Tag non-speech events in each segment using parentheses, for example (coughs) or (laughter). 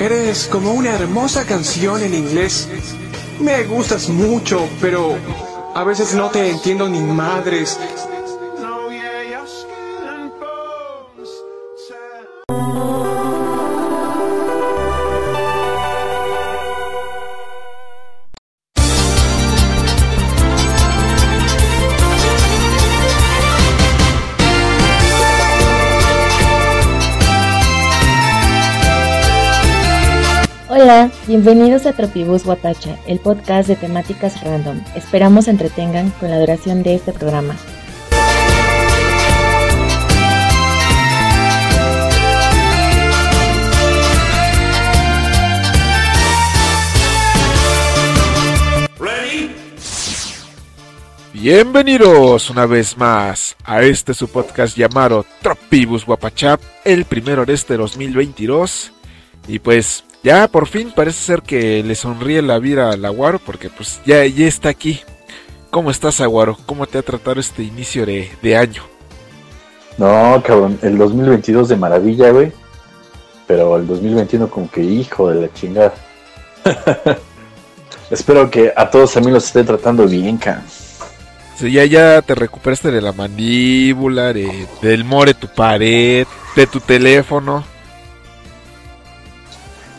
Eres como una hermosa canción en inglés. Me gustas mucho, pero a veces no te entiendo ni madres. Hola, bienvenidos a Tropibus Guatacha, el podcast de temáticas random. Esperamos entretengan con la duración de este programa. Bienvenidos una vez más a este su podcast llamado Tropibus Guapachap, el primero de este 2022. Y pues ya por fin parece ser que le sonríe la vida al Aguaro porque pues ya, ya está aquí. ¿Cómo estás Aguaro? ¿Cómo te ha tratado este inicio de, de año? No, cabrón, el 2022 de maravilla, güey. Pero el 2021 como que hijo de la chingada. (laughs) Espero que a todos también los esté tratando bien, cabrón. Sí, ya, ya te recuperaste de la mandíbula, de, del more tu pared, de tu teléfono.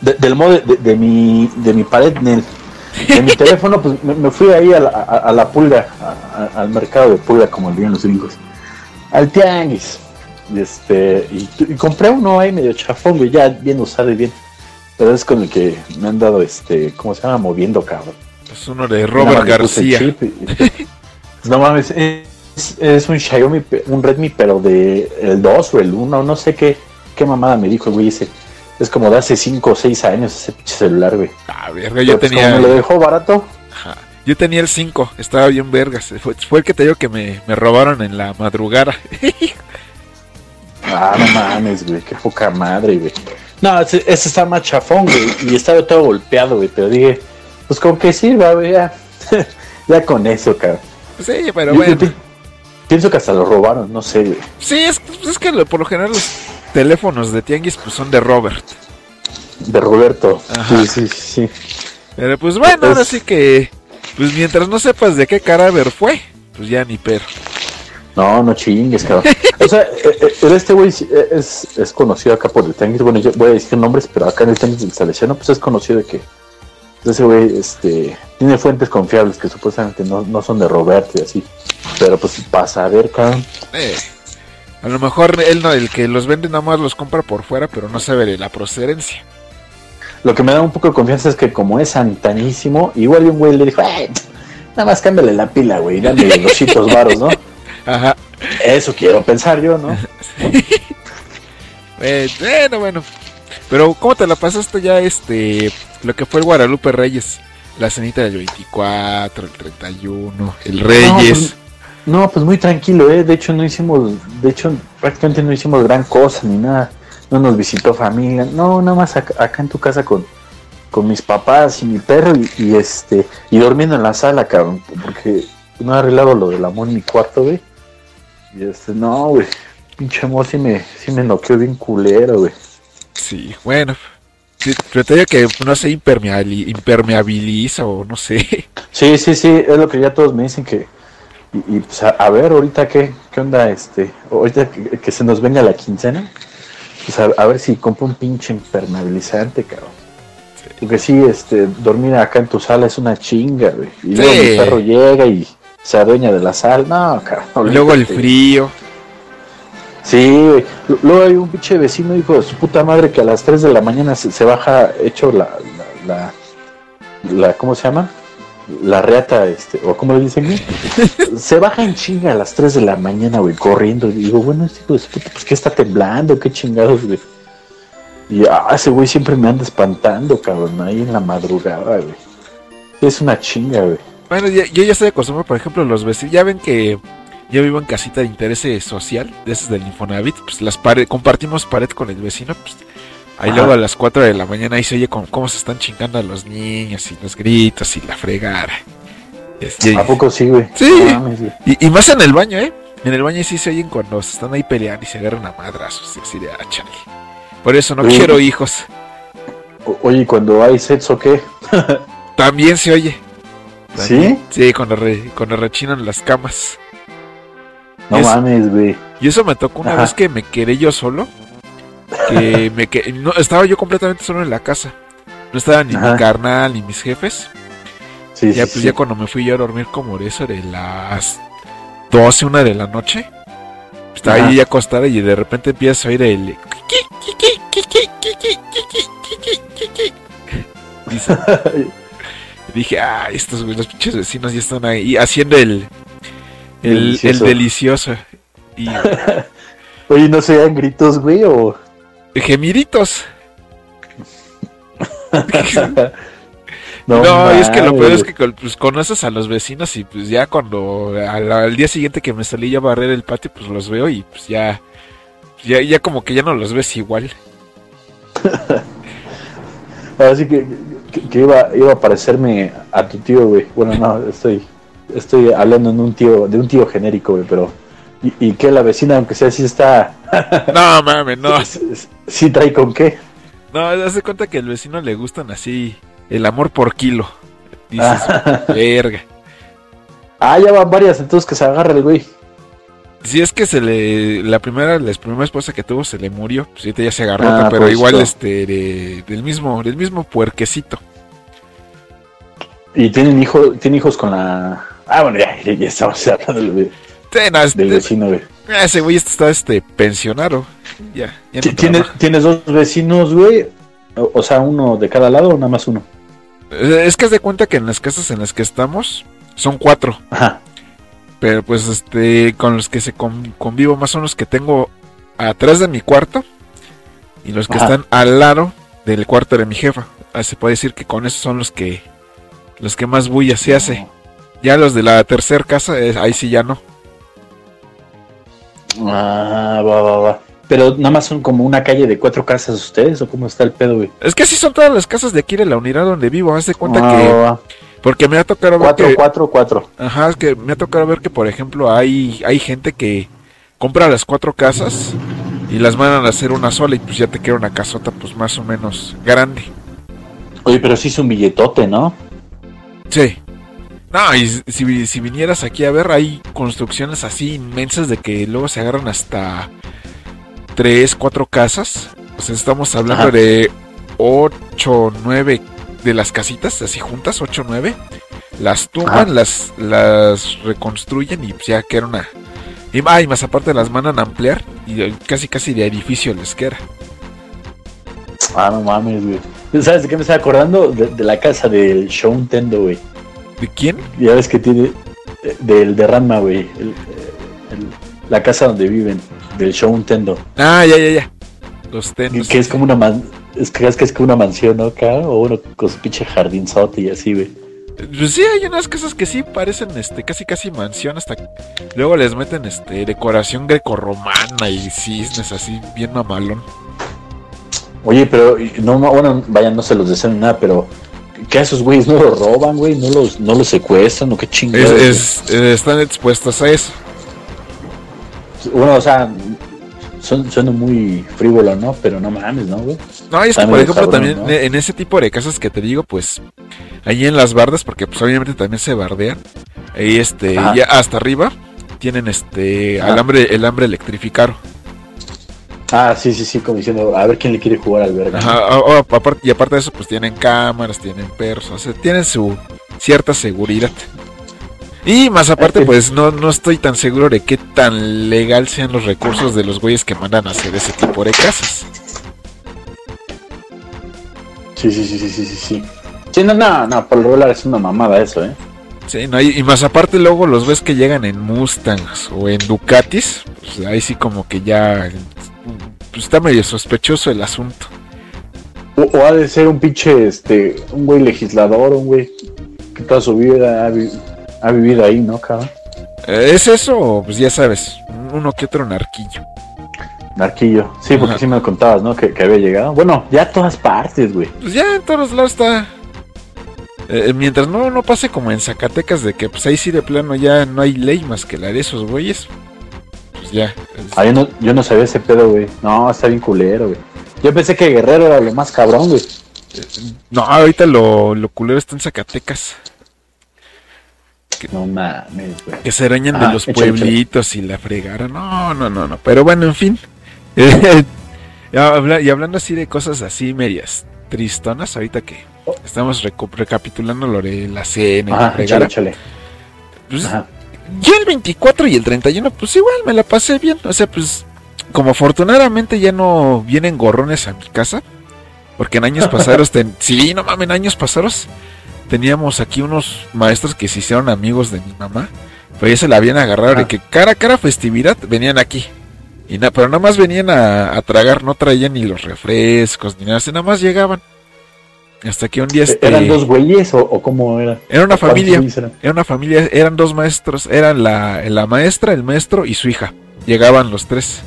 De- del modo de, de mi, de mi pared, Nel. De mi (laughs) teléfono, pues me, me fui ahí a la, a, a la pulga, a- a- al mercado de pulga, como dirían los gringos. Al tianguis. Y, este, y, y compré uno ahí medio chafón, güey, ya bien usado y bien. Pero es con el que me han dado, este, ¿cómo se llama? Moviendo, cabrón. Es uno de Robert García. y- (laughs) no mames, es, es un Xiaomi, un Redmi, pero de el 2 o el 1, no sé qué, qué mamada me dijo el güey ese. Es como de hace 5 o 6 años ese pinche celular, güey. Ah, verga, yo Pero, pues, tenía. como me lo dejó barato, Ajá. Yo tenía el 5, estaba bien vergas. Fue, fue el que te digo que me, me robaron en la madrugada. ah, no mames, güey, qué poca madre, güey. No, ese, ese está más chafón, güey, y estaba todo golpeado, güey, pero dije, pues con que sirva, güey, ya, (laughs) ya con eso, cabrón. sí, pero Yo- bueno. pi- pienso que hasta lo robaron, no sé, güey. Sí, es, es que lo- por lo general los teléfonos de Tianguis pues, son de Robert. De Roberto. Ajá. Sí, sí, sí. Pero pues bueno, ahora sí que. Pues mientras no sepas de qué caráver fue, pues ya ni pero. No, no chingues, cabrón. O sea, eh, eh, este güey eh, es, es conocido acá por el Tianguis. Bueno, yo voy a decir nombres, pero acá en el Tianguis del Salesiano, pues es conocido de que ese güey este, tiene fuentes confiables que supuestamente no, no son de Roberto y así. Pero pues para saber, cabrón. Eh, a lo mejor él no, el que los vende nada más los compra por fuera, pero no sabe de la procedencia. Lo que me da un poco de confianza es que como es santanísimo, igual un güey le dijo, "Ay, nada más cámbiale la pila, güey, dame 200 (laughs) varos, ¿no? Ajá. Eso quiero pensar yo, ¿no? (laughs) Eh, bueno, bueno. Pero ¿cómo te la pasaste ya este lo que fue el Guadalupe Reyes? La cenita del 24, el 31, el Reyes. No, pues muy tranquilo, ¿eh? De hecho, no hicimos, de hecho, prácticamente no hicimos gran cosa ni nada. No nos visitó familia. No, nada más acá, acá en tu casa con, con mis papás y mi perro y, y, este, y durmiendo en la sala, cabrón. Porque no he arreglado lo del amor en mi cuarto, güey. Y este, no, güey. Pinche amor sí me, sí me noqueó bien culero, güey. Sí, bueno. Sí, pero te digo que no se impermeabili- impermeabiliza o no sé. Sí, sí, sí, es lo que ya todos me dicen que. Y, y, pues a, a ver, ahorita qué, qué onda, este. Ahorita que, que se nos venga la quincena. Pues a, a ver si compro un pinche impermeabilizante, cabrón. Porque sí, este, dormir acá en tu sala es una chinga, güey. Y luego mi perro llega y se adueña de la sala. No, cabrón. Y luego el frío. Sí, güey. Lu- Luego hay un pinche vecino, hijo de su puta madre, que a las 3 de la mañana se, se baja hecho la, la, la, la- ¿cómo se llama? La reata, este, o ¿cómo le dicen? güey? (laughs) se baja en chinga a las 3 de la mañana, güey, corriendo. Y digo, bueno, este hijo de su puta, pues ¿qué está temblando? ¿Qué chingados, güey? Y ah, ese güey siempre me anda espantando, cabrón, ahí en la madrugada, güey. Es una chinga, güey. Bueno, ya- yo ya estoy acostumbrado, por ejemplo, los vecinos. Ya ven que yo vivo en casita de interés social, de esas del Infonavit. Pues las pared, compartimos pared con el vecino. Pues ahí Ajá. luego a las 4 de la mañana ahí se oye como, cómo se están chingando a los niños y los gritos y la fregada. Es- y, ¿A poco sí, güey? Sí. No mames, güey. y- y más en el baño, ¿eh? En el baño sí se oyen cuando se están ahí peleando y se agarran a madrazos. Y así de, ah, chale. Por eso no quiero hijos. O- oye, ¿y cuando hay sexo qué? (laughs) También se oye. ¿Sí? Sí, cuando, re- cuando rechinan las camas. No Es- mames, güey. Y eso me tocó una Ajá. vez que me quedé yo solo. Que me que no, estaba yo completamente solo en la casa. No estaba ni Ajá. mi carnal ni mis jefes. Sí, Ya sí, pues sí. ya cuando me fui yo a dormir como de eso de las 12, una de la noche. Estaba Ajá. ahí acostada y de repente empiezas a oír el Dice- dije, ah, estos los pinches vecinos ya están ahí haciendo el el el Delicioso. delicioso. Y Oye, ¿no se dan gritos, güey? O... gemiritos. (laughs) no, es que lo peor es que pues, conoces a los vecinos y pues ya cuando al, al día siguiente que me salí yo a barrer el patio, pues los veo y pues ya, ya, ya como que ya no los ves igual. (laughs) Ahora sí que, que, que iba, iba a parecerme a tu tío, güey. Bueno, no, estoy, estoy hablando en un tío, de un tío genérico, güey, pero... Y, y que la vecina, aunque sea así, está... (laughs) No, mames, no. sí, trae con qué. No, haz de cuenta que al vecino le gustan así el amor por kilo. Dices, Ah, verga. ah, ya van varias, entonces que se agarra el güey. Si es que se le, la primera, la primera esposa que tuvo se le murió, pues ahorita ya se agarró, Ah, otra, pero pobrecito. igual este, de- del mismo, del mismo puerquecito. Y tienen hijo, tiene hijos con la... Ah, bueno, ya, ya estamos hablando del, Sí, no, del vecino, güey. ese güey este está este pensionado. Ya, ya no Ti- ¿Tienes. ¿Tienes dos vecinos, güey? O, o sea, uno de cada lado o nada más uno. Eh, Es que haz de cuenta que en las casas en las que estamos son cuatro. Ajá. Pero pues este, con los que se con- convivo más son los que tengo atrás de mi cuarto y los que Ajá. están al lado del cuarto de mi jefa. Ah, se puede decir que con esos son los que los que más bulla se hace. Ya los de la tercera casa, eh, ahí sí ya no. Ah, va, va, va. Pero nada más son como una calle de cuatro casas ustedes, o cómo está el pedo, güey. Es que así son todas las casas de aquí de la unidad donde vivo. Haz de cuenta Ah, que va, va. porque me ha tocado ver Cuatro, que cuatro, cuatro. Ajá, es que me ha tocado ver que, por ejemplo, hay, hay gente que compra las cuatro casas y las mandan a hacer una sola y pues ya te queda una casota pues más o menos grande. Oye, pero sí es un billetote, ¿no? Sí. No, y si, si vinieras aquí a ver, hay construcciones así inmensas de que luego se agarran hasta tres, cuatro casas. O sea, estamos hablando Ajá. de ocho, nueve de las casitas, así juntas, ocho, nueve. Las tumban, Ajá. las, las reconstruyen y ya queda una... Y, ah, y más aparte las mandan a ampliar y casi casi de edificio les queda. Ah, no mames, güey. ¿Sabes de qué me estaba acordando? De, de la casa del Show Nintendo, güey. ¿De quién? Ya ves que tiene. eh, Del de Ranma, güey. El- eh, el- la casa donde viven. Del Show Nintendo. Ah, ya, ya, ya. Los Que, tenis. que es como una man. Es que es que es como una mansión, ¿no? Acá, o uno con su pinche jardinzote y así, güey. Pues sí, hay unas casas que sí parecen este casi casi mansión hasta luego les meten este decoración grecorromana y cisnes así bien mamalón. Oye, pero no, no, bueno, vaya, no se los deseo ni nada, pero ¿qué a esos güeyes no los roban, güey? ¿No los, no los secuestran o qué chingados? es- eh, están expuestos a eso. Bueno, o sea, son, suena muy frívolo, ¿no? Pero no mames, ¿no, güey? No, es que por ejemplo cabrón, también ¿no? en ese tipo de casas que te digo, pues ahí en las bardas, porque pues obviamente también se bardean, ahí este, Ajá. ya hasta arriba tienen este Ajá. alambre, el hambre electrificado. Ah, sí, sí, sí, como diciendo, a ver quién le quiere jugar al verga. y aparte de eso, pues tienen cámaras, tienen perros, o sea, tienen su cierta seguridad. Y más aparte, pues no, no estoy tan seguro de qué tan legal sean los recursos de los güeyes que mandan a hacer ese tipo de casas. Sí, sí, sí, sí, sí, sí, sí. Sí, no, no, no, por lo regular es una mamada eso, ¿eh? Sí, no, y, y más aparte luego los ves que llegan en Mustangs o en Ducatis, pues ahí sí como que ya pues, está medio sospechoso el asunto. O, o ha de ser un pinche, este, un güey legislador, un güey que toda su vida ha, vi- ha vivido ahí, ¿no, cabrón? Eh, ¿Es eso o pues ya sabes, uno que otro narquillo? Narquillo. Sí, porque Ajá. sí me lo contabas, ¿no? Que, que había llegado. Bueno, ya a todas partes, güey. Pues ya en todos lados está. Eh, mientras no, no pase como en Zacatecas de que pues ahí sí de plano ya no hay ley más que la de esos güeyes. Ya. Ah, yo no, yo no sabía ese pedo, güey. No, está bien culero, güey. Yo pensé que Guerrero era lo más cabrón, güey. No, ahorita lo, lo culero está en Zacatecas. No mames, güey. Que se arañan de Ah, los pueblitos y la fregara. No, no, no, no. Pero bueno, en fin. (laughs) Y hablando así de cosas así medias tristonas, ahorita que estamos recapitulando lo de la cena y la Ajá, échale, fregara. échale. Pues, Ajá. Yo el 24 y el 31, pues igual me la pasé bien. O sea, pues como afortunadamente ya no vienen gorrones a mi casa. Porque en años (laughs) pasados, ten- sí, no mames, en años pasados teníamos aquí unos maestros que se hicieron amigos de mi mamá. Pero ya se la habían agarrado de Ajá. que cara a cara festividad venían aquí. Y na- pero nada más venían a, a tragar, no traían ni los refrescos ni nada, así nada más llegaban. Hasta que un día este, ¿Eran dos güeyes o, o cómo era? era una ¿Cuántos familia. eran? Era una familia, eran dos maestros, eran la, la maestra, el maestro y su hija. Llegaban los tres.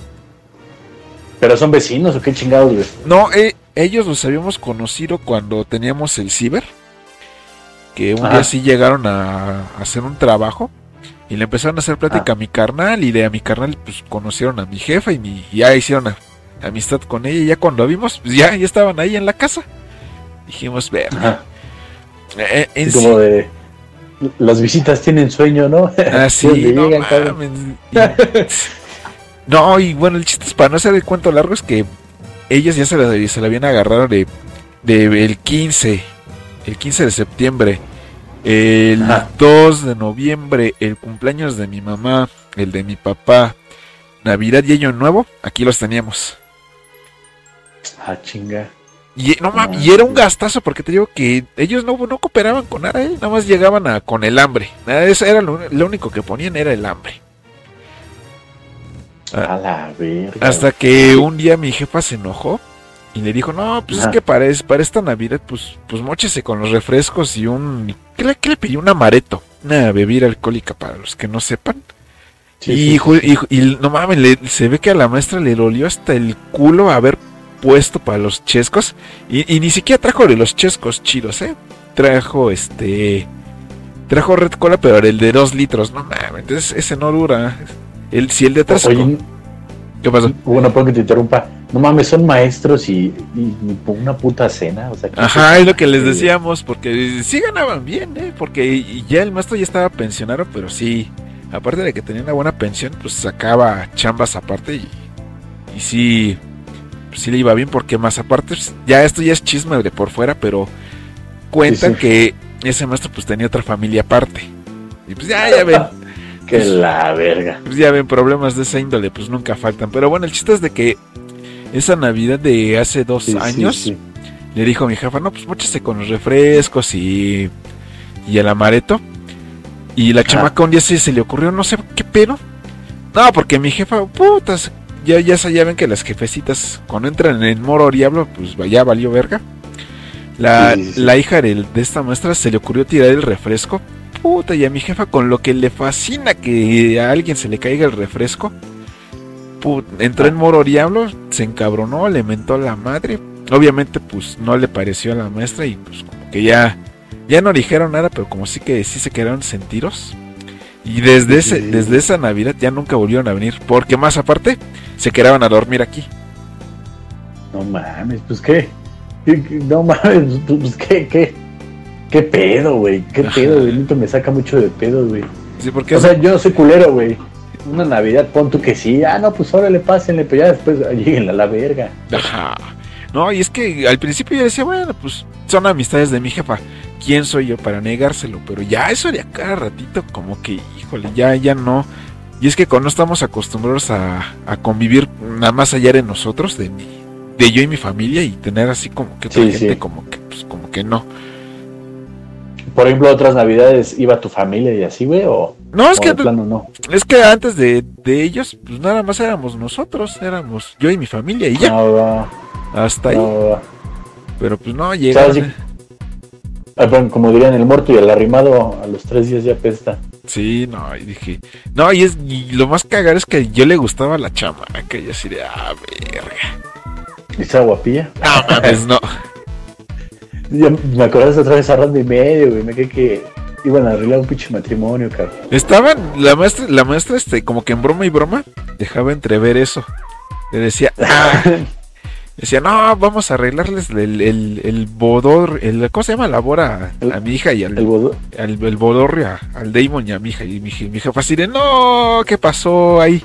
¿Pero son vecinos o qué chingados, güey? No, eh, ellos los habíamos conocido cuando teníamos el ciber. Que un Ajá. día sí llegaron a, a hacer un trabajo. Y le empezaron a hacer plática a mi carnal. Y de a mi carnal, pues conocieron a mi jefa. Y, mi, y ya hicieron a- amistad con ella. Y ya cuando vimos, pues ya, ya estaban ahí en la casa. Dijimos, ver. Eh, en Así sí- como de. Las visitas tienen sueño, ¿no? Ah, (laughs) sí, ¿Dónde no llegan, (laughs) no, y bueno, el chiste es para no hacer el cuento largo es que ellas ya se la, se la habían agarrado de, de el 15, el 15 de septiembre, el Ajá. 2 de noviembre, el cumpleaños de mi mamá, el de mi papá, Navidad y Año Nuevo, aquí los teníamos. Ah, chinga. Y, no, mames, Ah, y era un gastazo porque te digo que ellos no, no cooperaban con nada, ¿eh? nada más llegaban a, con el hambre. Eso era lo, lo único que ponían era el hambre. A la verga. Hasta que un día mi jefa se enojó y le dijo, no, pues es que para, es- para esta Navidad, pues, pues mochese con los refrescos y un... ¿Qué le, qué le pidió? Un amareto, una bebida alcohólica para los que no sepan. Sí, y, sí, y no mames, le- se ve que a la maestra le dolió hasta el culo haber puesto para los chescos. Y, y ni siquiera trajo de los chescos chidos, ¿eh? Trajo este... Trajo Red Cola, pero el de dos litros, no mames, entonces ese no dura. El, si el de tres... Oye, ¿Qué pasó? bueno, puedo que te interrumpa. No mames, son maestros y, y, y una puta cena. O sea, ¿qué Ajá, es lo que les decíamos, porque sí ganaban bien, ¿eh? Porque ya el maestro ya estaba pensionado, pero sí, aparte de que tenía una buena pensión, pues sacaba chambas aparte y, y sí, pues sí le iba bien, porque más aparte, pues, ya esto ya es chisme de por fuera, pero cuentan Sí, sí. que ese maestro pues tenía otra familia aparte. Y pues ya, ya ven, (laughs) Que la verga. pues ya ven, problemas de esa índole, pues nunca faltan. Pero bueno, el chiste es de que esa Navidad de hace dos Sí, años... Le dijo a mi jefa, no, pues móchese con los refrescos y, y el amareto. Y la chamaca un día sí se le ocurrió, no sé qué pedo. No, porque mi jefa, putas, ya, ya, ya ven que las jefecitas cuando entran en moro diablo, pues ya valió verga. La, Sí, la hija de esta maestra se le ocurrió tirar el refresco. Puta, y a mi jefa con lo que le fascina que a alguien se le caiga el refresco. put- entró en moro diablo, se encabronó, le mentó a la madre. Obviamente, pues no le pareció a la maestra y pues como que ya, ya no dijeron nada, pero como sí que sí se quedaron sentidos. Y desde, ese, desde esa Navidad ya nunca volvieron a venir, porque más aparte se quedaban a dormir aquí. No mames, pues qué. ¿Qué- qué- No mames, (laughs) pues qué, qué. ¿Qué pedo, güey? ¿Qué pedo, güey? Me saca mucho de pedo, güey. Sí, porque O sea, yo no soy culero, güey. Una Navidad, pon tú que sí. Ah, no, pues órale, pásenle, pero ya después ah, lleguen a la verga. Ajá. No, y es que al principio yo decía, bueno, pues son amistades de mi jefa. ¿Quién soy yo para negárselo? Pero ya eso de a cada ratito, como que, híjole, ya, ya no. Y es que cuando estamos acostumbrados a, a convivir nada más allá de nosotros, de mi, de yo y mi familia, y tener así como que otra Sí, gente, sí. como que, pues como que no. Por ejemplo, otras Navidades iba tu familia y así, güey, o, No, es o que, plano no. es que antes de, de ellos, pues nada más éramos nosotros, éramos yo y mi familia, y ya, No, hasta ahí. Pero pues no, llegaron. Ah, como dirían, el muerto y el arrimado a los tres días ya pesta. Sí, no, y dije, no, y es y lo más cagar es que yo le gustaba la chamaca, y así de, ah, verga. ¿Y esa guapilla? No mames, no. (laughs) Ya me acordaste otra vez a Randy y medio, güey. Me quedé que iban a arreglar un pinche matrimonio, cabrón. Estaban, la maestra, la maestra, este, como que en broma y broma, dejaba entrever eso. Le decía, ah, (laughs) Decía, no, vamos a arreglarles el, el, el bodor, el, ¿cómo se llama? La bora a, mi hija y al, El bodo- al, el bodorrio a- al Damon y a mi hija. Y mi, mi jefa así de, no, ¿qué pasó ahí?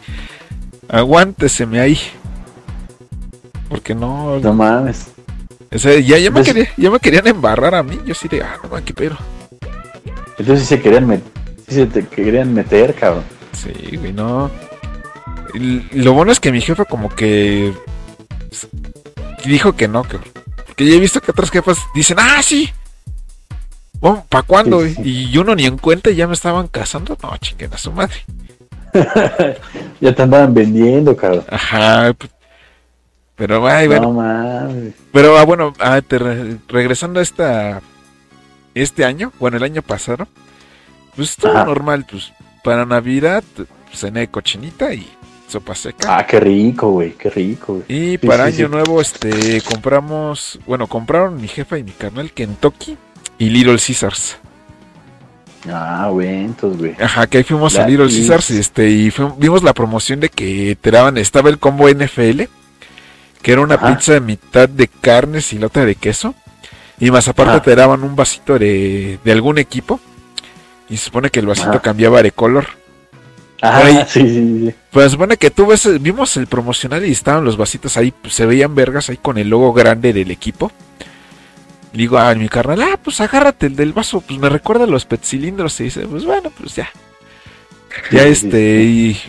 Aguánteseme ahí. Porque no, No mames. o sea, ya, ya, me Entonces- quería- ya me querían embarrar a mí. Yo así de, ah, no, man, qué pero. Entonces sí se querían meter, sí se te querían meter, cabrón. Sí, güey, no. Lo bueno es que mi jefa como que dijo que no, que, que ya he visto que otras jefas dicen, ah, sí. Bueno, ¿para cuándo? Sí, sí. Y uno ni en cuenta y ya me estaban casando. No, chinguen a su madre. (laughs) Ya te andaban vendiendo, cabrón. Ajá. pues, Pero, ay, bueno. No mames. Pero, ah, bueno, ah, te re- regresando a esta, este año, bueno, el año pasado, pues todo normal, pues para Navidad cené cochinita y sopa seca. Ah, qué rico, güey, qué rico, güey. Y Sí, para sí, Año sí. Nuevo, este, compramos, bueno, compraron mi jefa y mi carnal Kentucky y Little Caesars. Ah, entonces, güey. Ajá, que ahí fuimos a Little y- Caesars y este, y vimos la promoción de que te daban, estaba el combo NFL, que era una Ajá. pizza de mitad de carnes y la otra de queso. Y más aparte Ajá. te daban un vasito de, de algún equipo. Y se supone que el vasito Ajá. cambiaba de color. Ah, Ahí- sí, sí, sí. Pues supone que tú ves, vimos el promocional y estaban los vasitos ahí, pues, se veían vergas ahí con el logo grande del equipo. Digo a mi carnal, ah, pues agárrate el del vaso, pues me recuerda a los petcilindros. Y dice, pues bueno, pues ya. Ya este, y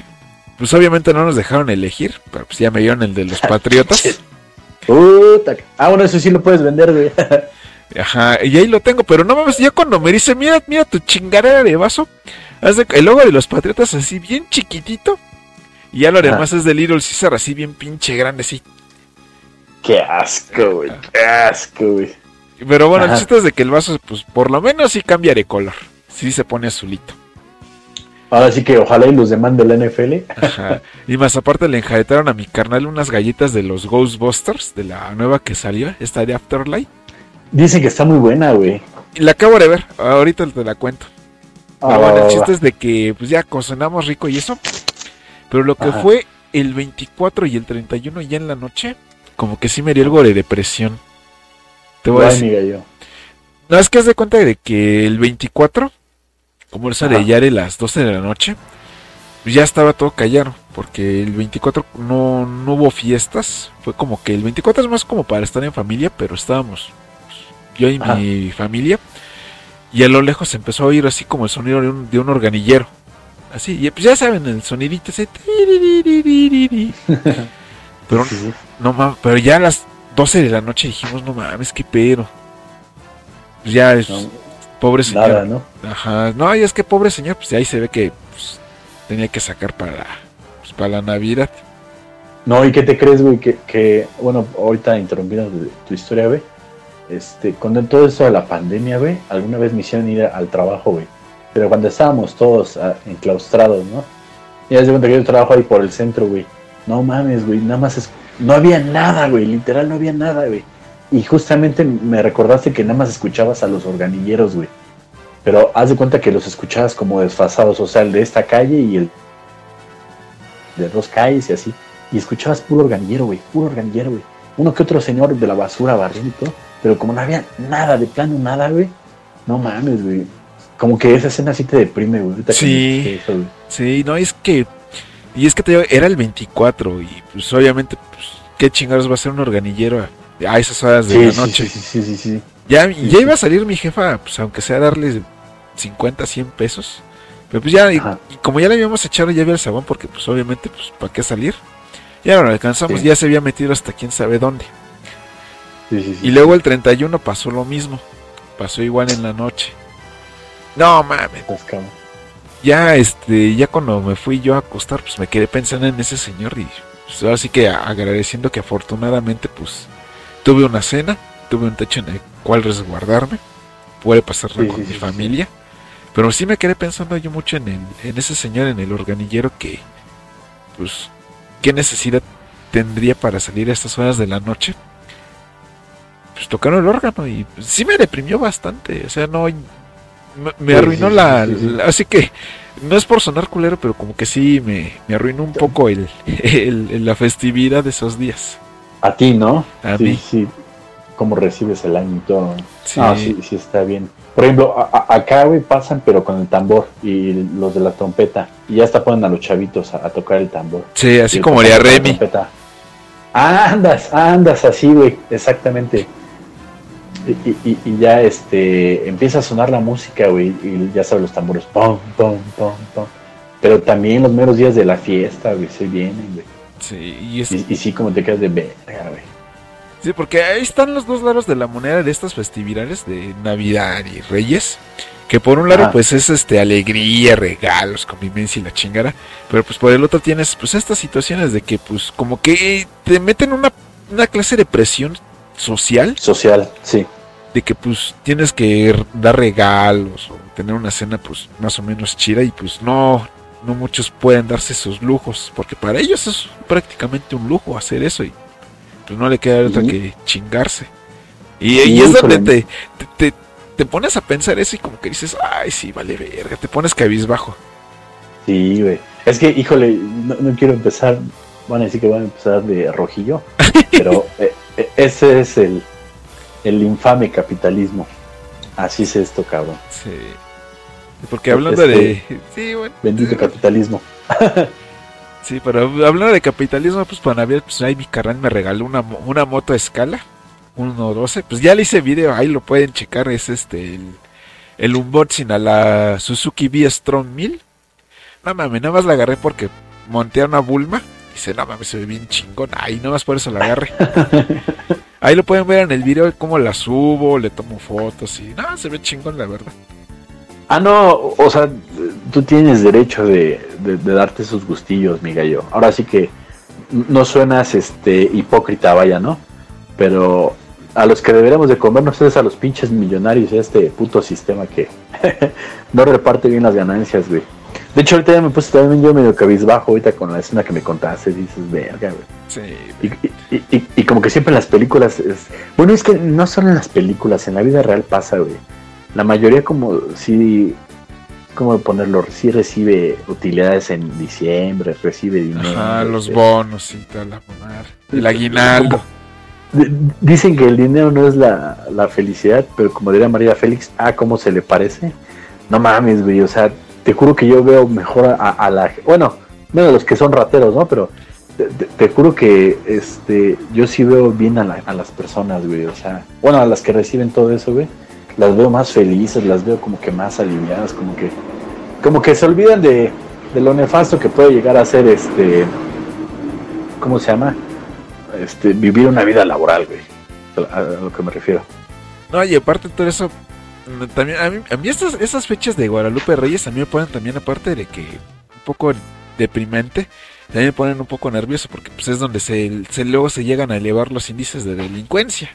pues obviamente no nos dejaron elegir, pero pues ya me dieron el de los (laughs) patriotas. Puta. Ah, bueno, eso sí lo puedes vender, güey. (laughs) Ajá, y ahí lo tengo, pero no mames, ya cuando me dice, mira, mira tu chingadera de vaso, el logo de los patriotas así bien chiquitito. Y ya lo Ajá. demás es de Little Caesar así bien pinche grande, sí. Qué asco, güey. Qué asco, güey. Pero bueno, el chiste es de que el vaso, pues por lo menos sí cambia de color. Sí se pone azulito. Ahora sí que ojalá y los demande la NFL. Ajá. y más aparte le enjaretaron a mi carnal unas galletas de los Ghostbusters, de la nueva que salió, esta de Afterlife. Dicen que está muy buena, güey. La acabo de ver, ahorita te la cuento. Pero Ah, bueno, el chiste es de que pues ya cocinamos rico y eso. Pero lo que Ajá. fue el 24 y el 31 ya en la noche, como que sí me dio algo de depresión. Te voy a decir. gallo. No, es que haz de cuenta de que el 24, como esa de ya de las 12 de la noche, pues ya estaba todo callado. Porque el 24 no, no hubo fiestas. Fue como que el 24 es más como para estar en familia, pero estábamos pues, yo y Ajá. mi familia. Y a lo lejos se empezó a oír así como el sonido de un, de un organillero. Así, y pues ya saben, el sonidito ese. (laughs) Pero Sí, no mames, pero ya a las 12 de la noche dijimos, no mames, qué pero. Pues ya es No, pobre señor. nada, ¿no? Ajá, no, y es que pobre señor, pues ahí se ve que pues, tenía que sacar para, pues, para la Navidad. No, ¿y qué te crees, güey? Que, que, bueno, ahorita interrumpiendo tu, tu historia, güey. Este, con todo esto de la pandemia, güey, alguna vez me hicieron ir al trabajo, güey. Pero cuando estábamos todos ah, enclaustrados, ¿no? Y ya se cuenta que yo trabajo ahí por el centro, güey. No mames, güey, nada más es... No había nada, güey, literal no había nada, güey. Y justamente me recordaste que nada más escuchabas a los organilleros, güey. Pero haz de cuenta que los escuchabas como desfasados, o sea, el de esta calle y el de dos calles y así. Y escuchabas puro organillero, güey, puro organillero, güey. Uno que otro señor de la basura barriendo. Pero como no había nada, de plano nada, güey. No mames, güey. Como que esa escena sí te deprime, güey. que Sí. eso, güey. Sí, no, es que. Y es que te digo, era el 24 y pues obviamente, pues, qué chingados va a ser un organillero a, a esas horas de Sí, la noche. sí, sí, sí, sí. Ya, ya iba a salir mi jefa, pues aunque sea darle 50, 100 pesos. Pero pues ya, y, y como ya le habíamos echado ya había el sabón, porque pues obviamente, pues, ¿para qué salir? Ya no lo alcanzamos, ya se había metido hasta quién sabe dónde. Sí, sí, sí. Y luego el 31 pasó lo mismo. Pasó igual en la noche. No mames. Ya este, ya cuando me fui yo a acostar, pues me quedé pensando en ese señor y pues, ahora sí que agradeciendo que afortunadamente pues tuve una cena, tuve un techo en el cual resguardarme, pude pasarla con mi familia. Pero sí me quedé pensando yo mucho en, el- en ese señor, en el organillero que, pues, ¿qué necesidad tendría para salir a estas horas de la noche? Pues tocar el órgano y pues, sí me deprimió bastante, o sea, no... Me, arruinó sí, la, sí, sí, sí. la- Así que no es por sonar culero, pero como que sí me, me arruinó un poco el, (laughs) el- el- la festividad de esos días. A ti, ¿no? A sí, mí. sí. Cómo recibes el año y todo. Sí. Ah, sí, sí está bien. Por ejemplo, a- a- acá, güey, pasan, pero con el tambor y los de la trompeta. Y ya hasta ponen a los chavitos a, a tocar el tambor. Sí, así como haría Remy. Andas, andas así, güey, exactamente. Y, y- ya este empieza a sonar la música, güey, y ya sabes los tambores, pom, pom, pom, pom. Pero también los meros días de la fiesta, güey, se vienen, güey. Sí, y es- Y, y sí, como te quedas de verga, güey. sí, porque ahí están los dos lados de la moneda de estas festividades de Navidad y Reyes. Que por un lado, pues es este alegría, regalos, convivencia y la chingada. Pero pues por el otro tienes pues estas situaciones de que pues como que te meten una, una clase de presión social Social, sí. de que pues tienes que dar regalos o tener una cena pues más o menos chida y pues no no muchos pueden darse esos lujos porque para ellos es prácticamente un lujo hacer eso y pues no le queda otra Sí. que chingarse y, Sí, y es donde te, te, te- te pones a pensar eso y como que dices ay sí vale verga te pones cabizbajo Sí, güey. Es que, híjole, no, no quiero empezar, van a decir que van a empezar de rojillo, (laughs) pero eh, ese es el, el infame capitalismo. Así es esto, cabrón. sí porque hablando de sí bueno Bendito capitalismo. (laughs) Sí, pero hablando de capitalismo, pues para Navidad, pues ahí mi carnal me regaló una, una moto a escala, 1.12, pues ya le hice video, ahí lo pueden checar, es este, el, el unboxing a la Suzuki V-Strong 1000. No mames, nada más la agarré porque monté a una Bulma, dice, no mames, se ve bien chingón, ahí nada más por eso la agarré. (laughs) Ahí lo pueden ver en el video, cómo la subo, le tomo fotos y nada, se ve chingón la verdad. Ah, no, o sea, tú tienes derecho de, de- de darte esos gustillos, mi gallo. Ahora sí que no suenas este hipócrita, vaya, ¿no? Pero a los que deberíamos de comernos es a los pinches millonarios de este puto sistema que (laughs) no reparte bien las ganancias, güey. De hecho, ahorita ya me puse también yo medio cabizbajo ahorita con la escena que me contaste, dices, verga, güey. Sí, Y, y- y- y como que siempre en las películas es... Bueno, es que no solo en las películas, en la vida real pasa, güey. La mayoría como sí... ¿Cómo ponerlo? Sí recibe utilidades en diciembre, recibe dinero. ajá, los bonos y tal, la mamar. El aguinaldo. Dicen que el dinero no es la, la felicidad, pero como diría María Félix, ah, ¿cómo se le parece? No mames, güey, o sea, te juro que yo veo mejor a, la... Bueno, menos los que son rateros, ¿no? Pero te, juro que este yo sí veo bien a, la- a las personas, güey, o sea, bueno, a las que reciben todo eso, güey, las veo más felices, las veo como que más aliviadas, como que... Como que se olvidan de, lo nefasto que puede llegar a ser este... ¿Cómo se llama? este, vivir una vida laboral, güey. A, lo que me refiero. No, y aparte todo eso, también a mí, a mí estas, esas fechas de Guadalupe Reyes a mí me ponen también, aparte de que un poco deprimente, también me ponen un poco nervioso porque pues es donde se, se luego se llegan a elevar los índices de delincuencia.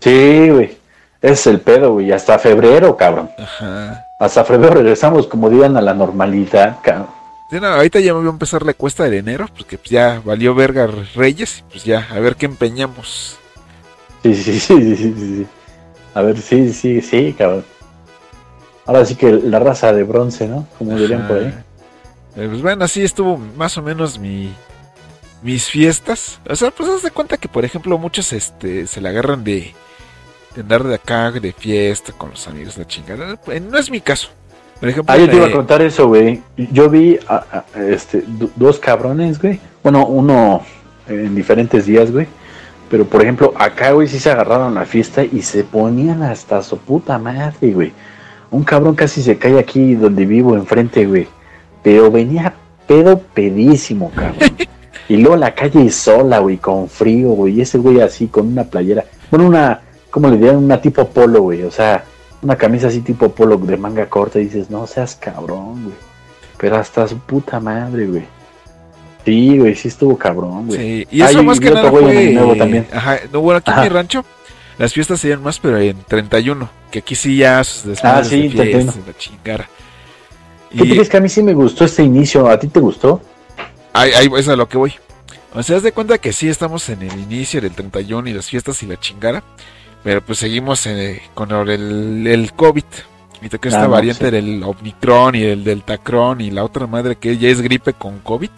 Sí, güey. Es el pedo, güey. Hasta febrero, cabrón. Ajá. Hasta febrero regresamos, como digan, a la normalidad, cabrón. Sí, no, ahorita ya me voy a empezar la cuesta de enero, porque pues ya valió verga Reyes, pues ya, a ver qué empeñamos. Sí, sí, sí, sí, sí. A ver, sí, sí, sí, cabrón. Ahora sí que la raza de bronce, ¿no? Como dirían por ahí. Eh, Pues bueno, así estuvo más o menos mi mis fiestas. O sea, pues haz de cuenta que por ejemplo muchos este se la agarran de, de andar de acá de fiesta con los amigos la chingada. Eh, No es mi caso. Por ejemplo, Ah, yo te iba a eh, contar eso, güey. Yo vi a, a- este, do- dos cabrones, güey. Bueno, uno en diferentes días, güey. Pero, por ejemplo, acá, güey, sí se agarraron la fiesta y se ponían hasta su puta madre, güey. Un cabrón casi se cae aquí donde vivo, enfrente, güey. Pero venía pedo pedísimo, cabrón. (laughs) Y luego la calle sola, güey, con frío, güey. Y ese güey así, con una playera. Bueno, una, ¿cómo le dirían? Una tipo polo, güey. O sea, una camisa así tipo polo de manga corta. Y dices, no seas cabrón, güey. Pero hasta su puta madre, güey. Sí, güey, sí estuvo cabrón, güey. sí, y eso Ah, y- más y que nada fue Nuevo también. Ajá, no bueno, aquí en mi rancho las fiestas se llaman más pero en 31, que aquí sí ya Ah, sí, de fiestas, 31. la chingara. ¿Qué crees que a mí sí me gustó este inicio? ¿A ti te gustó? Ahí, ahí es a lo que voy. O sea, haz de cuenta que sí estamos en el inicio del 31 y las fiestas y la chingara. Pero pues seguimos eh, con el, el COVID. Y te esta Ah, no, variante sí. del Omicron y el Deltacron y la otra madre que ya es gripe con COVID.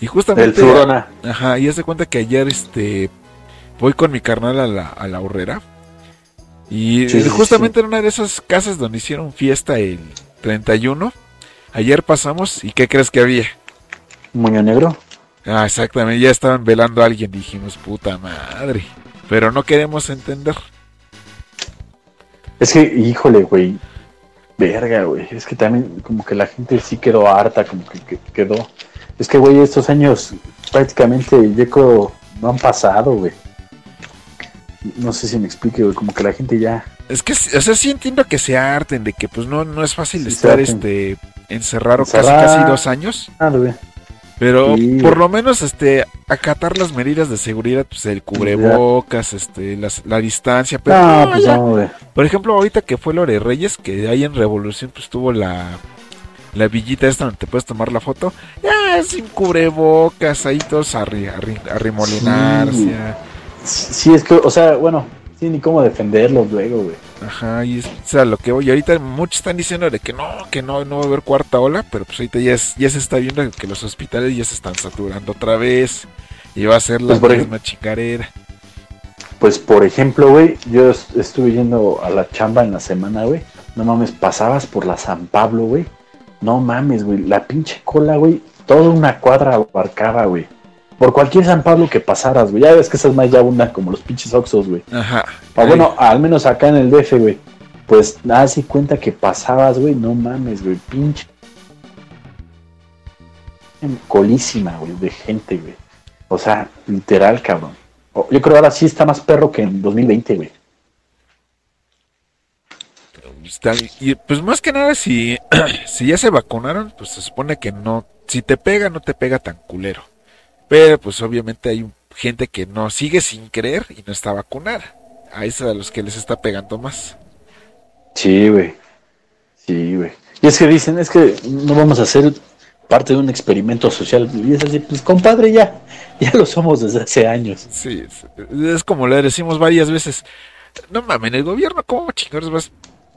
Y justamente... El. Ajá, y hace cuenta que ayer este voy con mi carnal a la, a la horrera. Y Sí, sí, justamente en una de esas casas donde hicieron fiesta el 31, ayer pasamos y ¿qué crees que había? Muño negro. Ah, exactamente, ya estaban velando a alguien, dijimos, puta madre. Pero no queremos entender. Es que, híjole, güey. Verga, güey. Es que también como que la gente sí quedó harta, como que, que- quedó. Es que, güey, estos años prácticamente yo creo no han pasado, güey. No sé si me explique, güey. Como que la gente ya... Es que, o sea, sí entiendo que se harten de que pues no, no es fácil Sí, estar este encerrado casi, Encerrar. casi dos años. Ah, güey. Pero Sí. por lo menos este acatar las medidas de seguridad, pues el cubrebocas, este las- la distancia, pero No, no, pues ya. no, güey. Por ejemplo, ahorita que fue lo de Reyes, que ahí en Revolución pues tuvo la la villita esta donde te puedes tomar la foto, ya sin cubrebocas, ahí todos a, arri- arri- arremolinarse. Sí. Sí, es que, o sea, bueno, sí, ni cómo defenderlos luego, güey. Ajá, y es o sea, lo que voy. Ahorita muchos están diciendo de que no, que no, no va a haber cuarta ola, pero pues ahorita ya, es- ya se está viendo que los hospitales ya se están saturando otra vez y va a ser la Pues misma chingarera. Pues, por ejemplo, güey, yo est- estuve yendo a la chamba en la semana, güey. No mames, pasabas por la San Pablo, güey. No mames, güey. La pinche cola, güey. Toda una cuadra abarcaba, güey. Por cualquier San Pablo que pasaras, güey. Ya ves que esas más ya una como los pinches Oxos, güey. Ajá. O bueno, al menos acá en el DF, güey. Pues nada, así cuenta que pasabas, güey. No mames, güey. Pinche. Colísima, güey, de gente, güey. O sea, literal, cabrón. Yo creo ahora sí está más perro que en 2020, güey. Y pues más que nada, si, (clears throat) si ya se vacunaron, pues se supone que no, si te pega, no te pega tan culero. Pero pues obviamente hay gente que no sigue sin creer y no está vacunada. A esos a los que les está pegando más. Sí, güey. Sí, güey. Y es que dicen, es que no vamos a hacer parte de un experimento social. Y es así, pues compadre, ya, ya lo somos desde hace años. Sí, es, es como le decimos varias veces. No mames, el gobierno, ¿cómo chingados vas,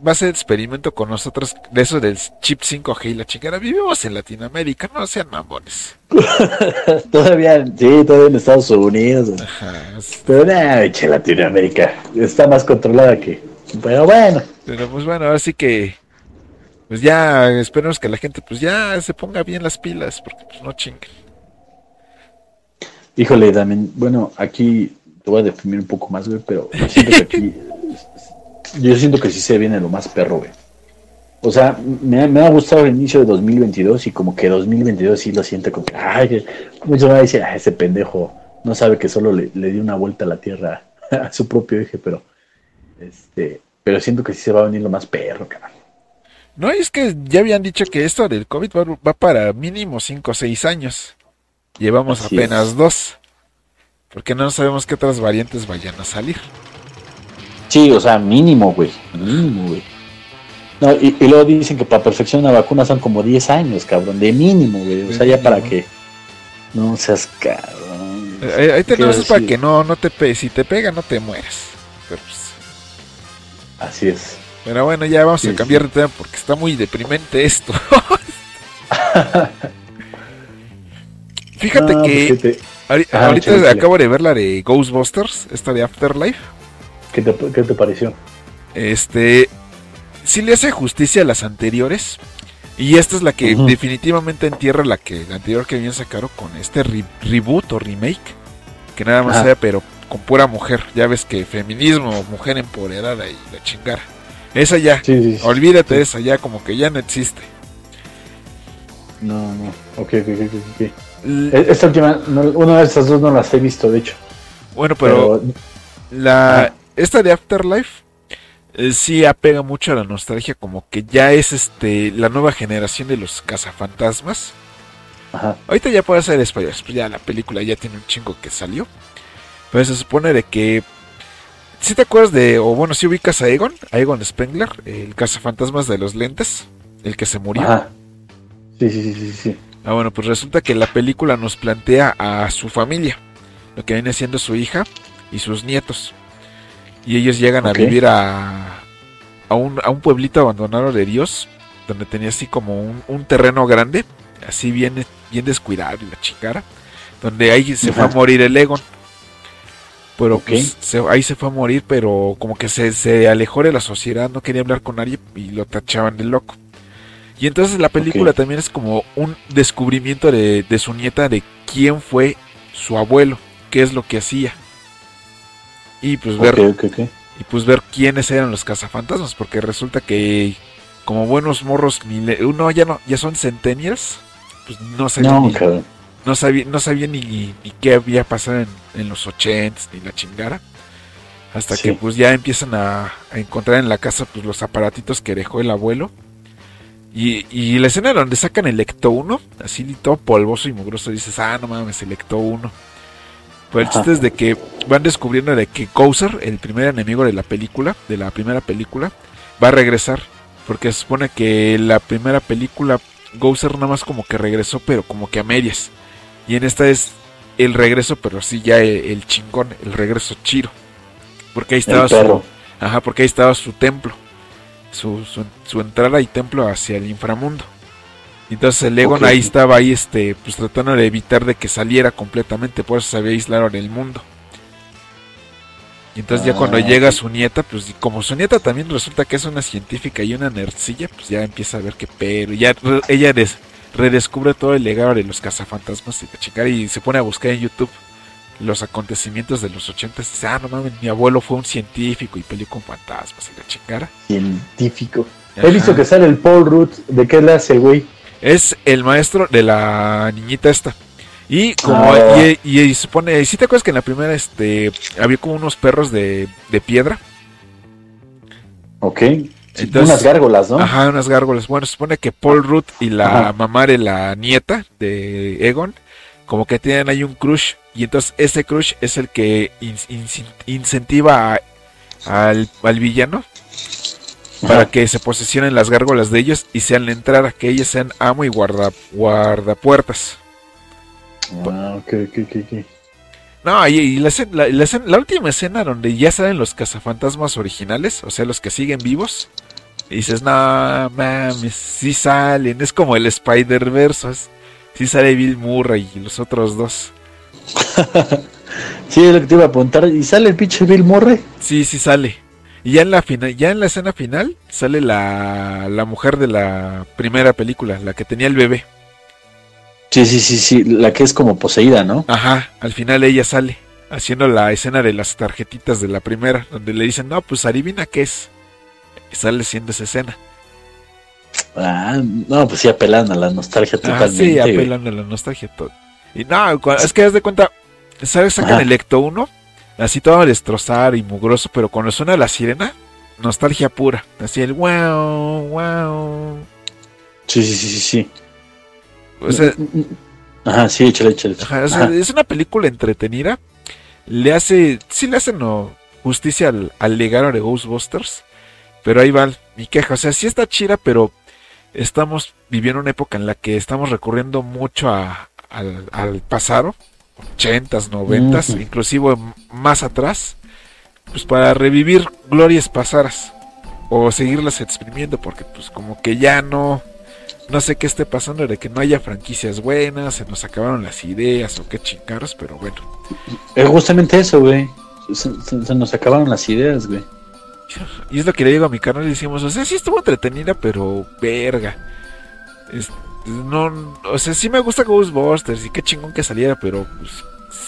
va a hacer experimento con nosotros de eso del chip 5G y la chingada? Vivimos en Latinoamérica, no sean mamones. (laughs) todavía, sí, todavía en Estados Unidos. güey. Ajá, es- Pero nada, Latinoamérica está más controlada que. Pero bueno, pero pues bueno, ahora sí que. Pues ya esperemos que la gente pues ya se ponga bien las pilas, porque pues no chinguen. híjole, también, bueno, aquí te voy a deprimir un poco más, güey, pero siento que (laughs) aquí. Yo siento que sí se viene lo más perro, güey. O sea, me, ha- me ha gustado el inicio de 2022 y como que 2022 sí lo siento como que, ay, que muchos van a decir, "Ah, ese pendejo no sabe que solo le, le dio una vuelta a la tierra (laughs) a su propio eje, pero este, pero siento que sí se va a venir lo más perro, cabrón. No, es que ya habían dicho que esto del COVID va, va para mínimo 5 o 6 años. Llevamos Así apenas es. dos. Porque no sabemos qué otras variantes vayan a salir. Sí, o sea, mínimo, güey, mínimo, güey. No, y, y luego dicen que para perfección una vacuna son como 10 años, cabrón, de mínimo, güey. O sea, ya para que no seas cabrón. Eh, Ahí, ahí tenemos es para que no, no te pegue. Si te pega, no te mueres. Pero, pues, Así es. pero bueno, ya vamos Sí, a cambiar de tema porque está muy deprimente esto. (laughs) Fíjate No, que pues, ¿qué, te, ahori- Ajá, ahorita acabo de ver la de Ghostbusters, esta de Afterlife. Qué te- qué te pareció? Este, sí le hace justicia a las anteriores. Y esta es la que definitivamente entierra la que la anterior que habían sacado con este re- reboot o remake. Que nada más sea, pero con pura mujer. Ya ves que feminismo, mujer empoderada y la chingara. Esa ya, Sí, sí, sí. olvídate de esa, ya como que ya no existe. No, no. Ok, ok, ok, ok, ok. L- E- Esta última, no, una de estas dos no las he visto, de hecho. bueno, pero, Pero, la Ah. Esta de Afterlife eh, sí apega mucho a la nostalgia, como que ya es este la nueva generación de los cazafantasmas. ajá. Ahorita ya puede hacer spoilers, pues ya la película ya tiene un chingo que salió. Pero se supone de que. Si te acuerdas de. O bueno, si ubicas a Egon, a Egon Spengler, el cazafantasmas de los lentes, el que se murió. Ajá. Sí, sí, sí, sí, sí. Ah, bueno, pues resulta que la película nos plantea a su familia, lo que viene siendo su hija y sus nietos. Y ellos llegan a vivir a, a, un, a un pueblito abandonado de Dios, donde tenía así como un, un terreno grande, así bien bien descuidado y la chingara. Donde ahí se fue a morir el Egon. Pero pues ahí se fue a morir, pero como que se, se, alejó de la sociedad, no quería hablar con nadie y lo tachaban de loco. Y entonces la película también es como un descubrimiento de, de, su nieta de quién fue su abuelo, qué es lo que hacía. Y pues ver y pues ver quiénes eran los cazafantasmas, porque resulta que como buenos morros uno ya no ya son centenias, pues no sabían no, sabía, no sabía ni, qué había pasado en, los ochentas ni la chingara. Hasta que pues ya empiezan a, encontrar en la casa pues los aparatitos que dejó el abuelo. Y, y la escena donde sacan el Ecto 1, así todo polvoso y mugroso, dices, ah, no mames, el Ecto 1. Pues el chiste es de que van descubriendo de que Kouser, el primer enemigo de la película, de la primera película, va a regresar. Porque se supone que la primera película, Gouser nada más como que regresó, pero como que a medias. Y en esta es el regreso, pero sí ya el, chingón, el regreso chiro. Porque ahí estaba su. Ajá, porque ahí estaba su templo. Su, su, entrada y templo hacia el inframundo. Entonces el Egon ahí estaba ahí este pues tratando de evitar de que saliera completamente, por eso se había aislado en el mundo. Y entonces ya cuando ah, llega su nieta, pues como su nieta también resulta que es una científica y una nercilla, pues ya empieza a ver que pero ya ella des, redescubre todo el legado de los cazafantasmas y la chica y se pone a buscar en YouTube los acontecimientos de los 80 y dice, ah, no mames, mi abuelo fue un científico y peleó con fantasmas y la chingara. Científico. He visto que sale el Paul Rudd, ¿de qué le hace el güey? Es el maestro de la niñita esta. Y como ah. y, y, supone, si te acuerdas que en la primera este había como unos perros de, de piedra? Ok unas gárgolas, ¿no? Ajá, unas gárgolas. Bueno, se supone que Paul Rudd y la mamá de la nieta de Egon, como que tienen ahí un crush. Y entonces ese crush es el que incentiva al, villano para que se posesionen las gárgolas de ellos y sean la entrada, que ellos sean amo y guarda, guardapuertas. Ah, ok, ok, ok. No, y, la, la, última escena donde ya salen los cazafantasmas originales, o sea, los que siguen vivos, y dices, no mames, sí salen, es como el Spider-Verse, sí sale Bill Murray y los otros dos. (laughs) sí, es lo que te iba a apuntar, ¿y sale el pinche Bill Murray? Sí, sí sale. Y ya en la final, ya en la escena final sale la, la mujer de la primera película, la que tenía el bebé. Sí, sí, sí, sí, la que es como poseída, ¿no? Ajá, al final ella sale haciendo la escena de las tarjetitas de la primera, donde le dicen, no, pues adivina qué es. Y sale siendo esa escena. Ah, no, pues sí apelan a la nostalgia totalmente. sí, apelan a la nostalgia todo. Y no, es que haz de cuenta, ¿sabes? Sacan el Ecto 1, así todo a destrozar y mugroso, pero cuando suena la sirena, nostalgia pura. Así el wow, wow. Sí, sí, sí, sí, sí. Ajá, sí, échale, échale. es una película entretenida. Le hace, sí le hacen no, justicia al, al, legado de Ghostbusters. Pero ahí va mi queja. O sea, sí está chida, pero estamos viviendo una época en la que estamos recurriendo mucho a, al, pasado. 80s, 90 inclusive más atrás. Pues para revivir glorias pasadas. O seguirlas exprimiendo. Porque pues como que ya no no sé qué esté pasando de que no haya franquicias buenas, se nos acabaron las ideas o qué chingaros, pero bueno. Es justamente eso, güey. Se, nos acabaron las ideas, güey. Y es lo que le digo a mi canal, decimos, o sea, sí estuvo entretenida, pero verga. No, o sea, sí me gusta Ghostbusters y qué chingón que saliera, pero pues,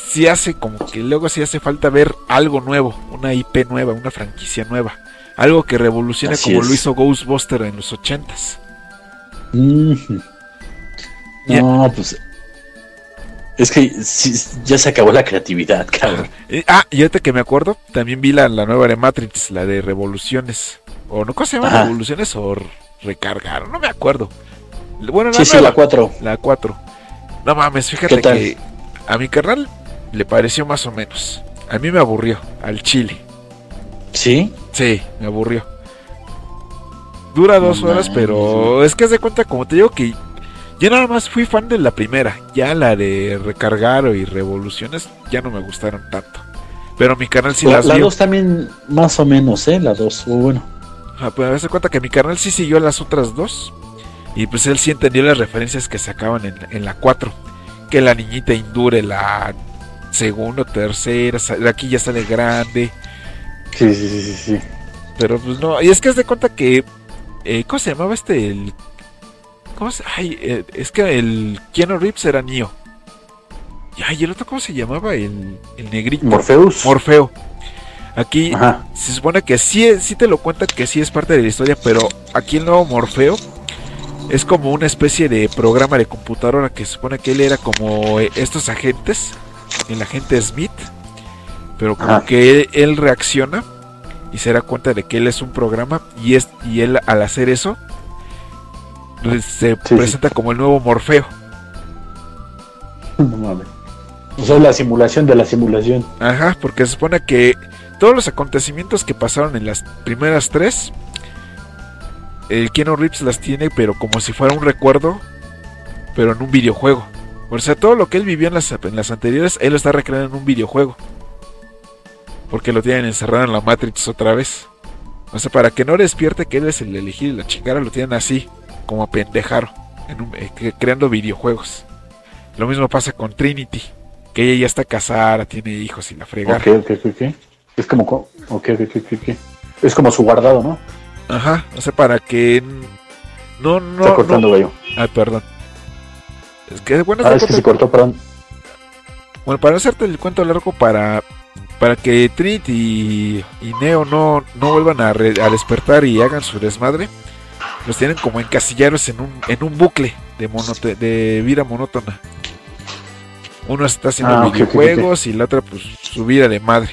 sí hace como que luego sí hace falta ver algo nuevo, una IP nueva, una franquicia nueva. Algo que revolucione como lo hizo Ghostbusters en los ochentas. No, pues. Es que ya se acabó la creatividad, cabrón. Ah, y ahorita que me acuerdo, también vi la, nueva de Matrix, la de Revoluciones. O no, ¿cómo se llama? Revoluciones o Recargar, no me acuerdo. Bueno, la sí, sí, la 4. La 4. No mames, fíjate que a mi carnal le pareció más o menos. A mí me aburrió, al chile. ¿Sí? Sí, me aburrió. Dura dos horas, pero es que haz de cuenta, como te digo, que yo nada más fui fan de la primera. Ya la de recargar y revoluciones ya no me gustaron tanto. Pero mi canal sí la, las La dos también, más o menos, ¿eh? La dos, bueno. Ah, pues haz de cuenta que mi canal sí siguió las otras dos. Y pues él sí entendió las referencias que sacaban en, en la 4. Que la niñita indure la segunda, tercera, aquí ya sale grande. Sí, sí, sí, sí, sí. Pero pues no, y es que es de cuenta que. Eh, ¿Cómo se llamaba este? El, ¿Cómo se.? Ay, eh, es que el Keanu Reeves era Neo. Y ay, el otro, ¿cómo se llamaba? El, el negrito. Morpheus. Morfeo. Aquí Ajá. se supone que sí, sí te lo cuentan que sí es parte de la historia, pero aquí el nuevo Morfeo es como una especie de programa de computadora que se supone que él era como eh, estos agentes, el agente Smith, pero como Ajá. que él, él reacciona y se da cuenta de que él es un programa y es y él al hacer eso se sí. presenta como el nuevo Morfeo. No mames. O sea, la simulación de la simulación. Ajá, porque se supone que todos los acontecimientos que pasaron en las primeras tres, el Keanu Reeves las tiene, pero como si fuera un recuerdo, pero en un videojuego. O sea, todo lo que él vivió en las, en las anteriores, él lo está recreando en un videojuego. Porque lo tienen encerrado en la Matrix otra vez. O sea, para que no despierte que él es el elegido y la chingada, lo tienen así, como pendejaro, en un- eh, cre- creando videojuegos. Lo mismo pasa con Trinity, que ella ya está casada, tiene hijos y la fregada. Ok, ok, ok. Es como. co- Ok, ok, ok, ok, ok. Es como su guardado, ¿no? Ajá, o sea, para que no, no, Está cortando, no. gallo. Ay, perdón. Es que bueno, Ah, es que se cortó, perdón. bueno, para no hacerte el cuento largo, para para que Trinity y, y Neo no, no vuelvan a, re- a despertar y hagan su desmadre, los tienen como encasillados en un, en un bucle de, monote- de vida monótona. Uno está haciendo Ah, videojuegos y la otra pues su vida de madre.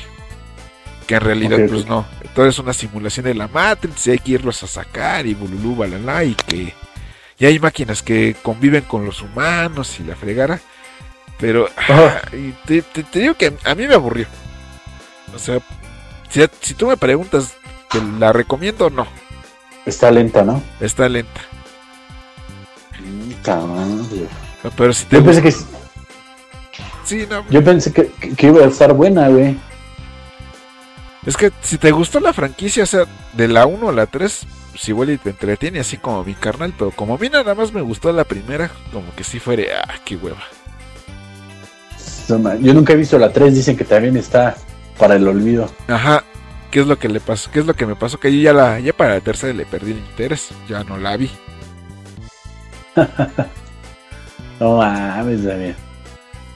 Que en realidad pues no. Todo es una simulación de la Matrix y hay que irlos a sacar y bululú, balala y que... Y hay máquinas que conviven con los humanos y la fregara. Pero y te, te- te digo que a mí me aburrió. O sea, si, si tú me preguntas, ¿te la recomiendo o no? Está lenta, ¿no? Está lenta. Madre. Pero si te Yo pensé que, Sí, no, yo pensé que, que- que iba a estar buena, güey. Es que si te gustó la franquicia, o sea, de la 1 a la 3, pues igual y te entretiene así como mi carnal, pero como a mí nada más me gustó la primera, como que sí fuera, ah, qué hueva. Yo nunca he visto la 3, dicen que también está para el olvido. Ajá, ¿qué es lo que le pasó? ¿Qué es lo que me pasó? Que yo ya la, ya para la tercera le perdí el interés, ya no la vi. (laughs) No mames, Daniel.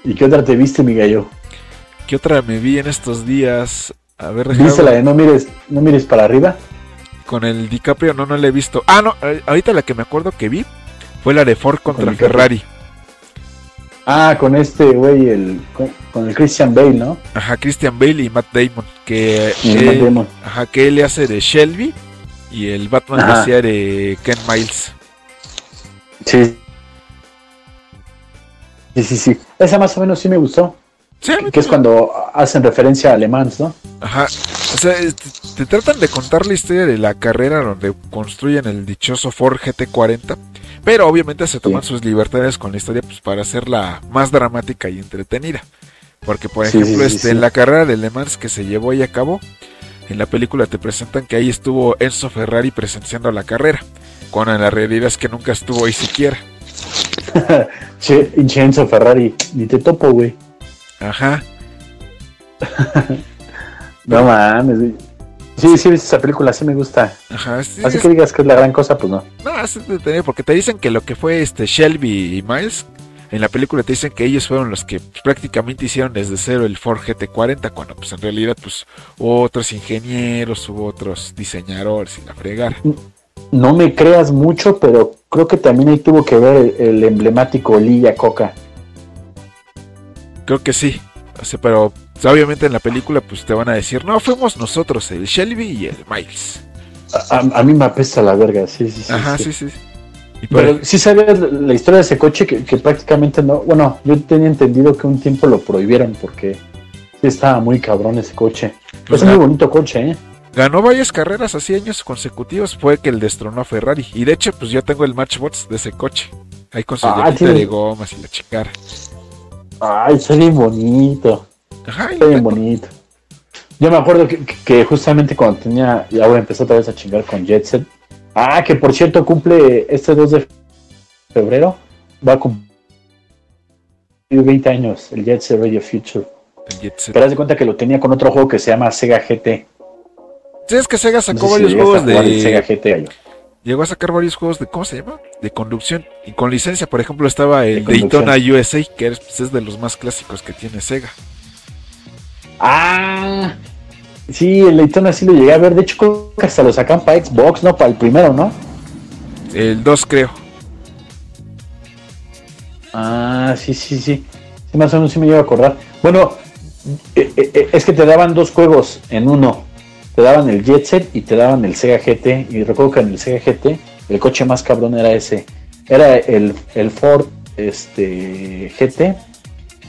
¿Y qué otra te viste, mi gallo? ¿Qué otra me vi en estos días? A ver, ¿Viste déjame- la de no mires, no mires para arriba? con el DiCaprio, no, no la he visto. Ah, no, eh, ahorita la que me acuerdo que vi fue la de Ford contra DiCaprio. Ferrari. Ah, con este güey, el, con, con el Christian Bale, ¿no? Ajá, Christian Bale y Matt Damon, que él- Matt Damon. Ajá, que él le hace de Shelby y el Batman le Ajá. hacía de Ken Miles. Sí. Sí, sí, sí. Esa más o menos sí me gustó. Sí, Que es cuando hacen referencia a alemán, ¿no? Ajá. O sea, te, tratan de contar la historia de la carrera donde construyen el dichoso Ford GT40. Pero obviamente se toman Sí. sus libertades con la historia pues, para hacerla más dramática y entretenida. Porque, por Sí, ejemplo, este, en la carrera de Le Mans que se llevó ahí a cabo, en la película te presentan que ahí estuvo Enzo Ferrari presenciando la carrera. Cuando en la realidad es que nunca estuvo ahí siquiera. (laughs) Che, Enzo Ferrari. Ni te topo, güey. Ajá. (laughs) No mames. Sí, sí, viste esa película, sí me gusta. Ajá. sí, Así es- que digas que es la gran cosa, pues no. No, es entretenido porque te dicen que lo que fue este Shelby y Miles, en la película te dicen que ellos fueron los que prácticamente hicieron desde cero el Ford GT40, cuando pues en realidad pues hubo otros ingenieros, hubo otros diseñadores y la fregara. No me creas mucho, pero creo que también ahí tuvo que ver el, el emblemático Lilla Coca. Creo que sí, o sea, pero pues, obviamente en la película pues te van a decir, no, fuimos nosotros, el Shelby y el Miles. A, a- a mí me apesta la verga, sí, sí, sí. Ajá, sí. sí, sí. Y por- Pero sí sabías la- la historia de ese coche que, que prácticamente no. Bueno, yo tenía entendido que un tiempo lo prohibieron porque sí estaba muy cabrón ese coche. pues, es un muy bonito coche, ¿eh? ganó varias carreras así años consecutivos, fue que el destronó a Ferrari. Y de hecho pues yo tengo el Matchbox de ese coche. Ahí con su Ah, de gomas y la chicara. Ay, está bien bonito. Ajá, y Está lo bien bonito. Yo me acuerdo que, justamente cuando tenía. Y ahora empezó otra vez a chingar con Jet Set. Ah, que por cierto cumple este 2 de febrero, va a cumplir 20 años, el Jet Set Radio Future. Pero haz de cuenta que lo tenía con otro juego que se llama Sega GT. Sí, es que Sega No sacó sé si varios juegos el Sega de. GT. Llegó a sacar varios juegos de. ¿Cómo se llama? De conducción. Y con licencia, por ejemplo, estaba el De. Daytona USA, que es, pues, es de los más clásicos que tiene Sega. Ah, sí, el Daytona sí lo llegué a ver. De hecho, creo que hasta lo sacan para Xbox, ¿no? Para el primero, ¿no? El 2, creo. Ah, sí, sí, sí. Sí, más o menos sí me llevo a acordar. Bueno, eh, eh, eh, es que te daban dos juegos en uno. Te daban el Jet Set y te daban el Sega GT. Y recuerdo que en el Sega GT el coche más cabrón era ese. Era el, el Ford este, GT.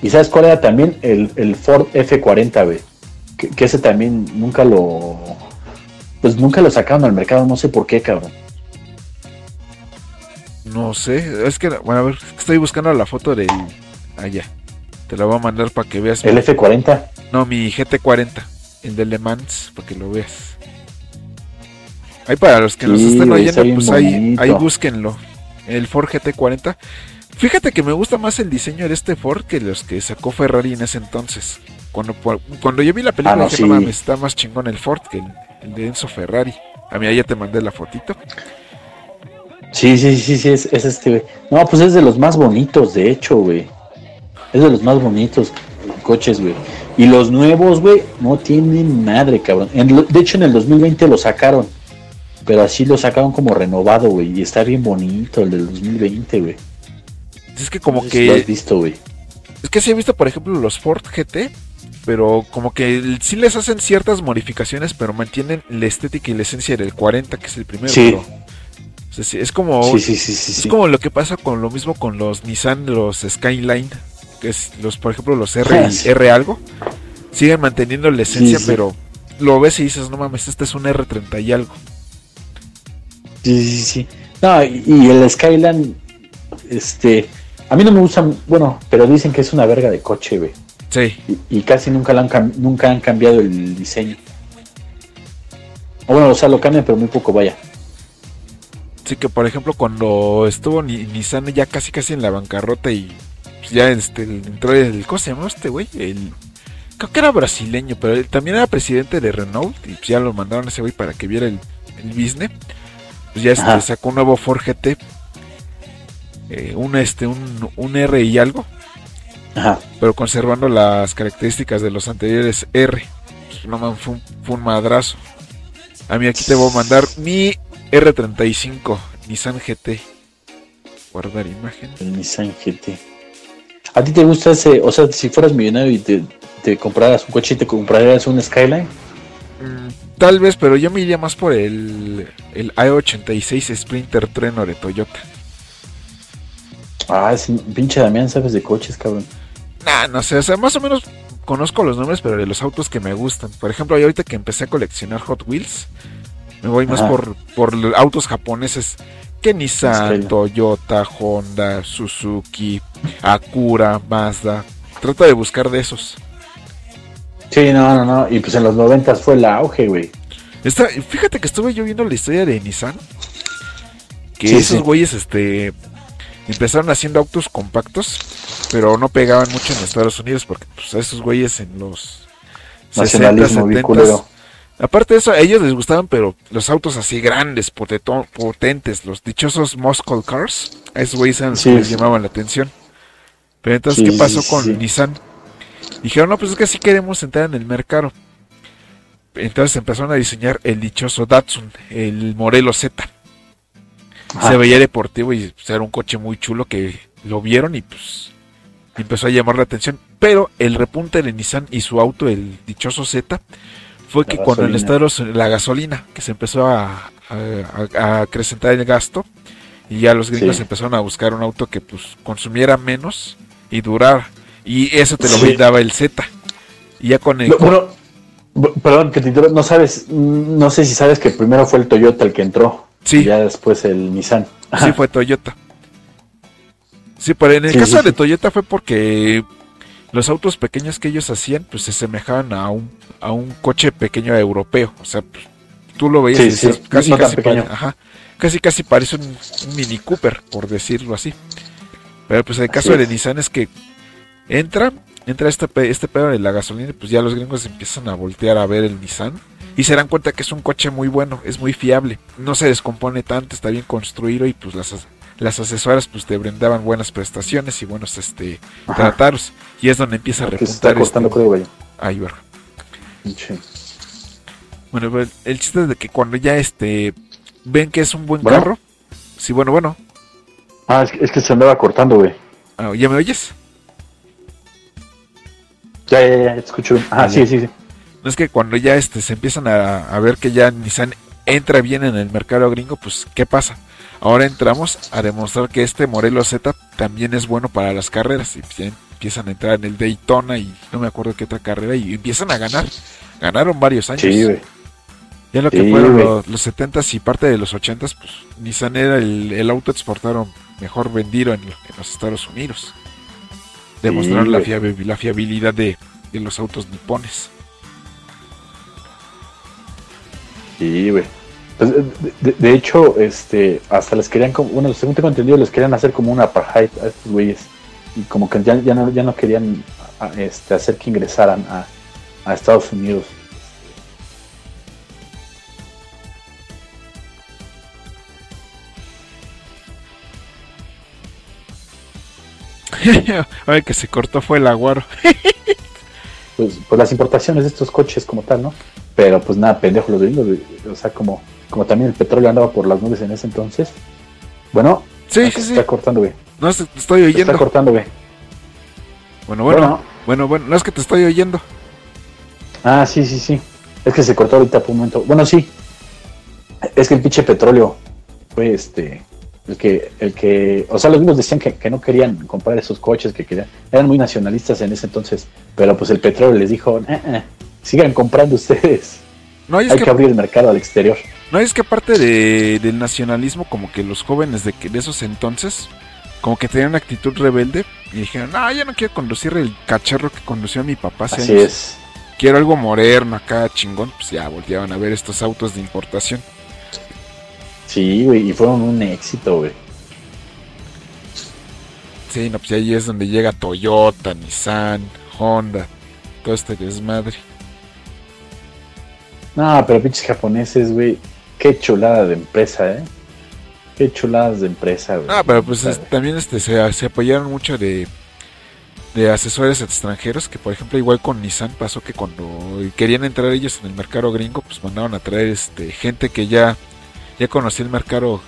Y ¿sabes cuál era también? El, el Ford F40, güey. Que, que ese también nunca lo... Pues nunca lo sacaron al mercado, no sé por qué, cabrón. No sé. Es que, bueno, a ver, estoy buscando la foto del. Allá. Te la voy a mandar para que veas. El F40. No, mi GT40. El de Le Mans, para que lo veas. Ahí para los que nos Sí, estén güey, está oyendo, pues ahí, ahí búsquenlo. El Ford GT40. Fíjate que me gusta más el diseño de este Ford que los que sacó Ferrari en ese entonces. Cuando, cuando yo vi la película Ah, no, dije, sí. no mames, está más chingón el Ford que el, el de Enzo Ferrari. A mí ahí ya te mandé la fotito. Sí, sí, sí, sí, es, es este, güey. No, pues es de los más bonitos, de hecho, güey. Es de los más bonitos coches, güey. Y los nuevos, güey, no tienen madre, cabrón. En de hecho, en el 2020 lo sacaron. Pero así lo sacaron como renovado, güey. Y está bien bonito el del 2020, güey. Es que como No sé si lo has que... visto, güey. Es que sí he visto, por ejemplo, los Ford GT, pero como que sí les hacen ciertas modificaciones, pero mantienen la estética y la esencia del 40, que es el primero. Sí. pero- o sea, sí, es como Sí, sí, sí, sí. es como lo que pasa con lo mismo con los Nissan, los Skyline, que es los, por ejemplo, los R, y. R algo, siguen manteniendo la esencia, sí. pero lo ves y dices, no mames, este es un R30 y algo. Sí, sí, sí. No, y, el Skyline, este, a mí no me gusta, bueno, pero dicen que es una verga de coche, güey. Sí, Y, y casi nunca, lo han, nunca han cambiado el diseño. O bueno, o sea, lo cambian, pero muy poco, vaya. sí que por ejemplo cuando estuvo Ni- Nissan ya casi casi en la bancarrota y ya este, entró el, ¿cómo se llamaba este güey? El, creo que era brasileño, pero él también era presidente de Renault y pues, ya lo mandaron a ese güey para que viera el, el business. Pues ya este, sacó un nuevo Ford GT, eh, un, este, un, un R y algo, Ajá. pero conservando las características de los anteriores R. Pues, no man, fue un, fue un madrazo. A mí aquí te voy a mandar mi R35 Nissan GT. Guardar imagen. El Nissan GT. ¿A ti te gusta ese? O sea, si fueras millonario y te, te compraras un coche y te comprarías un Skyline. Mm, tal vez, pero yo me iría más por el, el A86 Sprinter Treno de Toyota. Ah, es pinche Damián, sabes de coches, cabrón. Nah, no sé, o sea, más o menos conozco los nombres, pero de los autos que me gustan. Por ejemplo, yo ahorita que empecé a coleccionar Hot Wheels, me voy más Ajá. por, por autos japoneses que Nissan. Toyota, Honda, Suzuki, Acura, Mazda. Trato de buscar de esos. Sí, no, no, no. Y pues en los noventas fue el auge, güey. Esta- fíjate que estuve yo viendo la historia de Nissan. Que Sí, esos sí. güeyes este, empezaron haciendo autos compactos, pero no pegaban mucho en Estados Unidos porque pues, esos güeyes en los 60, Nacionalismo, bien 70 culero. Aparte de eso, a ellos les gustaban, pero los autos así grandes, potentes, los dichosos muscle cars, a esos güeyes eran los Sí, que les llamaban la atención. Pero entonces, Sí, ¿qué pasó con sí. Nissan? Dijeron, no, pues es que sí queremos entrar en el mercado. Entonces empezaron a diseñar el dichoso Datsun, el Modelo Z. Ajá. Se veía deportivo y pues, era un coche muy chulo que lo vieron y pues empezó a llamar la atención. Pero el repunte de Nissan y su auto, el dichoso Z, fue La que cuando en gasolina. Estados la gasolina, que se empezó a, a- a acrecentar el gasto, y ya los gringos Sí. empezaron a buscar un auto que pues consumiera menos y durara. Y eso te lo Sí. brindaba el Z. Y ya con el... Bu- Bueno, bu- perdón, que te interrumpa, no sabes, no sé si sabes que primero fue el Toyota el que entró. Sí. Y ya después el Nissan. Sí, fue Toyota. Sí, pero en el Sí, caso de. Toyota fue porque los autos pequeños que ellos hacían, pues se semejaban a un, a un coche pequeño europeo. O sea, pues, tú lo veías Sí, y decías, sí, casi, no casi pare- Ajá. casi casi parece un, un Mini Cooper, por decirlo así. Pero pues el caso de. Nissan es que entra, entra este, este pedo de la gasolina y pues ya los gringos empiezan a voltear a ver el Nissan y se dan cuenta que es un coche muy bueno, es muy fiable, no se descompone tanto, está bien construido y pues las, as- las asesoras pues te brindaban buenas prestaciones y buenos este Ajá. tratados y es donde empieza a Que se está repuntar cortando, este, verga. Pinche. Bueno, pues, el chiste es de que cuando ya este ven que es un buen Bueno. carro, sí, bueno, bueno, Ah, es que, es que se andaba cortando, güey. ah, ¿ya me oyes? Ya, ya, ya, escucho. Ah, Ah, sí, sí, sí. No es que cuando ya este se empiezan a, a ver que ya Nissan entra bien en el mercado gringo, pues ¿qué pasa? Ahora entramos a demostrar que este Morelos Z también es bueno para las carreras y empiezan a entrar en el Daytona y no me acuerdo qué otra carrera y empiezan a ganar. Ganaron varios años. Sí, güey. Ya lo que Sí, fueron los, los 70s y parte de los 80s, pues Nissan era el, el auto exportado mejor vendido en, en los Estados Unidos. Demostraron la, la fiabilidad de, de los autos nipones. Sí, güey. Pues, de, hecho, este, hasta les querían, como, bueno, según tengo entendido, les querían hacer como una apartheid a estos güeyes. Y como que ya, ya, no, ya no querían a- este, hacer que ingresaran a, a Estados Unidos. (laughs) Ay, que se cortó fue el aguaro. (laughs) Pues, pues las importaciones de estos coches como tal, ¿no? Pero pues nada, pendejo los gringos. O sea, como, como también el petróleo andaba por las nubes en ese entonces. Bueno, Sí, ah, sí, se sí. está cortando, güey. No, se- te estoy Se está oyendo. cortando, güey. Bueno, bueno, Bueno. bueno, bueno, no es que te estoy oyendo. Ah, sí, sí, sí. Es que se cortó ahorita por un momento. Bueno, sí. Es que el pinche petróleo fue este. El que, el que, o sea, los gringos decían que, que no querían comprar esos coches, que querían, eran muy nacionalistas en ese entonces, pero pues el petróleo les dijo, "Eh, eh, sigan comprando ustedes, No, hay que, que abrir el mercado al exterior. No, es que aparte de, del nacionalismo, como que los jóvenes de, de esos entonces, como que tenían una actitud rebelde y dijeron, no, yo no quiero conducir el cacharro que condució mi papá hace Así años. es. Quiero algo moderno acá, chingón. Pues ya volteaban a ver estos autos de importación. Sí, güey, y fueron un éxito, güey. Sí, no, pues ahí es donde llega Toyota, Nissan, Honda, todo este desmadre. No, pero pinches japoneses, güey, qué chulada de empresa, ¿eh? Qué chuladas de empresa, güey. Ah, pero pues es- también este se, se apoyaron mucho de, de asesores extranjeros, que por ejemplo igual con Nissan pasó que cuando querían entrar ellos en el mercado gringo, pues mandaron a traer este gente que ya, ya conocía el mercado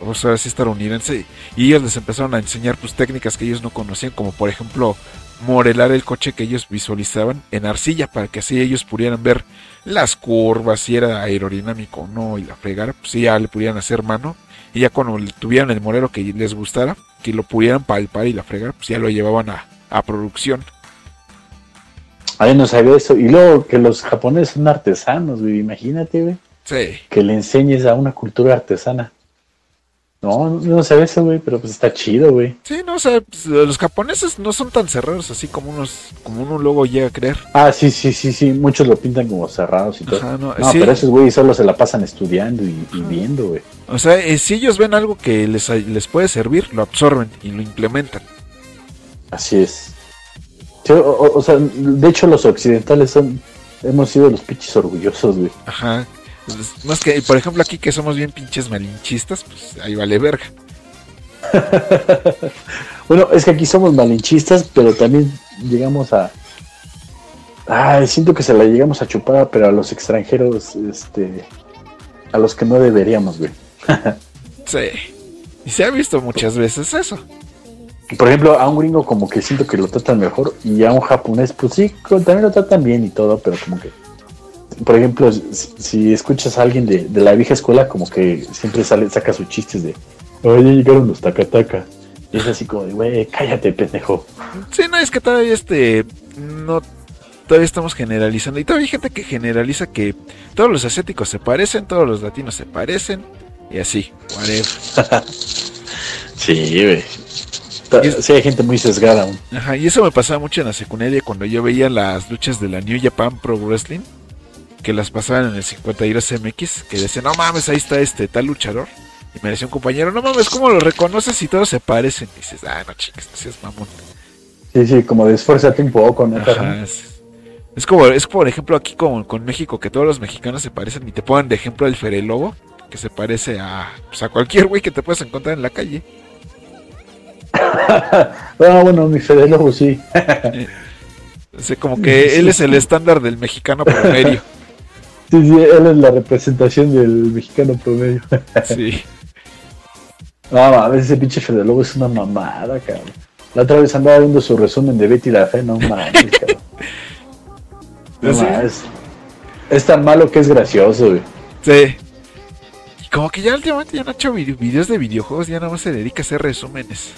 o sea, sí estadounidense y ellos les empezaron a enseñar pues técnicas que ellos no conocían, como por ejemplo modelar el coche que ellos visualizaban en arcilla para que así ellos pudieran ver las curvas, si era aerodinámico o no y la fregara, pues sí, ya le pudieran hacer mano y ya cuando tuvieran el modelo que les gustara, que lo pudieran palpar y la fregar, pues ya lo llevaban a, a producción. Ay, no sabía eso. Y luego que los japoneses son artesanos, güey. Imagínate, güey. Sí. Que le enseñes a una cultura artesana. No, no, sabía eso, güey, pero pues está chido, güey. Sí, no, o sea, pues, los japoneses no son tan cerrados así como unos, como uno luego llega a creer. Ah, sí, sí, sí, sí. Muchos lo pintan como cerrados y todo. Ajá, no, no, sí. pero esos güeyes solo se la pasan estudiando y, y viendo, güey. O sea, eh, si ellos ven algo que les, les puede servir, lo absorben y lo implementan. Así es. Sí, o, o- o sea, de hecho los occidentales son, hemos sido los pinches orgullosos, güey. Ajá. Entonces, Más que, por ejemplo, aquí que somos bien pinches malinchistas, pues ahí vale verga. (laughs) Bueno, es que aquí somos malinchistas, pero también llegamos a... Ay, siento que se la llegamos a chupar, pero a los extranjeros, este... A los que no deberíamos, güey. (laughs) Sí. Y se ha visto muchas veces eso. Por ejemplo, a un gringo como que siento que lo tratan mejor y a un japonés, pues sí, también lo tratan bien y todo, pero como que... Por ejemplo, si, escuchas a alguien de, de la vieja escuela, como que siempre sale, saca sus chistes de... Oye, llegaron los taca-taca. Y es así como de, güey, cállate, pendejo. Sí, no, es que todavía este. No. Todavía estamos generalizando. Y todavía hay gente que generaliza que todos los asiáticos se parecen, todos los latinos se parecen. Y así, whatever. (laughs) Sí, güey. Es- Sí, hay gente muy sesgada aún. Ajá, y eso me pasaba mucho en la secundaria cuando yo veía las luchas de la New Japan Pro Wrestling. Que las pasaban en el 52 MX, que decían, no mames, ahí está este tal luchador. Y me decía un compañero, no mames, ¿cómo lo reconoces si todos se parecen? Y dices, ah, no chingues, no seas mamón. Sí, sí, como de esfuérzate un poco, ¿no? Ajá, es, es como, es por ejemplo aquí con, con México, que todos los mexicanos se parecen y te ponen de ejemplo el Fere Lobo, que se parece a, pues, a cualquier güey que te puedas encontrar en la calle. (laughs) ah, bueno, mi Fede Lobo sí. O sea, como (laughs) que él es el estándar del mexicano promedio. (laughs) Sí, sí, él es la representación del mexicano promedio. Sí. (laughs) No, a veces ese pinche Fede Lobo es una mamada, cabrón. La otra vez andaba viendo su resumen de Betty la Fe, no mames, (laughs) cabrón. No ¿Sí? Es tan malo que es gracioso, güey. Sí. Y como que ya últimamente ya no ha hecho vide- videos de videojuegos, ya nada más se dedica a hacer resúmenes.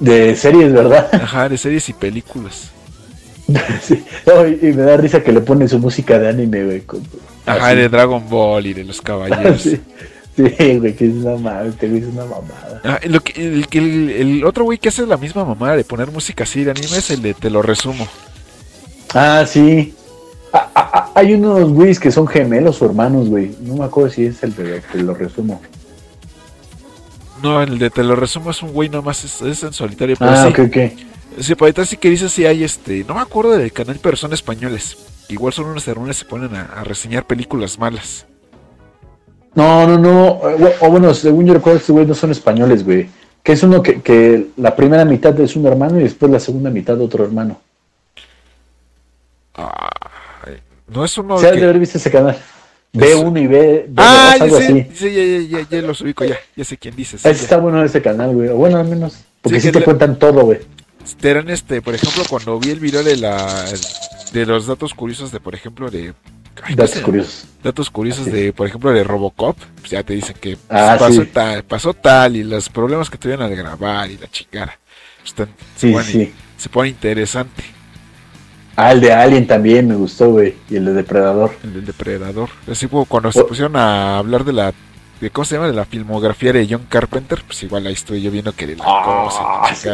De series, ¿verdad? Ajá, de series y películas. (laughs) Sí. No, y, y me da risa que le pone su música de anime, güey. con- Ajá, así. de Dragon Ball y de los caballeros. (laughs) Sí, sí, güey, que es una mames, te es una mamada. Ah, lo que, el, el- el otro güey que hace la misma mamada de poner música así de anime es el de Te lo resumo. Ah, sí. Ah, ah, ah, hay unos güeyes que son gemelos o hermanos, güey. No me acuerdo si es el de que lo resumo. No, el de Te lo resumo es un güey nomás, es, es en solitario. Pero Ah, sí, ok, ok. sí, por ahorita sí que dice si hay este. No me acuerdo del canal, pero son españoles. Igual son unos hermanos que se ponen a, a reseñar películas malas. No, no, no. eh, O bueno, según yo recuerdo, estos güeyes no son españoles, güey. Que es uno que, que la primera mitad es un hermano y después la segunda mitad otro hermano. Ay, no es uno Se han que- de haber visto ese canal. B1 y B, B2, Ah, algo ya así. sé, sí, ya, ya, ya, ya los ubico, ya, ya sé quién dices. Ese está bueno ese canal, güey. O Bueno, al menos. Porque Sí, sí, te le- cuentan todo, güey. Eran este, por ejemplo, cuando vi el video de la de los datos curiosos de, por ejemplo, de ay, ¿cómo Datos se curiosos. datos curiosos Así de, por ejemplo, de Robocop, pues ya te dicen que pues, Ah, pasó sí. tal, pasó tal y los problemas que tuvieron al grabar y la chingada. Pues, Están- se, Sí, pone, sí. se pone interesante Ah, el de Alien también me gustó, güey. Y el de Depredador. el del depredador. Así como cuando se Oh. pusieron a hablar de la de cómo se llama de la filmografía de John Carpenter, pues igual ahí estoy yo viendo que de la Ah, cosa sí.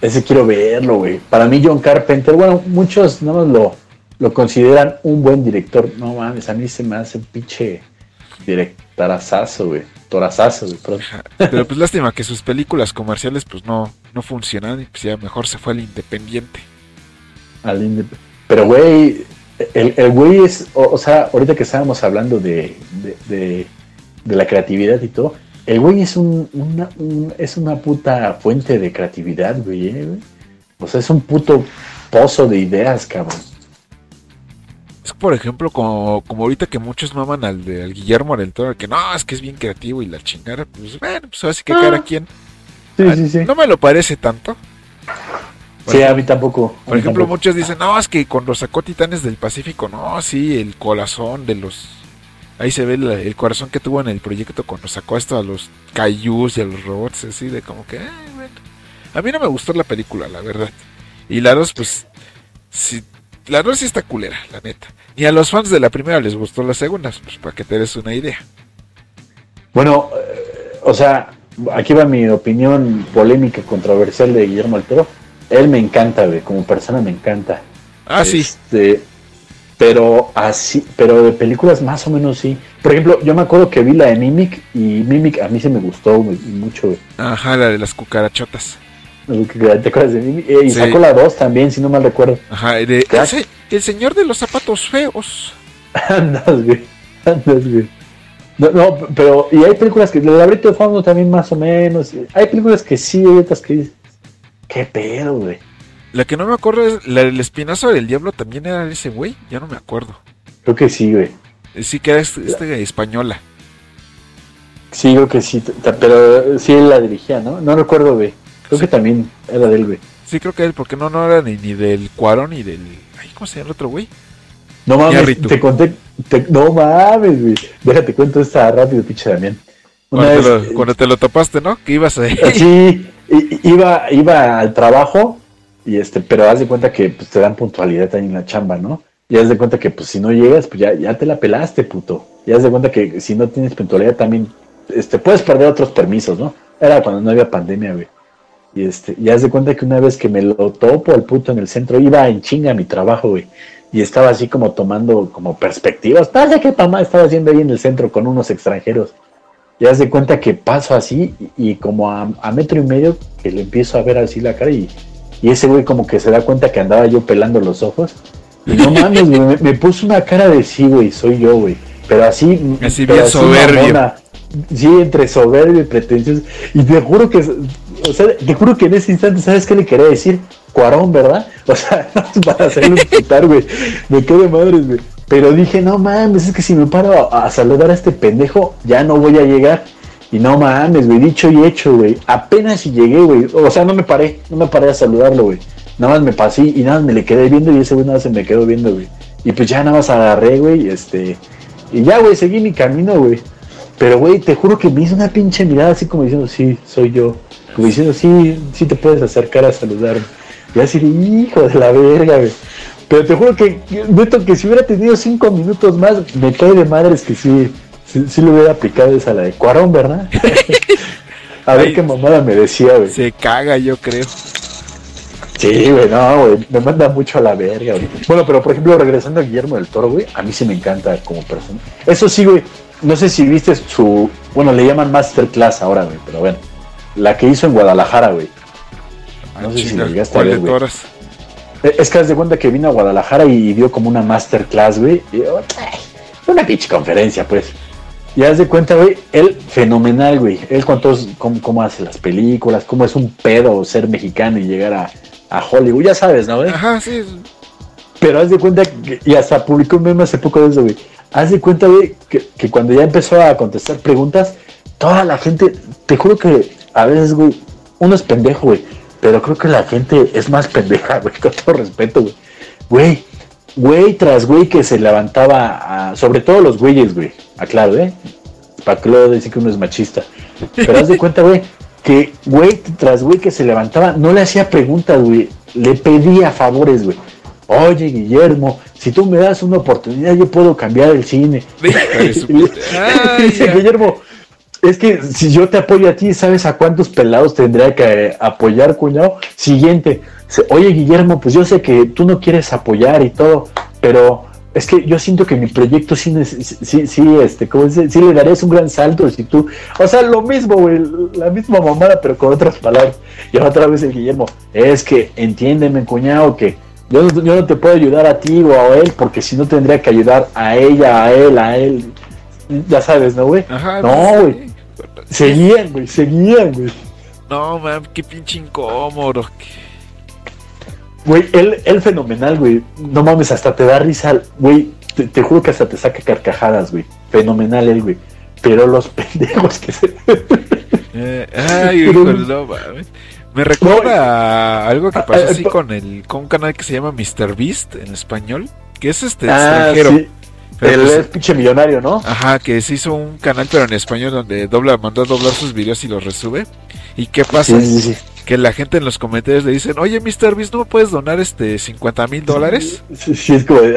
Ese quiero verlo, güey. Para mí, John Carpenter, bueno, muchos no lo, lo consideran un buen director. No mames, a mí se me hace un pinche directorazazo, güey. Torazazo, güey. Pero pues lástima que sus películas comerciales pues no, no funcionan y pues ya mejor se fue al independiente. Al inde- Pero, güey, el, el güey es, o, o sea, ahorita que estábamos hablando de, de, de- de la creatividad y todo, el güey es un, una, un- es una puta fuente de creatividad, güey, eh, güey. O sea, es un puto pozo de ideas, cabrón. Es por ejemplo como, como ahorita que muchos maman al, de, al Guillermo del Toro, que no, es que es bien creativo y la chingada, pues bueno, pues así que Ah. cada quien. Sí, Ah, sí, sí. No me lo parece tanto. Por sí, ejemplo- a mí tampoco. a Por mí ejemplo, tampoco. muchos dicen, no, es que cuando sacó Titanes del Pacífico, no, sí, el corazón de los... Ahí se ve la- el corazón que tuvo en el proyecto cuando sacó esto a los Kaijus y a los robots, así de como que, "Ay, bueno". A mí no me gustó la película, la verdad. Y la dos, pues, sí, la dos sí está culera, la neta. Ni a los fans de la primera les gustó la segunda, pues para que te des una idea. Bueno, eh, o sea, aquí va mi opinión polémica, controversial de Guillermo del Toro. Él me encanta, güey, como persona me encanta. Ah, sí. Este, pero así, pero de películas más o menos sí. Por ejemplo, yo me acuerdo que vi la de Mimic y Mimic a mí se me gustó mucho. Ajá, la de las cucarachotas. ¿Te acuerdas de Mimic? Eh, y Sí. sacó la 2 también, si no mal recuerdo. Ajá, de, el, se- el señor de los zapatos feos. (laughs) Andas, güey. Andas, güey. No, no, pero, y hay películas que, el laberinto de fondo también más o menos. Hay películas que sí, hay otras que qué pedo, güey. La que no me acuerdo es la del espinazo del diablo también era ese güey, ya no me acuerdo. Creo que sí, güey. Eh, Sí que era este, este española. Sí, creo que sí, pero sí él la dirigía, ¿no? No recuerdo, güey. Creo que también era de él, güey. Sí, creo que él, porque no, no era ni, ni del Cuarón ni del. Ay, ¿cómo se llama el otro güey? No mames, te conté, te- no mames, güey. Déjate cuento esta rápido, pinche Damián. Una Cuando, vez, te lo, cuando te lo topaste, ¿no? Que ibas ahí. eh, sí, iba, iba al trabajo, y este, pero haz de cuenta que pues, te dan puntualidad ahí en la chamba, ¿no? Y haz de cuenta que pues si no llegas, pues ya, ya te la pelaste, puto. Y haz de cuenta que si no tienes puntualidad también, este, puedes perder otros permisos, ¿no? Era cuando no había pandemia, güey. Y este, y haz de cuenta que una vez que me lo topo al puto en el centro, iba en chinga a mi trabajo, güey. y estaba así como tomando como perspectivas. Pasa que mamá estaba haciendo ahí en el centro con unos extranjeros. Y haz de cuenta que paso así y, como a, metro y medio que le empiezo a ver así la cara y, y ese güey como que se da cuenta que andaba yo pelando los ojos. Y no mames, me, me, puso una cara de sí, güey, soy yo, güey. Pero así... Así bien soberbio. Sí, entre soberbio y pretencioso. Y te juro que, o sea, te juro que en ese instante, ¿sabes qué le quería decir? Cuarón, ¿verdad? O sea, (laughs) para hacerlo quitar, güey. Me quedo de madres, güey. Pero dije, no mames, es que si me paro a, saludar a este pendejo, ya no voy a llegar. Y no mames, güey, dicho y hecho, güey. Apenas si llegué, güey. O sea, no me paré, no me paré a saludarlo, güey. Nada más me pasé y nada más me le quedé viendo y ese güey nada más se me quedó viendo, güey. Y pues ya nada más agarré, güey, este. Y ya, güey, seguí mi camino, güey. Pero, güey, te juro que me hizo una pinche mirada así como diciendo, sí, soy yo. Como diciendo, sí, sí te puedes acercar a saludarme. Y así, hijo de la verga, güey. Pero te juro que, neto, que si hubiera tenido cinco minutos más, me cae de madres que sí, sí, le hubiera aplicado esa la de Cuarón, ¿verdad? (laughs) a ver qué mamada me decía, güey. Se caga, yo creo. Sí, güey, no, güey, me manda mucho a la verga, güey. Bueno, pero por ejemplo, regresando a Guillermo del Toro, güey, a mí sí me encanta como persona. Eso sí, güey, no sé si viste su, bueno, le llaman Masterclass ahora, güey, pero bueno, la que hizo en Guadalajara, güey. Ah, no sé si le llegaste a ver, güey. Eh, es que haz de cuenta que vino a Guadalajara y dio como una masterclass, güey. Una pinche conferencia, pues. Y haz de cuenta, güey, él fenomenal, güey. Él cuántos, cómo, cómo, hace las películas, cómo es un pedo ser mexicano y llegar a, a Hollywood, ya sabes, ¿no, güey? Ajá, sí. Pero haz de cuenta, que, y hasta publicó un meme hace poco de eso, güey. Haz de cuenta, güey, que, que cuando ya empezó a contestar preguntas, toda la gente, te juro que a veces, güey, uno es pendejo, güey pero creo que la gente es más pendeja, (laughs) güey, con todo respeto, güey. Güey, güey tras güey que se levantaba, sobre todo los güeyes, güey, aclaro, ¿eh? Para que luego decir que uno es machista. Pero haz de cuenta, güey, que güey tras güey que se levantaba, no le hacía preguntas, güey, le pedía favores, güey. Oye, Guillermo, si tú me das una oportunidad, yo puedo cambiar el cine. (laughs) (laughs) Guillermo, es que si yo te apoyo a ti, ¿sabes a cuántos pelados tendría que apoyar, cuñado? Siguiente, oye Guillermo, pues yo sé que tú no quieres apoyar y todo, pero es que yo siento que mi proyecto sí, sí, sí, este, ¿cómo dice? sí le darías un gran salto si tú, o sea, lo mismo, güey, la misma mamada, pero con otras palabras. Y otra vez el Guillermo, es que entiéndeme, cuñado, que yo, yo no te puedo ayudar a ti o a él, porque si no tendría que ayudar a ella, a él, a él. Ya sabes, ¿no, güey? No, güey. Seguían, güey, seguían, güey. No, man, qué pinche incómodo. Güey, él, él fenomenal, güey. No mames, hasta te da risa, güey. Te, juro que hasta te saca carcajadas, güey. Fenomenal él, güey. Pero los (laughs) pendejos que se. Eh, ay, hijo, no mames. Me recuerda a algo que pasó así con el con un canal que se llama Mr. Beast en español, que es este ah, extranjero. Él pues, es pinche millonario, ¿no? Ajá, que se hizo un canal pero en español donde dobla, mandó a doblar sus videos y los resube. ¿Y qué pasa? Que la gente en los comentarios le dicen, oye, Mr. Beast, ¿no me puedes donar este 50 mil dólares? Sí, es como... (laughs)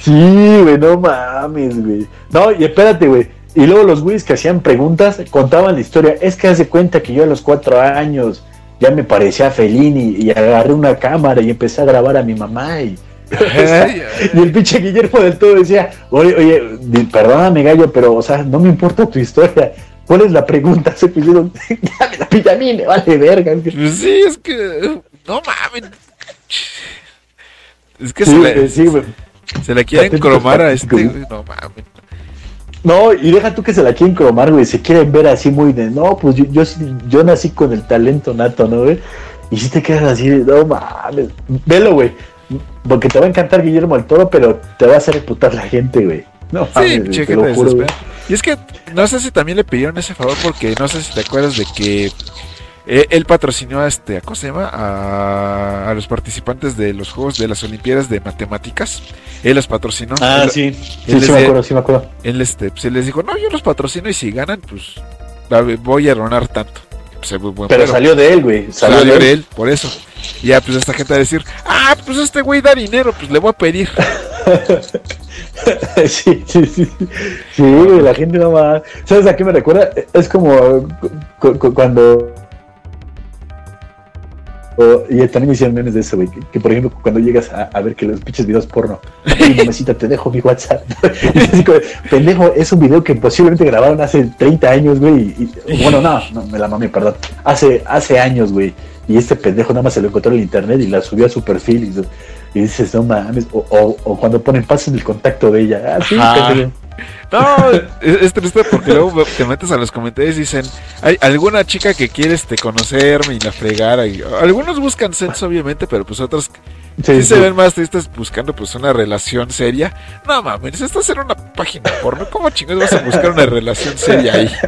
sí, güey, no mames, güey. No, y espérate, güey. Y luego los güeyes que hacían preguntas contaban la historia. Es que hace cuenta que yo a los cuatro años ya me parecía Felini y agarré una cámara y empecé a grabar a mi mamá y (laughs) y el pinche Guillermo del todo decía, oye, oye, perdóname gallo, pero, o sea, no me importa tu historia. ¿Cuál es la pregunta? (laughs) Se pidieron, dame (laughs) la pilla a mí, me vale verga. Pues sí, es que, no mames. Es que se, la, se la quieren cromar a este, no mames. No, y deja tú que se la quieren cromar, güey. Se quieren ver así muy de, no, pues yo, yo, yo nací con el talento nato, ¿no, güey? Y si te quedas así, no mames. Velo, güey. Porque te va a encantar Guillermo el Toro, pero te va a hacer reputar la gente, güey. No, sí, te lo juro, Y es que no sé si también le pidieron ese favor porque no sé si te acuerdas de que eh, él patrocinó a este, ¿cómo se llama? A, los participantes de los Juegos de las Olimpiadas de Matemáticas. Él los patrocinó. Ah, sí, sí, sí me acuerdo, sí me acuerdo. Él este, pues, él les dijo, no, yo los patrocino y si ganan, pues voy a donar tanto. Pues, pero salió de él, güey. Salió, de, él. por eso. Y ya, pues esta gente va a decir, ah, pues este güey da dinero, pues le voy a pedir. (laughs) sí, sí, sí. Sí, güey, la gente no va. ¿Sabes a qué me recuerda? Es como cuando O- y también me hicieron memes de eso, güey. Que, que, por ejemplo, cuando llegas a, a ver que los pinches videos porno, "Oye, (laughs) mamacita, te dejo mi WhatsApp. (laughs) Es como, pendejo, es un video que posiblemente grabaron hace 30 años, güey. y- y- bueno, no, no, me la mamé, perdón. Hace, hace años, güey. Y este pendejo nada más se lo encontró en el internet y la subió a su perfil. Y, y dices, no mames. O, o, o cuando ponen pasen el contacto de ella. Ah, sí. (laughs) No, es, es triste porque luego te metes a los comentarios y dicen, hay alguna chica que quiere este, conocerme y la fregara. Y, algunos buscan sexo, obviamente, pero pues otros sí, Sí, se ven más tristes buscando pues una relación seria. No mames, esto es una página porno. ¿Cómo chingados vas a buscar una relación seria ahí? (laughs)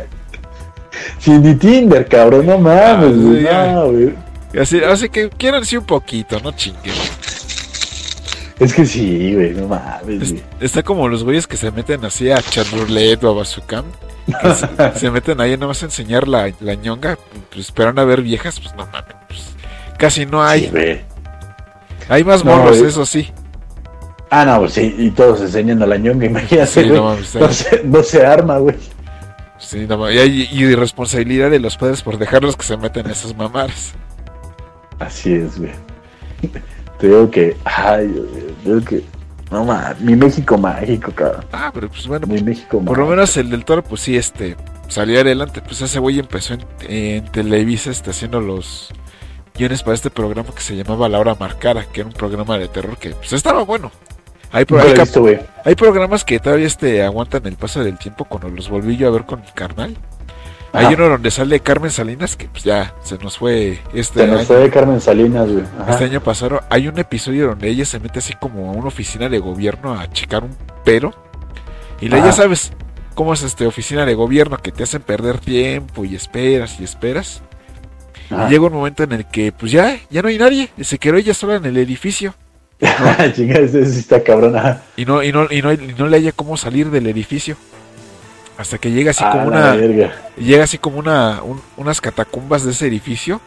Sí, ni Tinder, cabrón, no mames, Ah, güey. sí, ya. no, güey. Así, así que quieran sí un poquito, no chinguen. Es que sí, güey, no mames, güey. Está como los güeyes que se meten así a chat roulette o a que se, (laughs) se meten ahí nomás a enseñar la, la ñonga. Pues esperan a ver viejas, pues no mames. pues, casi no hay. Sí, güey. Hay más No, morros, güey. eso sí. Ah, no, pues sí, y todos enseñando la ñonga, (laughs) imagínate, Sí, güey. no mames, no, se, no se arma, güey. Sí, no mames, y hay y irresponsabilidad de los padres por dejarlos que se meten a esas mamadas. Así es, güey. Te digo que, ay, güey, te digo que, no mames, mi México mágico, cabrón. Ah, pero pues bueno, Mi México mágico. por lo menos el del toro, pues sí, este, salió adelante. Pues ese güey empezó en, en Televisa, este, haciendo los guiones para este programa que se llamaba La Hora Marcada, que era un programa de terror que, pues estaba bueno. Hay, pro- hay visto, hay programas que todavía este, aguantan el paso del tiempo cuando los volví yo a ver con mi carnal. Hay Ajá. uno donde sale Carmen Salinas, que pues ya se nos fue este Se nos año. fue Carmen Salinas, güey. Ajá. Este año pasado hay un episodio donde ella se mete así como a una oficina de gobierno a checar un pero. Y la, ya sabes cómo es este oficina de gobierno que te hacen perder tiempo y esperas y esperas. Ajá. Y llega un momento en el que pues ya, ya no hay nadie. y Se quedó ella sola en el edificio. (laughs) Chinga, ese sí está cabrón. ajá. Y no, y no, y no, y no le haya cómo salir del edificio. Hasta que llega así como una. verga. Llega así como una. un- unas catacumbas de ese edificio.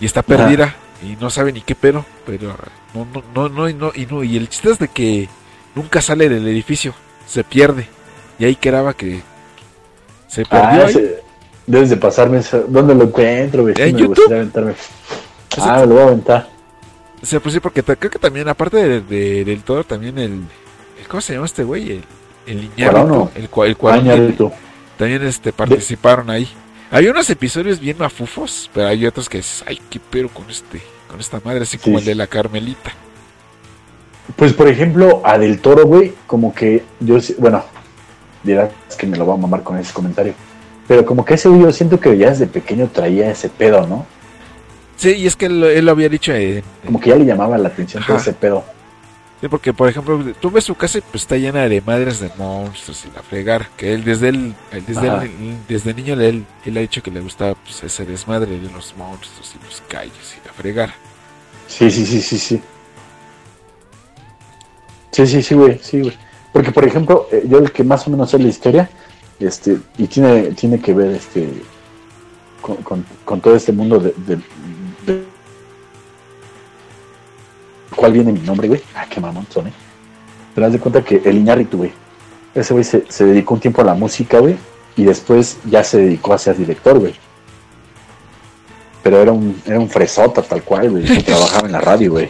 Y está perdida. Y no sabe ni qué pero. Pero no, no, no, no, y no, y no. Y el chiste es de que nunca sale del edificio. Se pierde. Y ahí quedaba que. Se perdió Ah, ahí. ese- debes de pasarme eso. ¿Dónde lo encuentro? Sí En YouTube. aventarme. Ah, me lo voy a aventar. O sea, pues sí, porque creo que también, aparte de, de- del todo, también el, el- ¿Cómo se llama este güey? El, el Iñárritu. El, el Bañarito. También este, participaron ahí. Hay unos episodios bien mafufos, pero hay otros que dices, ay, qué pero con este, con esta madre, así como el de la Carmelita. Pues por ejemplo, a Del Toro, güey, como que yo, bueno, dirás que me lo va a mamar con ese comentario. Pero como que ese güey yo siento que ya desde pequeño traía ese pedo, ¿no? Sí, y es que él, él lo había dicho, eh, Como que ya le llamaba la atención todo ese pedo. Sí, porque por ejemplo, tú ves su casa y pues está llena de madres de monstruos y la fregar, que él desde él, él desde, él- desde niño él, él ha dicho que le gustaba pues, ese desmadre de los monstruos y los callos y la fregar. Sí, sí, sí, sí, sí. Sí, sí, sí, güey, sí, güey. Porque, por ejemplo, eh, yo el que más o menos sé la historia, este, y tiene, tiene que ver este con, con- con todo este mundo de, de- ¿Cuál viene mi nombre, güey? Ah, qué mamón son, eh. Pero haz de cuenta que el Iñárritu, güey. Ese güey se, se dedicó un tiempo a la música, güey. Y después ya se dedicó a ser director, güey. Pero era un, era un fresota tal cual, güey. (laughs) que trabajaba en la radio, güey.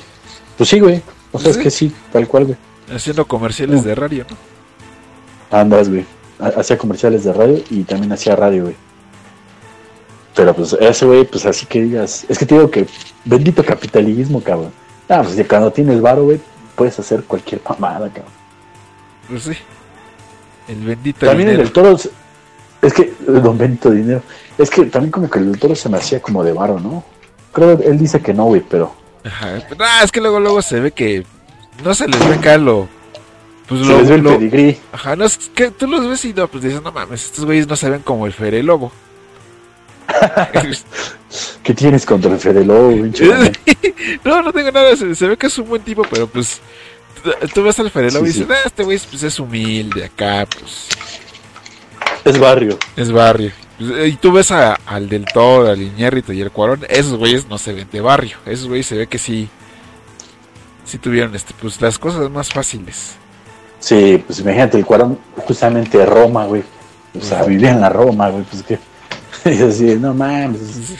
Pues sí, güey. O sea, es que sí, tal cual, güey. Haciendo comerciales de radio, ¿no? Andas, güey. Ha- Hacía comerciales de radio y también hacía radio, güey. Pero pues ese güey, pues así que digas. Es que te digo que bendito capitalismo, cabrón. Ah, pues de cuando tienes varo, güey, puedes hacer cualquier mamada, cabrón. Pues sí. El bendito También el dinero. del toro, es- que, eh, don Benito Dinero, es que también como que el toro se me hacía como de varo, ¿no? Creo él dice que no, güey, pero Ajá. Ah, es que luego luego se ve que no se les ve acá lo pues se lo, les ve el lo- pedigrí. ajá, no es que tú los ves y no pues dices, no mames, estos güeyes no se ven como el Fere Lobo. (laughs) ¿Qué tienes contra el Fede Lobo, (laughs) no, no tengo nada, se, se ve que es un buen tipo, pero pues tú- ves al Fere Lobo y Sí, dices, "Ah, este güey pues es humilde acá, pues Es barrio. es barrio. Pues, Y tú ves a- al del Toro, al Iñárritu y el Cuarón, esos güeyes no se ven de barrio, esos güeyes se ve que sí sí tuvieron este pues las cosas más fáciles. Sí, pues imagínate, el cuarón justamente Roma, güey. O sea, vivía en la Roma, güey, pues que. (laughs) Y así, no mames.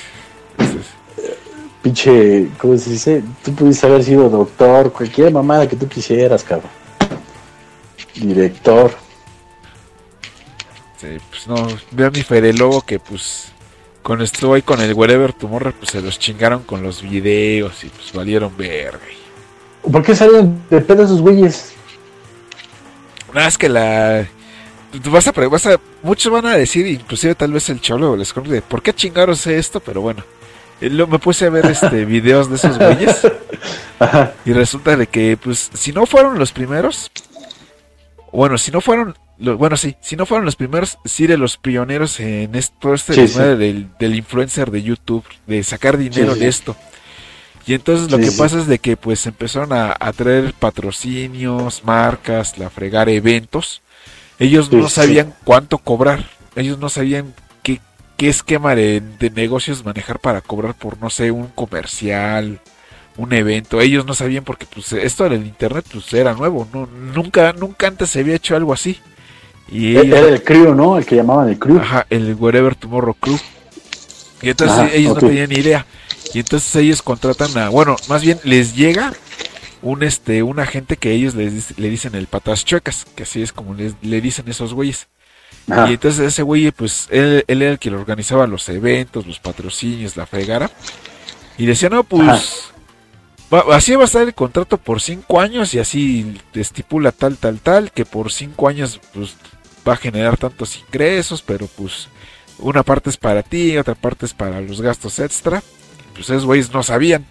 Pinche, ¿cómo se dice? Tú pudiste haber sido doctor, cualquier mamada que tú quisieras, cabrón. Director. Sí, pues no, veo a mi Fede Lobo que pues con esto y con el Wherever Tomorrow pues se los chingaron con los videos y pues valieron verga. ¿Por qué salieron de pedo esos güeyes? Nada, es que la... Tú vas a, vas a... Muchos van a decir, inclusive tal vez el cholo les de ¿por qué chingaros esto? Pero bueno, eh, lo- me puse a ver este (laughs) videos de esos güeyes Ajá. y resulta de que pues si no fueron los primeros, bueno, si no fueron, lo- bueno sí, si no fueron los primeros, sí de los pioneros en esto, este Sí, Del, del influencer de YouTube, de sacar dinero Sí, de esto. Y entonces lo que pasa es de que pues empezaron a, a traer patrocinios, marcas, la fregar eventos. Ellos Sí, no sí. sabían cuánto cobrar. Ellos no sabían qué, qué esquema de, de negocios manejar para cobrar por, no sé, un comercial, un evento. Ellos no sabían porque pues esto del internet pues era nuevo. No, nunca, nunca antes se había hecho algo así. Y ellos, Era el crew, ¿no? El que llamaban el crew. Ajá, el Wherever Tomorrow Crew. Y entonces Ajá, ellos no tenían ni idea. Y entonces ellos contratan a, bueno, más bien les llega un este un agente que ellos les, le dicen el patas chuecas, que así es como les- le dicen esos güeyes. Ajá. Y entonces ese güey, pues él, él era el que organizaba los eventos, los patrocinios, la fregara. Y decía, no, pues va- así va a estar el contrato por cinco años y así te estipula tal, tal, tal, que por cinco años pues va a generar tantos ingresos, pero pues una parte es para ti, otra parte es para los gastos extra. Pues esos güeyes no sabían.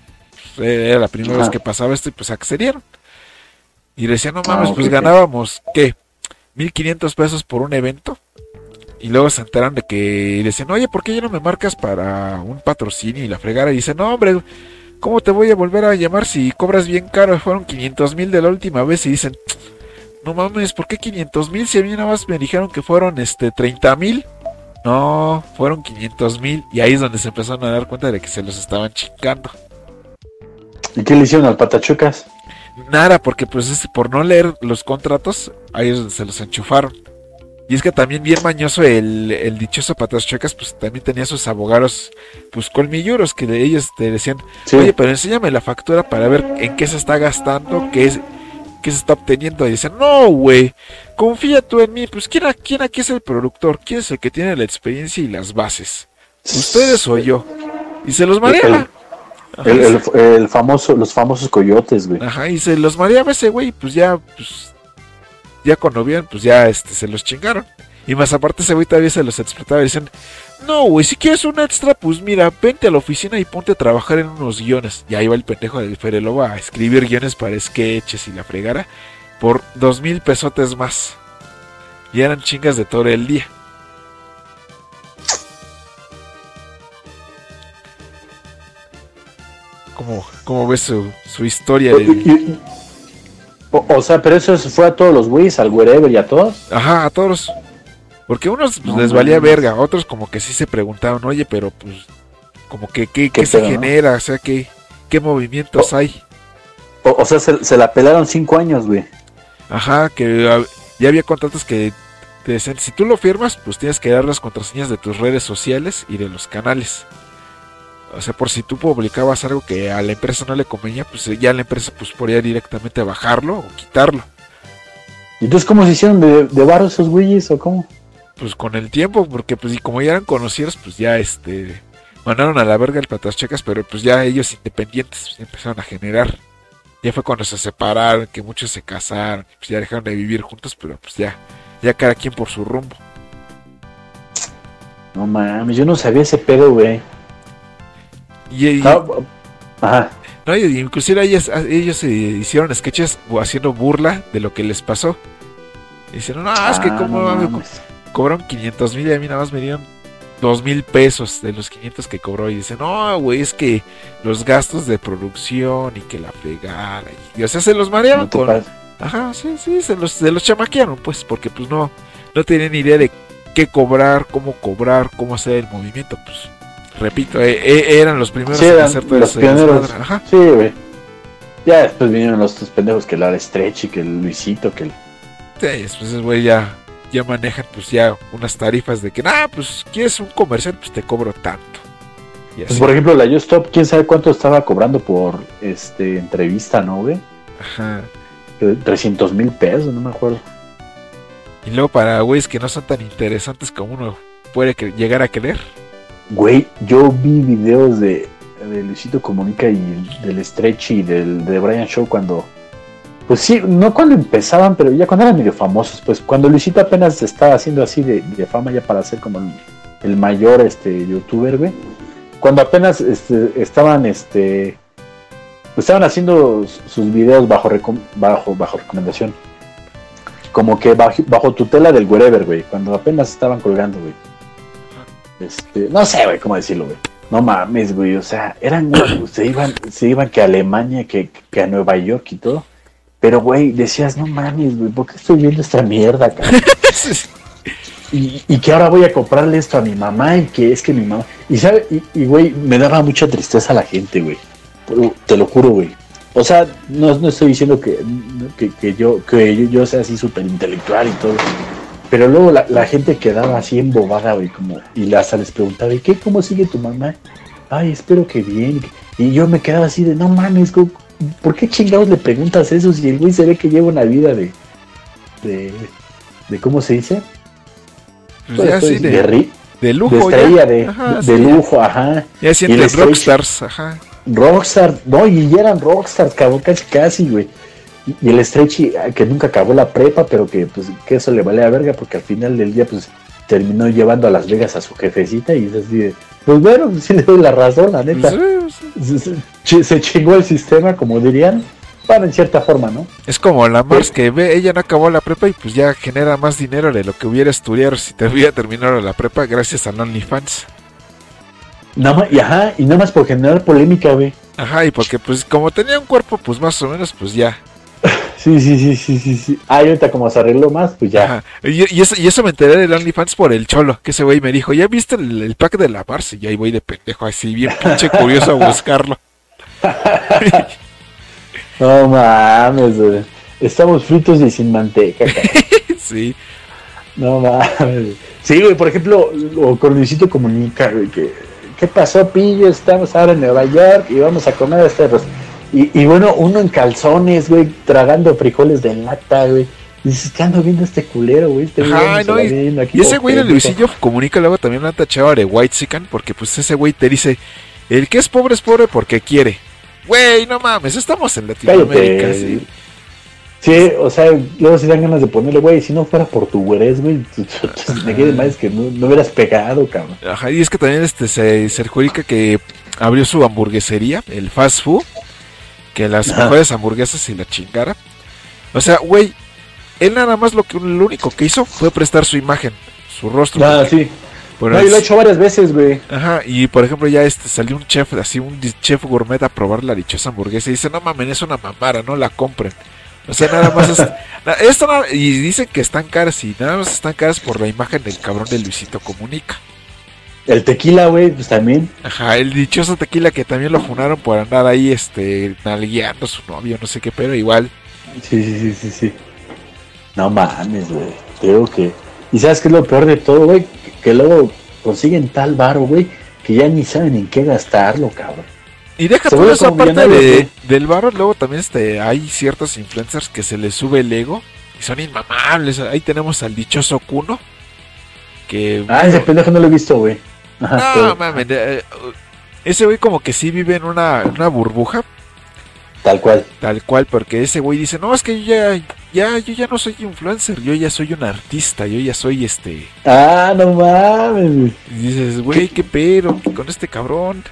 Pues, era la primera Ajá. vez que pasaba esto y pues accedieron. Y decían, no Ah, mames, pues ganábamos, ¿qué? 1500 pesos por un evento. Y luego se enteraron de que y decían, oye, ¿por qué ya no me marcas para un patrocinio y la fregara? Y dicen, no, hombre, ¿cómo te voy a volver a llamar si cobras bien caro? Fueron 500 mil de la última vez. Y dicen, no mames, ¿por qué 500 mil? Si a mí nada más me dijeron que fueron este 30 mil. No, fueron 500 mil. Y ahí es donde se empezaron a dar cuenta de que se los estaban chingando. ¿Y qué le hicieron al patachucas? Nada, porque pues es- por no leer los contratos, es donde se los enchufaron. Y es que también bien mañoso el, el dichoso Patas Chuecas, pues también tenía sus abogados, pues colmilluros, que de ellos te decían, Sí. oye, pero enséñame la factura para ver en qué se está gastando, qué es, qué se está obteniendo. Y dicen, no, güey, confía tú en mí, pues ¿quién, a- quién aquí es el productor? ¿Quién es el que tiene la experiencia y las bases? ¿Ustedes o yo? Y se los mareaba. El, famoso, los famosos coyotes, güey. Ajá, y se los mareaba ese güey, pues ya, pues, ya cuando vieron, pues ya, este, se los chingaron. Y más aparte ese güey todavía se los explotaba y decían, no, güey, si quieres un extra, pues mira, vente a la oficina y ponte a trabajar en unos guiones. Y ahí va el pendejo del Fere Lobo a escribir guiones para sketches y la fregara por dos mil pesotes más. Y eran chingas de todo el día. ¿Cómo, cómo ves su, su historia? Del- y- o, o sea, pero eso fue a todos los güeyes, al wherever y a todos. Ajá, a todos. Porque unos pues, No les valía verga, otros como que sí se preguntaban, oye, pero pues, como que qué, ¿Qué qué se pedo, no? genera, o sea, qué, qué movimientos hay. O, o sea, se, se la pelaron cinco años, güey. Ajá, que ah, ya había contratos que te decían, si tú lo firmas, pues tienes que dar las contraseñas de tus redes sociales y de los canales. O sea, por si tú publicabas algo que a la empresa no le convenía, pues ya la empresa pues podía directamente bajarlo o quitarlo. ¿Y entonces cómo se hicieron de, de barro esos güeyes o cómo? pues con el tiempo, porque pues y como ya eran conocidos, pues ya este mandaron a la verga el patas checas, pero pues ya ellos independientes pues, empezaron a generar. Ya fue cuando se separaron, que muchos se casaron, pues ya dejaron de vivir juntos, pero pues ya, ya cada quien por su rumbo. No mames, yo no sabía ese pedo, güey. Y, y- Ah, Ajá. no, y- inclusive ellos, ellos se hicieron sketches haciendo burla de lo que les pasó. Y dijeron, no, es que Ah, como no cobraron 500 mil y a mí nada más me dieron 2 mil pesos de los 500 que cobró. Y dicen, no, güey, es que los gastos de producción y que la fregada. Y, o sea, se los marearon con... Ajá, sí, sí, se los, se los chamaquearon, pues, porque pues no, no tenían idea de qué cobrar, cómo cobrar, cómo hacer el movimiento. Pues, repito, eh, eh, eran los primeros Sí, en hacer todo los pioneros. Ajá. Sí, güey. Ya después vinieron los otros pendejos que el Stretch y que el Luisito, que el... Sí, después, güey, ya, ya manejan, pues, ya unas tarifas de que, ah, pues, quieres un comercial, pues te cobro tanto. Y Pues así. por ejemplo, la Stop, quién sabe cuánto estaba cobrando por este entrevista, ¿no, güey? Ajá. 300 mil pesos, no me acuerdo. Y luego para güeyes que no son tan interesantes como uno puede llegar a creer. Güey, yo vi videos de, de Luisito Comunica y del Stretch y del de Brian Show cuando. Pues sí, no cuando empezaban, pero ya cuando eran medio famosos. Pues cuando Luisito apenas estaba haciendo así de, de fama ya para ser como el, mayor este youtuber, güey. Cuando apenas este, estaban este. pues estaban haciendo sus videos bajo, bajo, bajo recomendación. Como que bajo, bajo tutela del wherever, güey. Cuando apenas estaban colgando, güey. Este, no sé, güey, cómo decirlo, güey. No mames, güey. O sea, eran, güey, (clears throat) se iban, se iban que a Alemania, que, que a Nueva York y todo. Pero, güey, decías, no mames, güey, ¿por qué estoy viendo esta mierda, cabrón? (laughs) Y, y que ahora voy a comprarle esto a mi mamá y que es que mi mamá... Y, ¿sabe? Y, güey, me daba mucha tristeza a la gente, güey. Te lo juro, güey. O sea, no, no estoy diciendo que, que, que yo, que yo, yo sea así súper intelectual y todo. Pero luego la, la gente quedaba así embobada, güey, como... Y hasta les preguntaba, ¿y qué? ¿Cómo sigue tu mamá? Ay, espero que bien. Y yo me quedaba así de, no mames, ¿por qué chingados le preguntas eso si el güey se ve que lleva una vida de... de, de ¿Cómo se dice? Pues ya Pues, sí, de, de, de de lujo. estrella, ya. de, Ajá, de sí, ya. lujo, ajá. Ya stage- rockstars, ajá. Rockstar, no, y ya eran rockstars, cabrón, casi, casi, güey. Y- el Stretchy, ah, que nunca acabó la prepa, pero que, pues, que eso le vale a verga, porque al final del día, pues, terminó llevando a Las Vegas a su jefecita y es así de, pues bueno, pues, sí le doy la razón, la neta. Pues, sí, sí. Se, se- ch- se chingó el sistema, como dirían, bueno, en cierta forma, ¿no? Es como la Mars que ve, ella no acabó la prepa y pues ya genera más dinero de lo que hubiera estudiado si te hubiera terminado la prepa gracias a OnlyFans. Nada más, y ajá, y nada más por generar polémica, güey. Ajá, y porque pues como tenía un cuerpo pues más o menos pues ya. Sí, sí, sí, sí, sí, sí. Ah, y ahorita como se arregló más, pues ya. Y, y eso, y eso me enteré del OnlyFans por el cholo, que ese güey me dijo, ¿ya viste el, el pack de la Mars? Y ahí voy de pendejo así, bien pinche curioso a buscarlo. (laughs) No mames, güey. Estamos fritos y sin manteca, (laughs) sí. No mames. Sí, güey, por ejemplo, o con Luisito Comunica, güey, que, ¿qué pasó, pillo? Estamos ahora en Nueva York y vamos a comer este arroz. Y, y bueno, uno en calzones, güey, tragando frijoles de lata, güey. Y dices, ¿qué ando viendo este culero, güey? Este güey Ajá, no, y, aquí y ese güey de pendejo". Luisillo comunica luego también lo han tachado de White Sican, porque pues ese güey te dice, el que es pobre es pobre porque quiere. Güey, no mames, estamos en Latinoamérica, Cállate. sí. Sí, o sea, luego se dan ganas de ponerle, güey, si no fuera por tu güerez, güey, (laughs) me quede más que no, no hubieras pegado, cabrón. Ajá, y es que también este se, se adjudica que abrió su hamburguesería, el fast food, que las Ajá. mejores hamburguesas y la chingara. O sea, güey, él nada más lo que lo único que hizo fue prestar su imagen, su rostro. Ah, sí. pero No, y lo he hecho varias veces, güey. Ajá, y por ejemplo ya este salió un chef, así un chef gourmet a probar la dichosa hamburguesa y dice, no mames, es una mamara, no la compren. O sea, nada más es... (laughs) esto y dicen que están caras y nada más están caras por la imagen del cabrón de Luisito Comunica. El tequila, güey, pues también. Ajá, el dichoso tequila que también lo funaron por andar ahí, este, nalgueando a su novio, no sé qué, pero igual. Sí, sí, sí, sí, sí. No mames, güey. Digo que. Y sabes qué es lo peor de todo, güey, que, que luego consiguen tal varo, güey, que ya ni saben en qué gastarlo, cabrón. Y deja toda vuelve esa parte de, del barro, luego también este, hay ciertos influencers que se les sube el ego y son inmamables. Ahí tenemos al dichoso Kuno, que... Ah, ese pendejo no lo he visto, güey. No, pero mames, eh, ese güey como que sí vive en una, en una burbuja, tal cual. tal cual, porque ese güey dice, no, es que yo ya, ya, yo ya no soy influencer, yo ya soy un artista, yo ya soy este... Ah, no mames. Y dices, güey, qué pero con este cabrón.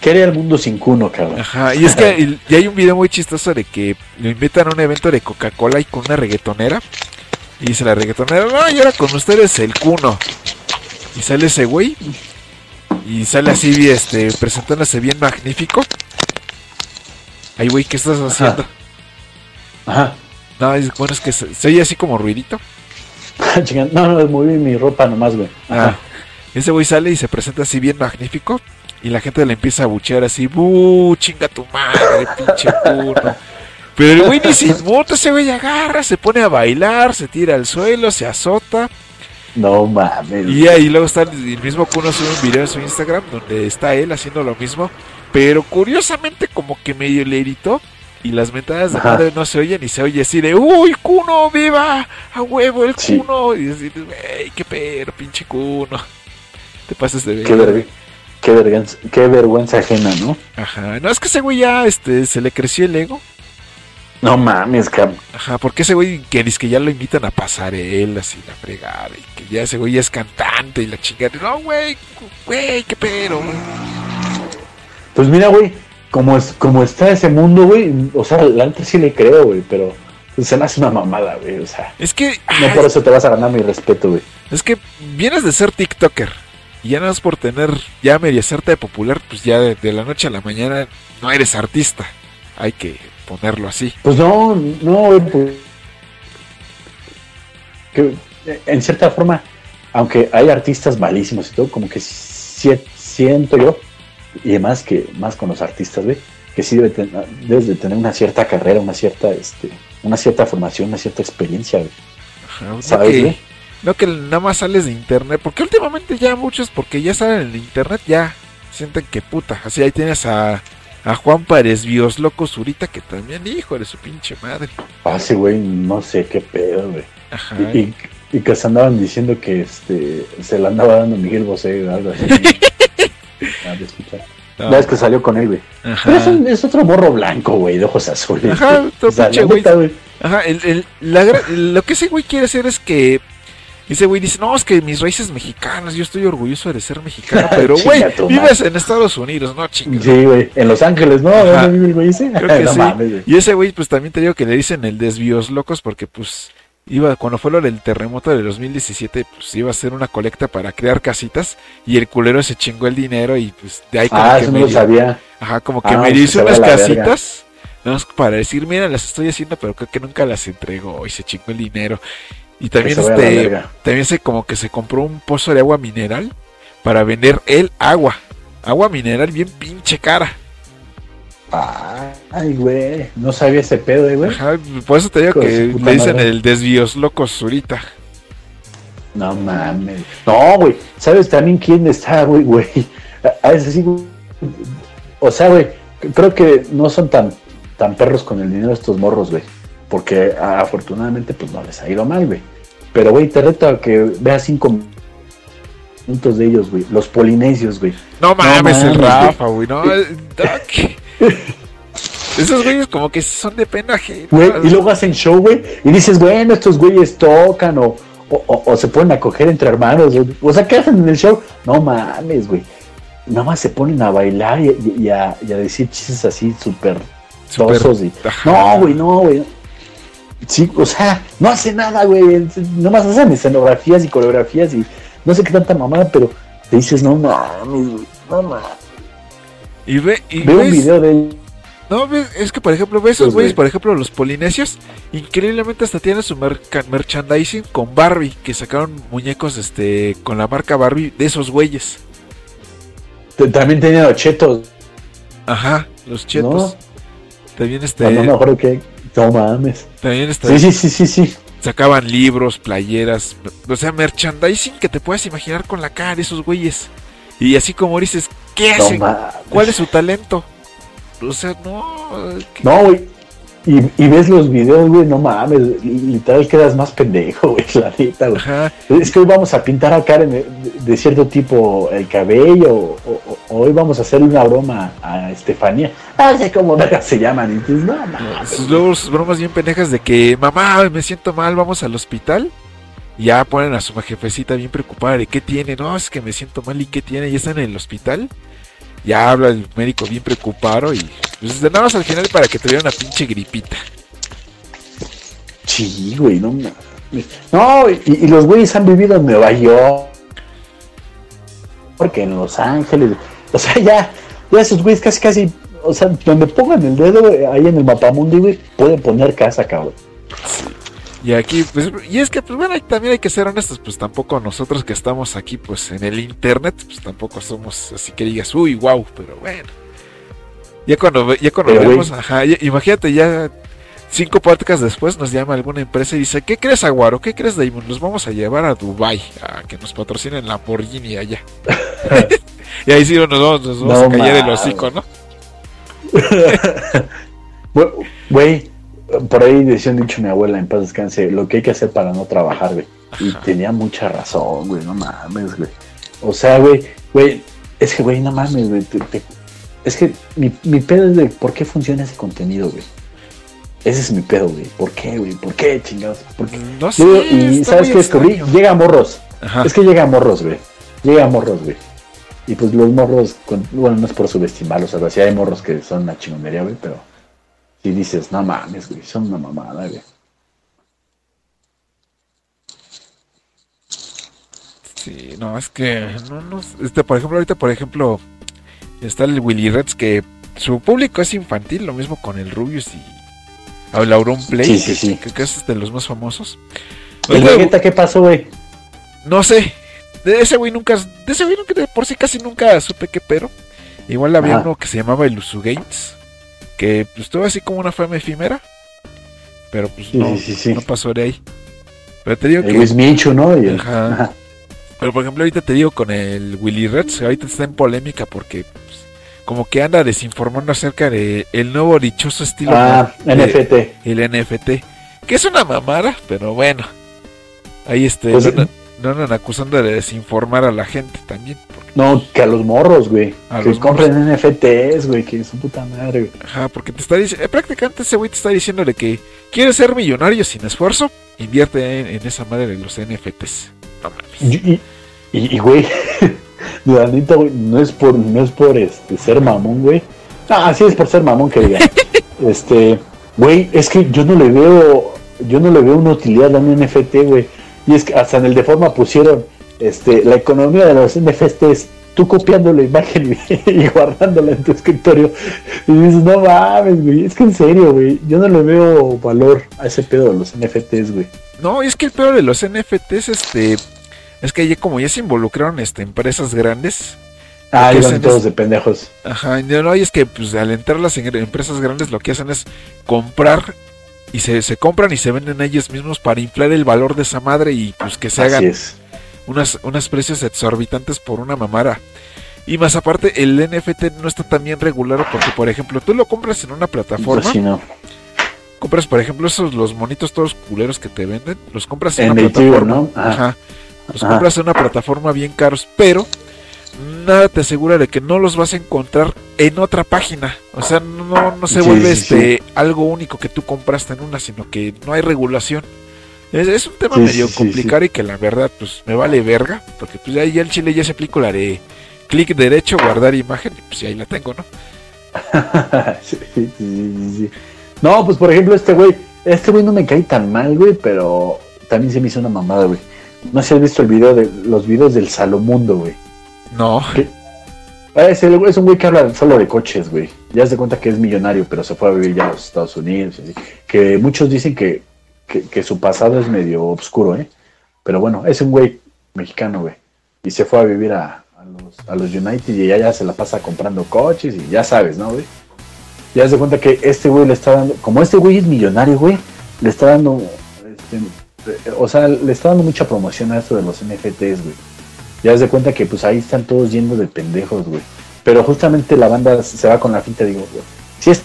¿Qué haría el mundo sin cuno, cabrón? Ajá, y es que y hay un video muy chistoso de que lo invitan a un evento de Coca-Cola y con una reggaetonera. Y dice la reggaetonera, no, y ahora con ustedes el cuno. Y sale ese güey. Y sale así, este, presentándose bien magnífico. Ay, güey, ¿qué estás haciendo? Ajá. No, es, bueno, es que se, se oye así como ruidito. (laughs) No, no, moví mi ropa nomás, güey. Ah, Ajá. ese güey sale y se presenta así bien magnífico. Y la gente le empieza a buchear así, ¡buh! ¡Chinga tu madre, pinche cuno! Pero el güey ni se inmuta, ese güey agarra, se pone a bailar, se tira al suelo, se azota. No mames. Y ahí luego está el mismo Kuno sube un video en su Instagram donde está él haciendo lo mismo, pero curiosamente como que medio le gritó y las mentadas de Ajá. madre no se oyen y se oye así de ¡Uy, Kuno, viva! ¡A huevo el Sí. Kuno! Y así, ¡Ey, qué pero, pinche Kuno! (laughs) Te pasas de ver. Qué, verg- qué, vergüenza, qué vergüenza ajena, ¿no? Ajá, no es que ese güey ya este, se le creció el ego. No mames, cabrón. Ajá, porque ese güey que dice que ya lo invitan a pasarelas y la fregada, y que ya ese güey ya es cantante y la chingada. No, güey, güey, qué pero, güey. Pues mira, güey, como, es, como está ese mundo, güey, o sea, la neta sí le creo, güey, pero se me hace una mamada, güey, o sea, Es que, no por eso te vas a ganar mi respeto, güey. es que vienes de ser TikToker y ya nada más por tener, ya medio hacerte de popular, pues ya de, de la noche a la mañana no eres artista. Hay que ponerlo así. Pues no, no, güey, pues, que, eh, en cierta forma, aunque hay artistas malísimos y todo, como que siento yo, y además que más con los artistas, güey, que sí debe ten- debes de tener una cierta carrera, una cierta, este, una cierta formación, una cierta experiencia. Ajá, no ¿Sabes, que-? No que nada más sales de internet, porque últimamente ya muchos, porque ya salen en internet, ya sienten que puta. Así ahí tienes a, a Juan Párez Bios Loco Zurita, que también, hijo de su pinche madre. Ah, sí, güey, no sé qué pedo, güey. Ajá. Y, y- y que se andaban diciendo que este se la andaba dando Miguel Bosé o algo así. (laughs) Ah, no, Ya es que salió con él, güey. ajá. Pero es, un- es otro morro blanco, güey, de ojos azules. Ajá, güey. otro O sea, pinche la güey. Ajá, el, el- la lo que ese güey quiere hacer es que. Ese güey dice, no, es que mis raíces mexicanas, yo estoy orgulloso de ser mexicano, pero (laughs) güey, vives en Estados Unidos, no chingas. Sí, güey. En Los Ángeles, ¿no? ¿Dónde vive el güey ese? Creo (laughs) que no sí. mames. Y ese güey, pues también te digo que le dicen el desvíos locos porque pues iba, cuando fue lo del terremoto de 2017, pues iba a hacer una colecta para crear casitas y el culero se chingó el dinero y pues de ahí como Ah, que eso me no lo dio- sabía. ajá, como que Ah, me hizo unas verga. casitas más para decir, mira, las estoy haciendo, pero creo que nunca las entregó y se chingó el dinero. Y también a este también se como que se compró un pozo de agua mineral para vender el agua. Agua mineral bien pinche cara. Ay, güey. No sabía ese pedo, eh, güey. Ajá, por eso te digo que le dicen madre. el desvíos locos ahorita. No mames. No, güey. ¿Sabes también quién está, güey, güey? A ese sí, güey. O sea, güey, creo que no son tan, tan perros con el dinero estos morros, güey. Porque afortunadamente, pues no les ha ido mal, güey. Pero, güey, te reto a que veas cinco minutos de ellos, güey. Los polinesios, güey. No mames, el Rafa, güey. No. (laughs) Esos güeyes como que son de pena ajena. Güey, y luego hacen show, güey, y dices, bueno, estos güeyes tocan o, o, o- o se pueden acoger entre hermanos. güey. O sea, ¿qué hacen en el show? No mames, güey. Nada más se ponen a bailar y, y- y a, y a decir chistes así súper Súper- tosos. y-. No, güey, no, güey. Sí, o sea, no hace nada, güey. Nomás hacen escenografías y coreografías y no sé qué tanta mamada, pero te dices, no mames, no mames. Y ve, y Veo un video de él. No, es que por ejemplo, ves esos Pues, güeyes, güey. por ejemplo, los polinesios, increíblemente hasta tienen su merca- merchandising con Barbie, que sacaron muñecos este con la marca Barbie de esos güeyes. También tenía ochetos, Ajá, los chetos. También este, Ah, no qué. No mames. también este, Sí, sí, sí, sí, sí. sacaban libros, playeras, o sea, merchandising que te puedes imaginar con la cara de esos güeyes. Y así como dices, ¿qué No hacen? mames. ¿Cuál es su talento? O sea, no. ¿qué- No, güey. Y, y ves los videos, güey, no mames. Literal quedas más pendejo, güey, la neta, güey. Ajá. Es que hoy vamos a pintar a Karen de, de cierto tipo el cabello, o, hoy vamos a hacerle una broma a Estefanía. Ah, sé cómo se llaman. Y dices, no mames. Luego sus bromas bien pendejas de que, mamá, me siento mal, vamos al hospital. Y ya ponen a su jefecita bien preocupada de qué tiene. No, es que me siento mal y qué tiene. Ya están en el hospital. Ya habla el médico bien preocupado y pues de nada más al final para que tuviera una pinche gripita. Sí, güey, no. No, y, y los güeyes han vivido en Nueva York. Porque en Los Ángeles. O sea, ya, ya esos güeyes casi, casi. O sea, donde pongan el dedo, ahí en el mapamundi, güey, pueden poner casa, cabrón. Y aquí, pues, y es que, pues bueno, también hay que ser honestos, pues tampoco nosotros que estamos aquí, pues en el internet, pues tampoco somos así que digas, uy, wow, pero bueno. Ya cuando, ya cuando Pero, vemos, ajá, ya- imagínate ya, cinco podcasts después nos llama alguna empresa y dice, ¿qué crees, Aguaro? ¿Qué crees, Damon? Nos vamos a llevar a Dubai a que nos patrocinen Lamborghini allá. (laughs) (laughs) y ahí sí nos vamos, nos vamos No a callar el hocico, ¿no? (laughs) Güey, por ahí decía un dicho mi abuela en paz descanse, lo que hay que hacer para no trabajar, güey. Y tenía mucha razón, güey, no mames, güey. O sea, güey, güey, es que, güey, no mames, güey. te- te- es que mi, mi pedo es de por qué funciona ese contenido, güey. Ese es mi pedo, güey. ¿Por qué, güey? ¿Por qué, chingados? ¿Por qué? No sé. Luego, y ¿sabes qué descubrí? Llega a morros. Ajá. Es que llega a morros, güey. Llega a morros, güey. Y pues los morros, con- bueno, no es por subestimarlos, o algo así. Hay morros que son una chingonería, güey, pero si dices, no mames, güey, son una mamada, güey. Sí, no, es que no, no, este, por ejemplo, ahorita, por ejemplo, está el Willy Reds que su público es infantil, lo mismo con el Rubius y el Auron Play, Sí, sí, que, sí. que- que es de los más famosos. ¿El Vegeta qué pasó, güey? no sé, de ese güey nunca, de ese güey nunca, de por sí casi nunca supe qué pero. Igual había Ajá. uno que se llamaba el Usu Games, que pues tuvo así como una fama efímera, pero pues Sí, no, sí, sí, sí. no pasó de ahí. Pero te digo El que... Luis Michu, ¿no? El- Ajá. Ajá. Pero por ejemplo, ahorita te digo con el Willy Reds, ahorita está en polémica porque pues, como que anda desinformando acerca de el nuevo dichoso estilo Ah, de- NFT. el NFT, que es una mamada, pero bueno. Ahí este Pues, no andan acusando de desinformar a la gente también. porque- No, que a los morros, güey. A Que los compren NFTs, güey, que es su puta madre, güey. ajá, porque te está diciendo, prácticamente ese güey te está diciendo de que quieres ser millonario sin esfuerzo, invierte en, en esa madre de los NFTs. No mames. Y, y, güey, (laughs) la neta, güey, no es por, no es por este, ser mamón, güey. Ah, sí es por ser mamón que diga. (laughs) este, güey, es que yo no le veo, yo no le veo una utilidad a un NFT, güey. Y es que hasta en el de forma pusieron, este, la economía de los NFTs, tú copiando la imagen (laughs) y, guardándola en tu escritorio. Y dices, no mames, güey, es que en serio, güey, yo no le veo valor a ese pedo de los NFTs, güey. No, es que el peor de los NFTs, este, es que ya como ya se involucraron este, empresas grandes, Ah, iban todos es- de pendejos. ajá, no, y es que pues al entrar las empresas grandes lo que hacen es comprar y se, se compran y se venden ellos mismos para inflar el valor de esa madre y pues que se Así hagan es. unas, unos precios exorbitantes por una mamara. Y más aparte, el NFT no está tan bien regulado porque, por ejemplo, tú lo compras en una plataforma, Pues no. compras, por ejemplo, esos los monitos todos culeros que te venden, los compras en, En una plataforma. ¿no? Ajá. Ajá. Los Ajá. compras en una plataforma bien caros, pero nada te asegura de que no los vas a encontrar en otra página. O sea, no, no se Sí, vuelve sí, este algo único que tú compraste en una, sino que no hay regulación. Es, es un tema medio complicado y que la verdad pues me vale verga, porque pues ya, ya el chile ya se aplica la de clic derecho, guardar imagen, y pues ahí la tengo, ¿no? (laughs) sí, sí, sí, sí, sí. No, pues por ejemplo, este güey, este güey no me cae tan mal, güey, pero también se me hizo una mamada, güey. No sé si has visto el video de los videos del Salomundo, güey. No, Ah, Es, un güey que habla solo de coches, güey. Ya se cuenta que es millonario, pero se fue a vivir ya a los Estados Unidos. Que muchos dicen que, que, su pasado es medio oscuro, ¿eh? Pero bueno, es un güey mexicano, güey. Y se fue a vivir a, a los, a los United y ya, ya se la pasa comprando coches y ya sabes, ¿no, güey? Ya se cuenta que este güey le está dando, como este güey es millonario, güey, le está dando, este, o sea, le está dando mucha promoción a esto de los NFTs, güey. Ya se cuenta que pues ahí están todos yendo de pendejos, güey. Pero justamente la banda se va con la finta, digo, güey, si es-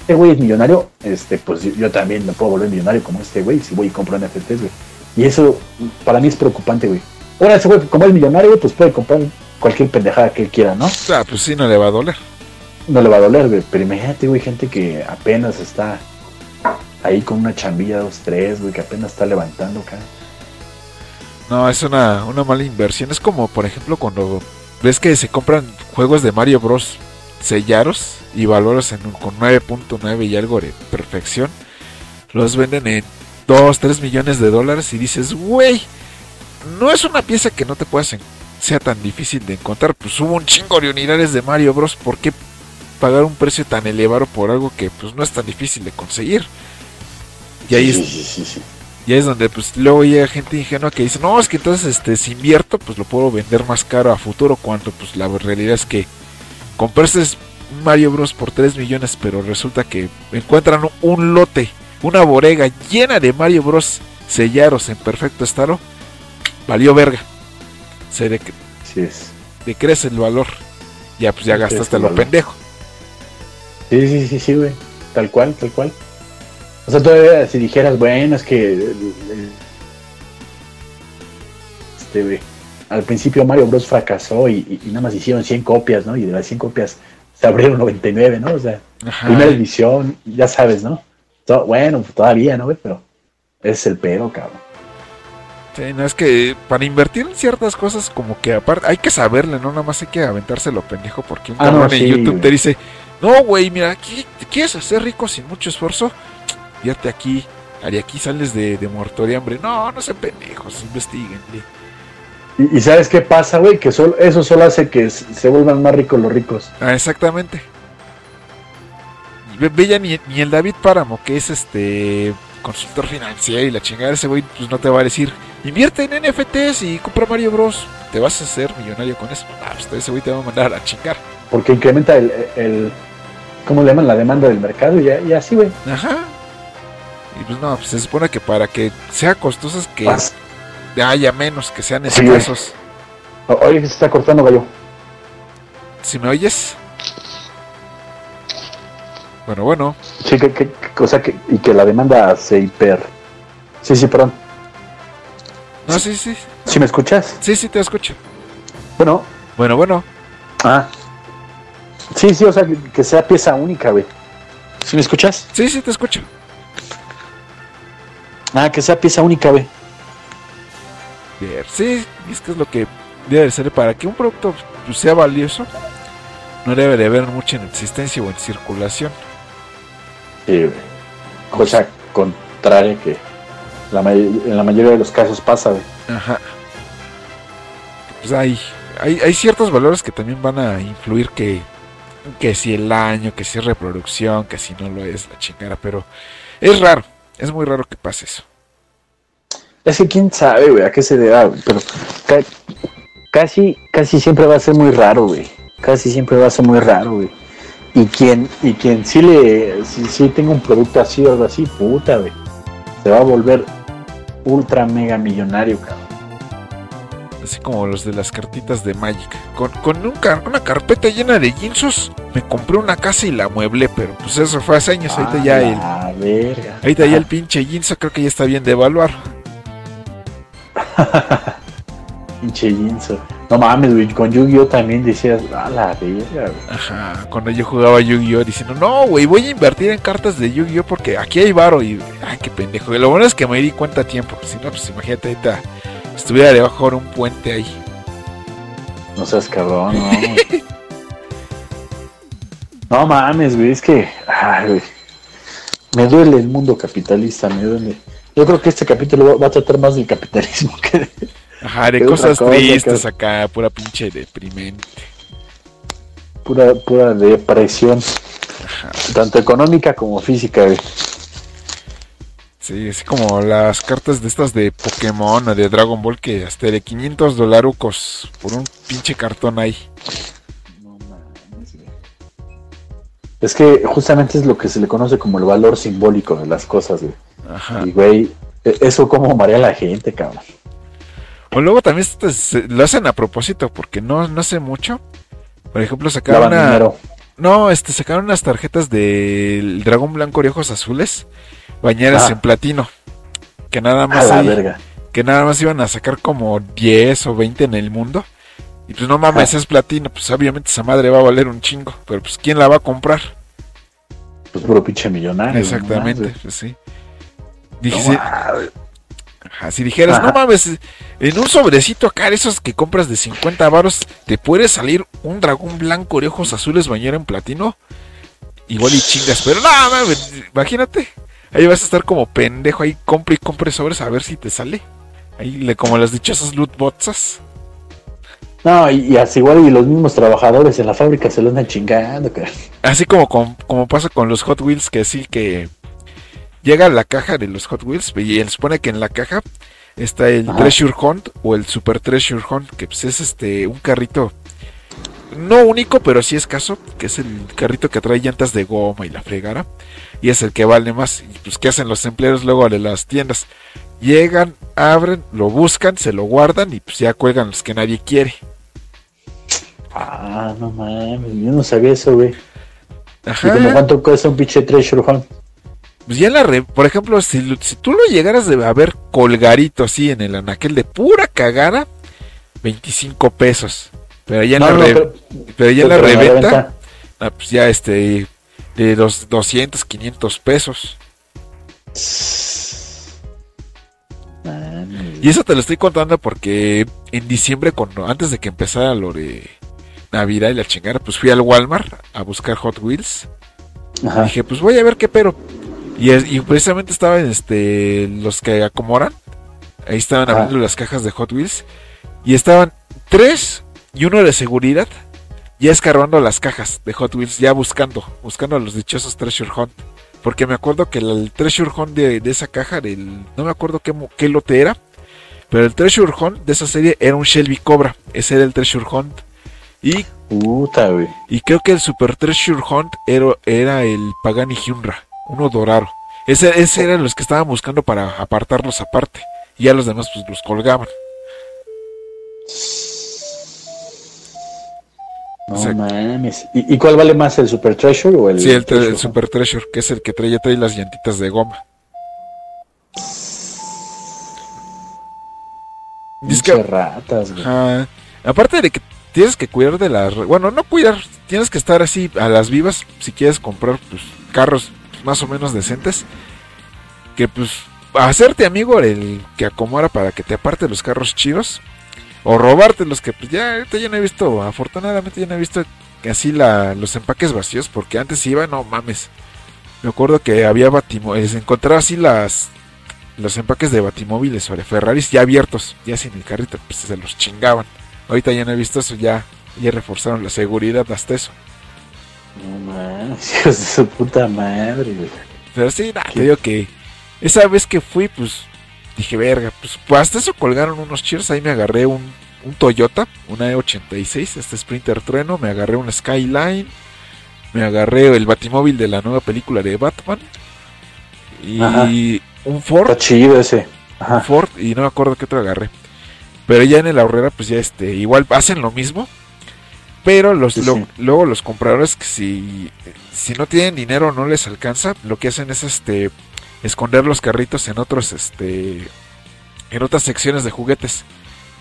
este güey es millonario, este, pues yo, yo también me puedo volver millonario como este güey, si voy y compro NFTs, güey. Y eso para mí es preocupante, güey. Ahora ese güey, como es millonario, pues puede comprar cualquier pendejada que él quiera, ¿no? ah, pues sí, no le va a doler. No le va a doler, güey. Pero imagínate, güey, gente que apenas está ahí con una chambilla, dos, tres, güey, que apenas está levantando, cara. No, es una, una mala inversión. Es como, por ejemplo, cuando ves que se compran juegos de Mario Bros. sellaros y valores en un- con 9.9 y algo de perfección. Los venden en 2, 3 millones de dólares y dices, güey, no es una pieza que no te puedas en- sea tan difícil de encontrar. Pues hubo un chingo de unidades de Mario Bros. ¿Por qué pagar un precio tan elevado por algo que pues no es tan difícil de conseguir? Y ahí sí, sí, sí. Y ahí es donde pues luego llega gente ingenua que dice, no, es que entonces este si invierto, pues lo puedo vender más caro a futuro, cuando pues la realidad es que comprarse un Mario Bros por 3 millones, pero resulta que encuentran un lote, una bodega llena de Mario Bros sellaros en perfecto estado, valió verga. Se es. decrece el valor. Ya pues ya gastaste lo pendejo. Sí, sí, sí, sí, güey. Tal cual, tal cual. O sea, todavía si dijeras, bueno, es que. el- el- Este. Al principio Mario Bros fracasó y, y- nada más hicieron 100 copias, ¿no? Y de las 100 copias se abrieron 99, ¿no? O sea, Ajá. primera edición, ya sabes, ¿no? To- bueno, todavía, ¿no? Pero ese es el pedo, cabrón. Sí, no es que para invertir en ciertas cosas, como que aparte hay que saberle, no nada más hay que aventarse lo pendejo, porque un Ah, no, cabrón en YouTube güey. te dice: No, güey, mira, te quieres hacer rico sin mucho esfuerzo, vierte aquí, aquí sales de, de muerto de hambre. No, no sean pendejos, investiguen. Y, y ¿sabes qué pasa, güey? Que solo, eso solo hace que se vuelvan más ricos los ricos. Ah, exactamente. Y ve, ve ya ni, ni el David Páramo, que es este consultor financiero y la chingada, ese güey, pues no te va a decir, invierte en NFTs y compra Mario Bros. Te vas a hacer millonario con eso. Ah, pues ese güey te va a mandar a chingar. Porque incrementa el, el ¿cómo le llaman? La demanda del mercado y, y así, güey. Ajá. Y pues no, pues se supone que para que sea costosos que haya menos, que sean Sí, escasos. O- Oye, se está cortando, gallo. Si me oyes. Bueno, bueno. Sí, que, que, o sea, que, y que la demanda se hiper... Sí, sí, perdón. No, sí, sí. ¿Sí me escuchas? Sí, sí, te escucho. Bueno, Bueno, bueno. ah. Sí, sí, o sea, que, que sea pieza única, güey. ¿Sí me escuchas? Sí, sí, te escucho. Ah, que sea pieza única. Bien, Sí, es que es lo que debe ser para que un producto pues, sea valioso. No debe de haber mucha en existencia o en circulación. Sí. Cosa contraria que la may- en la mayoría de los casos pasa, güey. Ajá. Pues hay, hay, hay ciertos valores que también van a influir que, que si el año, que si es reproducción, que si no lo es, la chingada, pero es raro, es muy raro que pase eso. Es que quién sabe, güey, a qué se deba, güey. Pero ca- casi, casi siempre va a ser muy raro, güey. Casi siempre va a ser muy raro, güey. Y quien, y quien sí le, sí, sí tenga un producto así o algo así, puta, güey. Se va a volver ultra mega millonario, cabrón. Así como los de las cartitas de Magic. Con, con un car- una carpeta llena de ginsos, me compré una casa y la mueblé, pero pues eso fue hace años. Ahorita ya el, Verga. ahorita ya el pinche ginso creo que ya está bien de evaluar. (laughs) Pinche Jinzo. No mames, güey. Con Yu-Gi-Oh también decías, a la verga, güey. Ajá, cuando yo jugaba Yu-Gi-Oh! diciendo, no, güey, voy a invertir en cartas de Yu-Gi-Oh! porque aquí hay varo y, ay, qué pendejo. Y lo bueno es que me di cuenta a tiempo, si no, pues imagínate, ahorita estuviera debajo de un puente ahí. No seas cabrón, no. (laughs) no mames, güey, es que. Ay, güey. Me duele el mundo capitalista, me duele. Yo creo que este capítulo va- a tratar más del capitalismo (laughs) que de. Ajá, de cosas cosa, tristes que- acá, pura pinche deprimente. Pura, pura depresión. Tanto económica como física, güey. Sí, así como las cartas de estas de Pokémon o de Dragon Ball que hasta de 500 dolarucos por un pinche cartón ahí. Es que justamente es lo que se le conoce como el valor simbólico de las cosas, güey. Ajá. Y, güey, e- eso como marea a la gente, cabrón. O luego también esto se- lo hacen a propósito porque no, no hace mucho. Por ejemplo, sacaron una... dinero. No, este, sacaron unas tarjetas del dragón blanco y ojos azules, bañadas Ah. en platino. Que nada A más la ahí- verga. que nada más iban a sacar como 10 o 20 en el mundo. Y pues no mames, Ah. es platino, pues obviamente esa madre va a valer un chingo, pero pues ¿quién la va a comprar? Pues puro pinche millonario. Exactamente, no pues sí. Dije, No ajá, si dijeras, Ajá. no mames, en un sobrecito acá, esos que compras de 50 varos, te puede salir un dragón blanco de ojos azules bañado en platino. Igual y chingas, pero no mames, imagínate. Ahí vas a estar como pendejo, ahí compra y compre sobres a ver si te sale. Ahí le, como las dichosas loot boxes. No, y, y así igual y los mismos trabajadores en la fábrica se lo andan chingando, cabrón. Así como, con- como pasa con los Hot Wheels, que sí que llega la caja de los Hot Wheels y él supone que en la caja está el Ajá. Treasure Hunt o el Super Treasure Hunt, que pues es este un carrito no único, pero sí escaso, que es el carrito que trae llantas de goma y la fregara. Y es el que vale más. Y pues, ¿qué hacen los empleados luego de las tiendas? Llegan, abren, lo buscan, se lo guardan y pues ya cuelgan los que nadie quiere. Ah, no mames, yo no sabía eso, güey. ¿Y Ajá. como cuánto cuesta un pinche treasure hunt? Pues ya la re- por ejemplo, si, tú lo llegaras de a ver colgarito así en el anaquel de pura cagada, 25 pesos. Pero ya en No, la, no, re- pero- pero ya la pero en la reventa, ah, pues ya este de los 200, 500 pesos. Y eso te lo estoy contando porque en diciembre, cuando, antes de que empezara lo de Navidad y la chingada, pues fui al Walmart a buscar Hot Wheels. Ajá. Dije, pues voy a ver qué pero. Y, y precisamente estaban este, los que acomodan. Ahí estaban Ajá. abriendo las cajas de Hot Wheels. Y estaban tres y uno de seguridad. Ya escarbando las cajas de Hot Wheels, ya buscando, buscando a los dichosos Treasure Hunt. Porque me acuerdo que el, el Treasure Hunt de, de esa caja, del, no me acuerdo qué, qué lote era. Pero el Treasure Hunt de esa serie era un Shelby Cobra. Ese era el Treasure Hunt. Y Puta, güey. y creo que el Super Treasure Hunt era, era el Pagani Hyunra, uno dorado. Ese, ese eran los que estaban buscando para apartarlos aparte. Y ya los demás pues los colgaban. No O sea- mames. ¿Y, y cuál vale más, el Super Treasure o el Sí, el, tre- Treasure el? Super Treasure, que es el que trae, ya trae las llantitas de goma. Dice que- ratas, güey. Ajá. Aparte de que tienes que cuidar de las... Bueno, no cuidar, tienes que estar así a las vivas si quieres comprar pues, carros más o menos decentes. Que pues hacerte amigo el que acomoda para que te aparte los carros chidos. O robarte los que pues ya ya no he visto, afortunadamente ya no he visto así la, los empaques vacíos. Porque antes iba, no mames. Me acuerdo que había batimóviles, encontraba así las... Los empaques de batimóviles sobre Ferraris ya abiertos, ya sin el carrito, pues se los chingaban. Ahorita ya no he visto eso, ya, ya reforzaron la seguridad hasta eso. No mames, (laughs) hijos de su puta madre, güey. Pero sí, nada, te digo que esa vez que fui, pues dije, verga, pues, pues hasta eso colgaron unos cheers. Ahí me agarré un, un Toyota, una E86, este Sprinter Trueno, me agarré un Skyline, me agarré el Batimóvil de la nueva película de Batman y Ajá. un Ford. Está chido ese. un. Ford y no me acuerdo qué otro agarré. Pero ya en el ahorrera, pues ya este, igual hacen lo mismo. Pero los Sí, lo- sí. luego los compradores que si, si no tienen dinero no les alcanza, lo que hacen es este esconder los carritos en otros este en otras secciones de juguetes.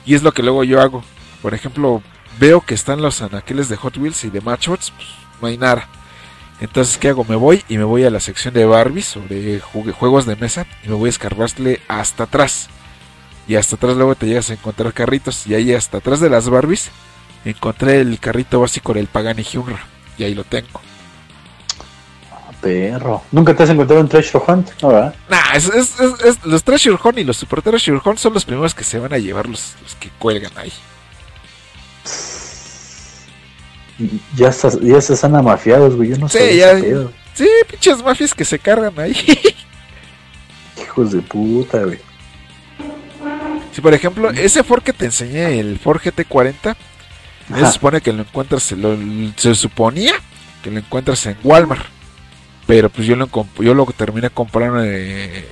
Y es lo que luego yo hago. Por ejemplo, veo que están los anaqueles de Hot Wheels y de Matchbox, pues no hay nada. Entonces, ¿qué hago? Me voy y me voy a la sección de Barbie sobre juegos de mesa y me voy a escarbarle hasta atrás. Y hasta atrás luego te llegas a encontrar carritos. Y ahí hasta atrás de las Barbies encontré el carrito básico del Pagani Hyunra. Y ahí lo tengo. Ah, perro. ¿Nunca te has encontrado un Treasure Hunt? No, ¿verdad? Nah, es, es- es- los Treasure Hunt y los Super Treasure Hunt son los primeros que se van a llevar los, los que cuelgan ahí. Ya estás, ya se están amafiados, güey. Yo no Sí, sé. ya-. Sí, pinches mafias que se cargan ahí. (laughs) Hijos de puta, güey. Si por ejemplo, ese Ford que te enseñé, el Ford GT40, se supone que lo encuentras, lo- se suponía que lo encuentras en Walmart. Pero pues yo lo, yo lo terminé comprando eh,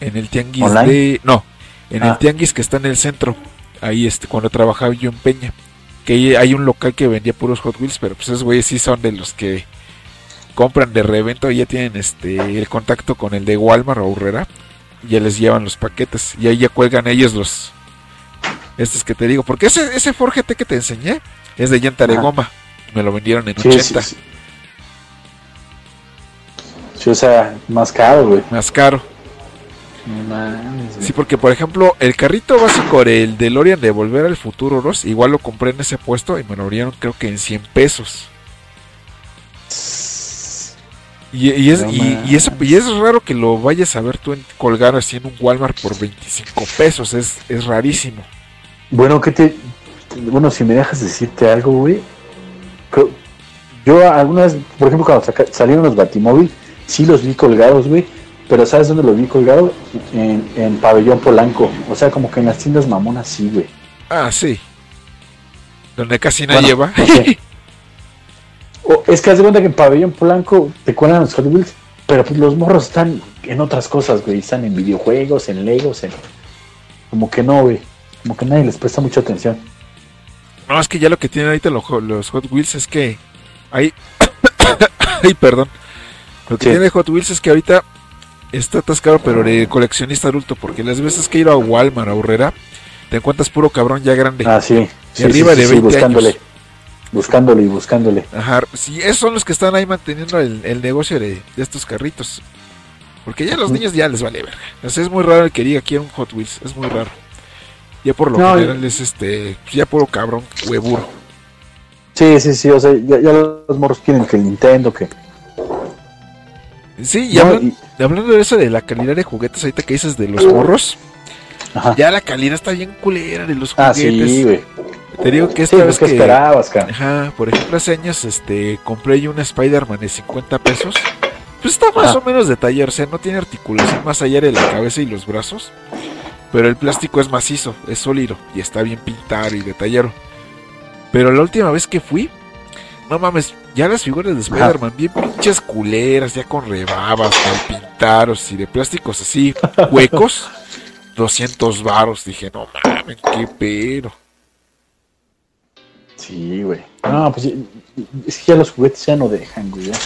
en el tianguis ¿Online? de... No, en el Ah. tianguis que está en el centro. Ahí este, cuando trabajaba yo en Peña. Que hay un local que vendía puros Hot Wheels, pero pues esos güeyes sí son de los que compran de revento y ya tienen este el contacto con el de Walmart o Urrera. Y ya les llevan los paquetes. Y ahí ya cuelgan ellos los... Estos que te digo. Porque ese, ese Ford GT que te enseñé es de llanta de goma. Me lo vendieron en Sí, 80. sí, sí. Sí, o sea, más caro, güey. Más caro. Mames. Sí, porque por ejemplo, el carrito básico el DeLorean de Volver al Futuro 2, igual lo compré en ese puesto y me lo dieron creo que en 100 pesos. Y, y es, No y, y es raro que lo vayas a ver tú en, colgar así en un Walmart por 25 pesos, es, es rarísimo. Bueno, que te. Bueno, si me dejas decirte algo, güey. Yo alguna vez, por ejemplo, cuando salieron los Batimóvil, sí los vi colgados, güey. Pero ¿sabes dónde los vi colgados? En, en Pabellón Polanco. O sea, como que en las tiendas mamonas, sí, güey. Ah, sí. Donde casi nadie Bueno, va. (laughs) O- es que haz de cuenta que en Pabellón Blanco te cuelan los Hot Wheels, pero pues los morros están en otras cosas, güey. Están en videojuegos, en Legos, en... Como que no, güey. Como que nadie les presta mucha atención. No, es que ya lo que tienen ahorita los, los Hot Wheels es que hay... (coughs) Ay, perdón. Lo que Sí. tiene Hot Wheels es que ahorita está atascado, pero de coleccionista adulto, porque las veces que he ido a Walmart, a Urrera, te encuentras puro cabrón ya grande. Ah, sí. sí, arriba de 20 buscándole. años. Buscándole y buscándole. Ajá, sí, esos son los que están ahí manteniendo el, el negocio de, de estos carritos. Porque ya a los niños ya les vale verga. O sea, es muy raro el que diga quiero un Hot Wheels, es muy raro. Ya por lo No, general es este, ya puro cabrón, huevuro. Sí, sí, sí. O sea, ya, ya los morros quieren que el Nintendo, que... Sí, y, No, hablan- y- y hablando de eso de la calidad de juguetes, ahorita que dices de los morros, Ajá. ya la calidad está bien culera de los Ah, juguetes. sí, güey. Te digo que Sí, esta pues, vez ¿qué que. esperabas, cara? Ajá, por ejemplo, hace años este, compré yo una Spider-Man de 50 pesos. Pues está más o menos de taller, o sea, no tiene articulación más allá de la cabeza y los brazos. Pero el plástico es macizo, es sólido y está bien pintado y detallado. Pero la última vez que fui, no mames, ya las figuras de Spider-Man bien pinches culeras, ya con rebabas, mal pintados y de plásticos así, huecos. (laughs) 200 varos, dije, no mames, qué pero. Sí, güey. No, pues sí, es que ya los juguetes ya no dejan, güey. Ya,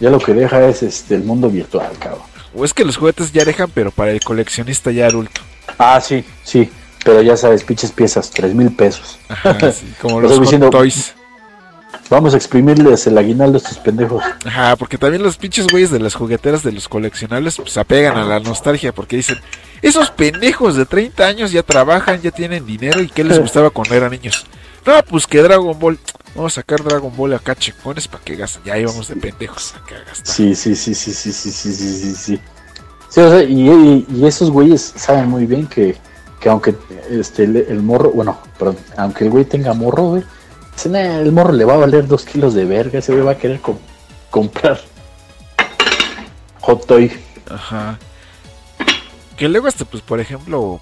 Ya lo que deja es este el mundo virtual, cabrón. O es que los juguetes ya dejan, pero para el coleccionista ya adulto. Ah, sí, sí. Pero ya sabes, pinches piezas, tres mil pesos. Ajá, (laughs) sí, como Lo los diciendo- Toys. Vamos a exprimirles el aguinaldo a estos pendejos. Ajá, porque también los pinches güeyes de las jugueteras de los coleccionables pues apegan a la nostalgia porque dicen, esos pendejos de 30 años ya trabajan, ya tienen dinero y qué les (laughs) gustaba cuando eran niños. No, pues que Dragon Ball, vamos a sacar Dragon Ball acá checones para que gasten. Ya íbamos de pendejos acá a gastar. Sí, sí, sí, sí, sí, sí, sí, sí, sí, sí. Sí, o sea, y, esos güeyes saben muy bien que, que aunque este el, el morro, bueno, perdón, aunque el güey tenga morro, güey, "Eh, el morro le va a valer dos kilos de verga, ese güey va a querer com- comprar hot toy. Ajá. Que luego hasta, pues, por ejemplo,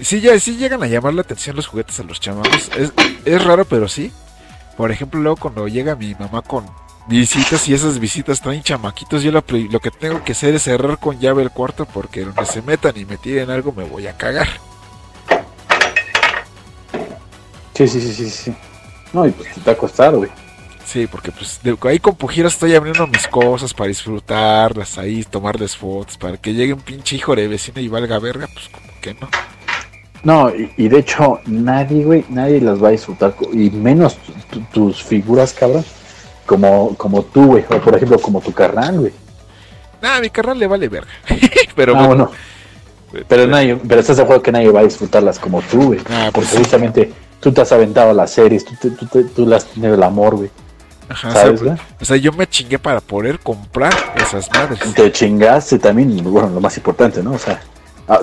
sí, ya, sí llegan a llamar la atención los juguetes a los chamacos. Es, es raro, pero sí. Por ejemplo, luego cuando llega mi mamá con visitas y esas visitas traen chamaquitos, yo lo, que tengo que hacer es cerrar con llave el cuarto porque donde se metan y me tiren algo me voy a cagar. Sí, sí, sí, sí, sí. No, y pues te va a costar, güey. Sí, porque pues de- ahí con Pujiras estoy abriendo mis cosas para disfrutarlas ahí, tomarles fotos, para que llegue un pinche hijo de vecino y valga verga, pues como que no. No, y, y de hecho, nadie, güey, nadie las va a disfrutar, y menos tu- tu- tus figuras, cabrón, como, como tú, güey, o por ejemplo, como tu carnal, güey. Nada, a mi carnal le vale verga. (laughs) Pero ah, bueno, bueno, pero nadie, pero estás de acuerdo que nadie va a disfrutarlas como tú, güey. Ah, pues porque sí. justamente tú te has aventado las series, tú, te- tú, te- tú has tenido el amor, güey. Ajá, ¿Sabes, o, sea, o sea, yo me chingué para poder comprar esas madres. Te chingaste también, bueno, lo más importante, ¿no? O sea,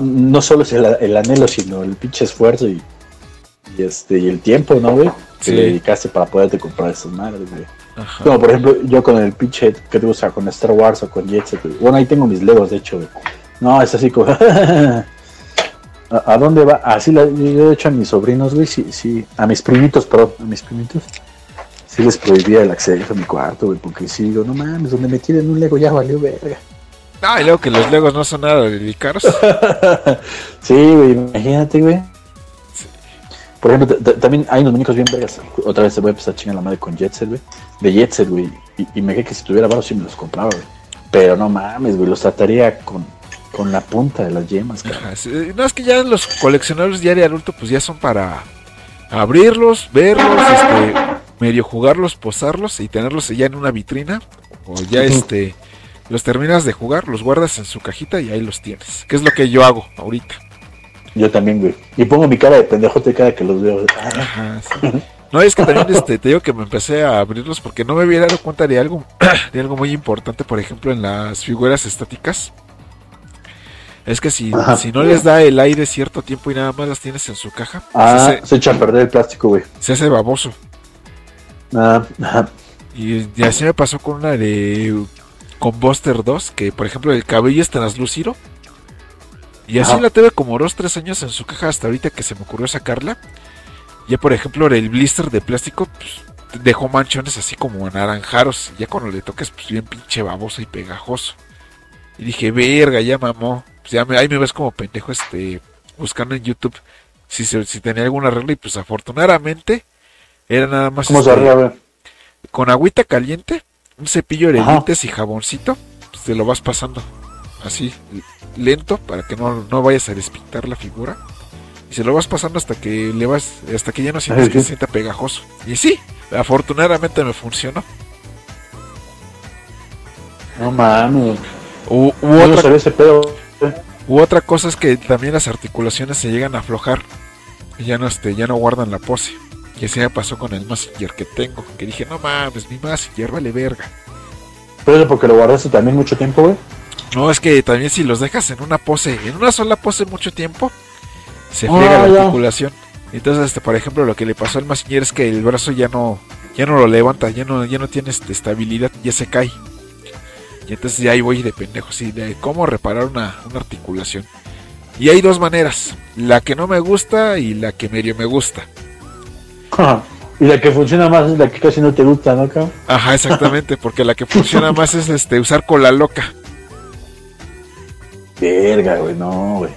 no solo es el, el anhelo, sino el pinche esfuerzo y, y este y el tiempo, ¿no, güey? Que le dedicaste para poderte comprar esas madres, güey. Como por ejemplo, yo con el pinche que te gusta, con Star Wars o con Jet Set, güey. Bueno, ahí tengo mis legos, de hecho, güey. No, es así como. (laughs) ¿A, dónde va? Así la, yo de hecho a mis sobrinos, güey, sí, sí. A mis primitos, perdón, a mis primitos. Sí les prohibía el acceso a mi cuarto, güey, porque sí, digo, no mames, donde me tiren un lego ya valió verga. No, y luego que los Legos no son nada de caros. (laughs) sí, güey, imagínate, güey. Por ejemplo, también hay unos muñecos bien vergas. Otra vez se voy a empezar a chingar la madre con Jet Set, güey. De Jet Set, güey. Y, y me dije que si tuviera barro sí me los compraba, güey. Pero no mames, güey, los trataría con, con la punta de las yemas. Ajá, sí, No, es que ya los coleccionables ya de adulto, pues ya son para abrirlos, verlos, este, medio jugarlos, posarlos y tenerlos ya en una vitrina. O ya este, los terminas de jugar, los guardas en su cajita y ahí los tienes. Que es lo que yo hago ahorita. Yo también, güey. Y pongo mi cara de pendejote cada que los veo. Ajá, sí. No, es que también este, te digo que me empecé a abrirlos porque no me había dado cuenta de algo, (clears throat) de algo muy importante, por ejemplo, en las figuras estáticas. Es que si, Ajá. si no les da el aire cierto tiempo y nada más las tienes en su caja, Ah, se, hace, se echa a perder el plástico, güey. se hace baboso. Ah, ajá. Y, y así me pasó con una de con Buster 2, que por ejemplo el cabello es translúcido. Y así Ajá. la tuve como 2-3 años en su caja hasta ahorita que se me ocurrió sacarla. Ya por ejemplo el blister de plástico, pues, dejó manchones así como anaranjados. Ya cuando le toques, pues bien pinche baboso y pegajoso. Y dije, verga, ya mamó. Pues ya me, ahí me ves como pendejo este buscando en YouTube si, se, si tenía alguna regla y pues afortunadamente era nada más ¿Cómo se este, güey? con agüita caliente, un cepillo de dientes y jaboncito, pues te lo vas pasando así lento para que no, no vayas a despintar la figura. Y se lo vas pasando hasta que le vas, hasta que ya no sientes que se sienta pegajoso. Y sí, afortunadamente me funcionó. No mames. U, u No otra, ese pedo. u otra cosa es que también las articulaciones se llegan a aflojar y ya no, este, ya no guardan la pose. Y así me pasó con el Massinger que tengo, que dije, no mames, mi Massinger vale verga. Pero porque lo guardaste también mucho tiempo, güey. No, es que también si los dejas en una pose, en una sola pose mucho tiempo, se Ah, friega la articulación. Entonces, este, por ejemplo, lo que le pasó al Massinger es que el brazo ya no, ya no lo levanta, ya no, ya no tiene este, estabilidad, ya se cae. Y entonces ya ahí voy de pendejo, así, de cómo reparar una, una articulación. Y hay dos maneras, la que no me gusta y la que medio me gusta. (laughs) y la que funciona más es la que casi no te gusta, ¿no, cabrón? Ajá, exactamente, porque la que funciona (laughs) más es este usar cola loca. Verga, güey, no, güey.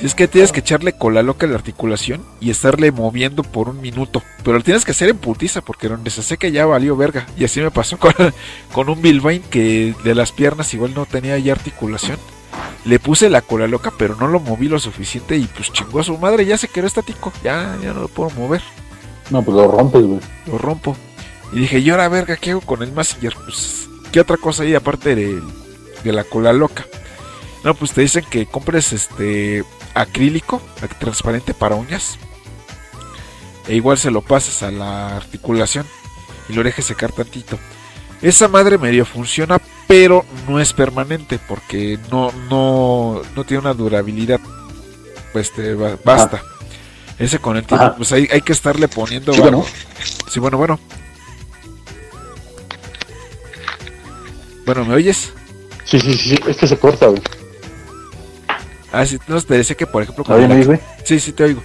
Si es que tienes que echarle cola loca a la articulación y estarle moviendo por un minuto. Pero lo tienes que hacer en putiza porque donde se seca ya valió verga. Y así me pasó (laughs) con, con un Bilbain que de las piernas igual no tenía ya articulación. Le puse la cola loca pero no lo moví lo suficiente y pues chingó a su madre. Ya se quedó estático. Ya, ya no lo puedo mover. No, pues lo rompes, güey. Lo rompo. Y dije, ¿y ahora verga qué hago con el Massinger? Pues, ¿qué otra cosa hay aparte de, de la cola loca? No, pues te dicen que compres este acrílico ac- transparente para uñas. E igual se lo pases a la articulación y lo dejes secar tantito. Esa madre medio funciona, pero no es permanente porque no, no, no tiene una durabilidad. Pues basta. Ese con el Ajá. pues hay, hay que estarle poniendo. Sí, bueno. Sí, bueno, bueno. Bueno, ¿me oyes? Sí, sí, sí, es que se corta, güey. Ah, sí, no, te decía que, por ejemplo, con ¿Ahora el? Sí, sí, te oigo.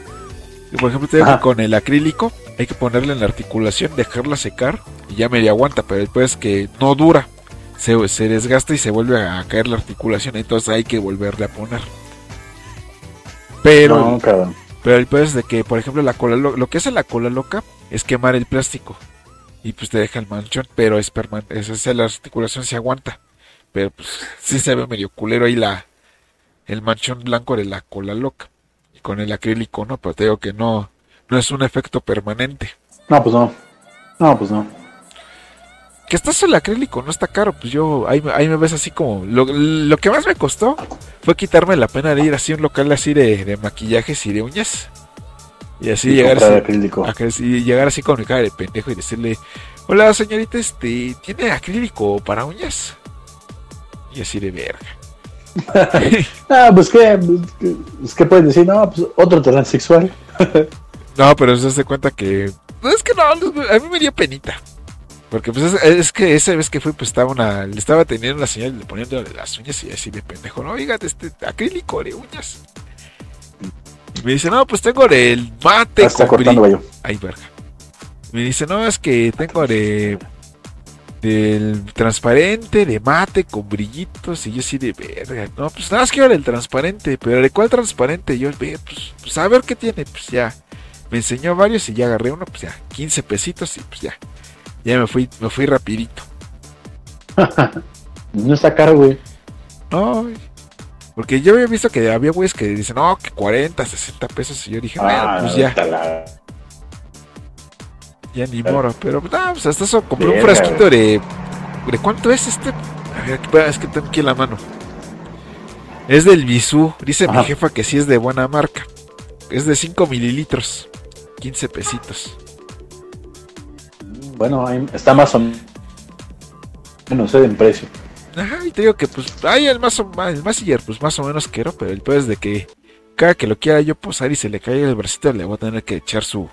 Por ejemplo, te digo que con el acrílico hay que ponerle en la articulación, dejarla secar y ya medio aguanta, pero después que no dura, se, se desgasta y se vuelve a caer la articulación, entonces hay que volverle a poner. Pero, No. Pero el peor es de que, por ejemplo, la cola lo, lo que hace la cola loca es quemar el plástico y pues te deja el manchón, pero es permanente, es, es- la articulación se aguanta, pero pues sí se ve medio culero ahí la el manchón blanco de la cola loca y con el acrílico no, pero te digo que no no es un efecto permanente. No, pues no. No, pues no. Que está el acrílico, no está caro, pues yo ahí, me- ahí me ves así como lo, lo que más me costó fue quitarme la pena de ir así a un local así de, de maquillajes y de uñas. Y así Y llegar así, llegar así con mi cara de pendejo y decirle, hola señorita, este, ¿tiene acrílico para uñas? Y así de verga. (laughs) Ah, pues qué, pues, ¿qué puedes decir? No, pues otro transexual. (laughs) no, pero se hace cuenta que, no, es que no, a mí me dio penita. Porque pues es, es que esa vez que fui, pues estaba una, le estaba teniendo una señal le poniendo las uñas y así de pendejo, no, oiga, este acrílico de uñas. Y me dice, no, pues tengo del mate está con cortando, brillo". gallo. Ay, verga. Me dice, no, es que tengo de. Del transparente, de mate, con brillitos. Y yo así de verga. No, pues nada más quiero el transparente. Pero ¿de cuál transparente? Yo, pues, pues a ver qué tiene. Pues ya. Me enseñó varios y ya agarré uno. Pues ya, 15 pesitos y pues ya. Ya me fui, me fui rapidito. (laughs) No está caro, güey. No, porque yo había visto que había güeyes que dicen, no, que 40, 60 pesos. Y yo dije, bueno, Ah, pues ya. la- Ya ni moro, pero no, pues hasta eso compré un frasquito de. ¿De cuánto es este? A ver, es que tengo aquí en la mano. Es del Bisú. Dice mi jefa que sí es de buena marca. Es de 5 mililitros. 15 pesitos. Bueno, está más o menos eh, en precio. Ajá, y te digo que pues. Ay, el más o el Massinger, pues más o menos quiero, pero el peor es de que cada que lo quiera yo posar y se le caiga el bracito, le voy a tener que echar su.